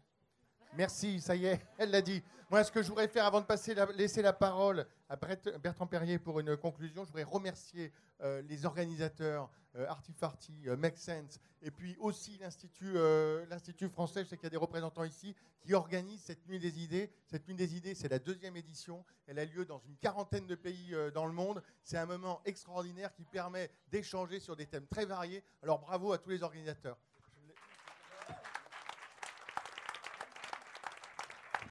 Merci, ça y est, elle l'a dit. Moi, ce que je voudrais faire avant de laisser la parole à Bertrand Perrier pour une conclusion, je voudrais remercier euh, les organisateurs, euh, Artifarty, euh, Make Sense, et puis aussi l'Institut l'Institut français, je sais qu'il y a des représentants ici, qui organisent cette Nuit des idées. Cette Nuit des idées, c'est la deuxième édition. Elle a lieu dans une quarantaine de pays dans le monde. C'est un moment extraordinaire qui permet d'échanger sur des thèmes très variés. Alors bravo à tous les organisateurs.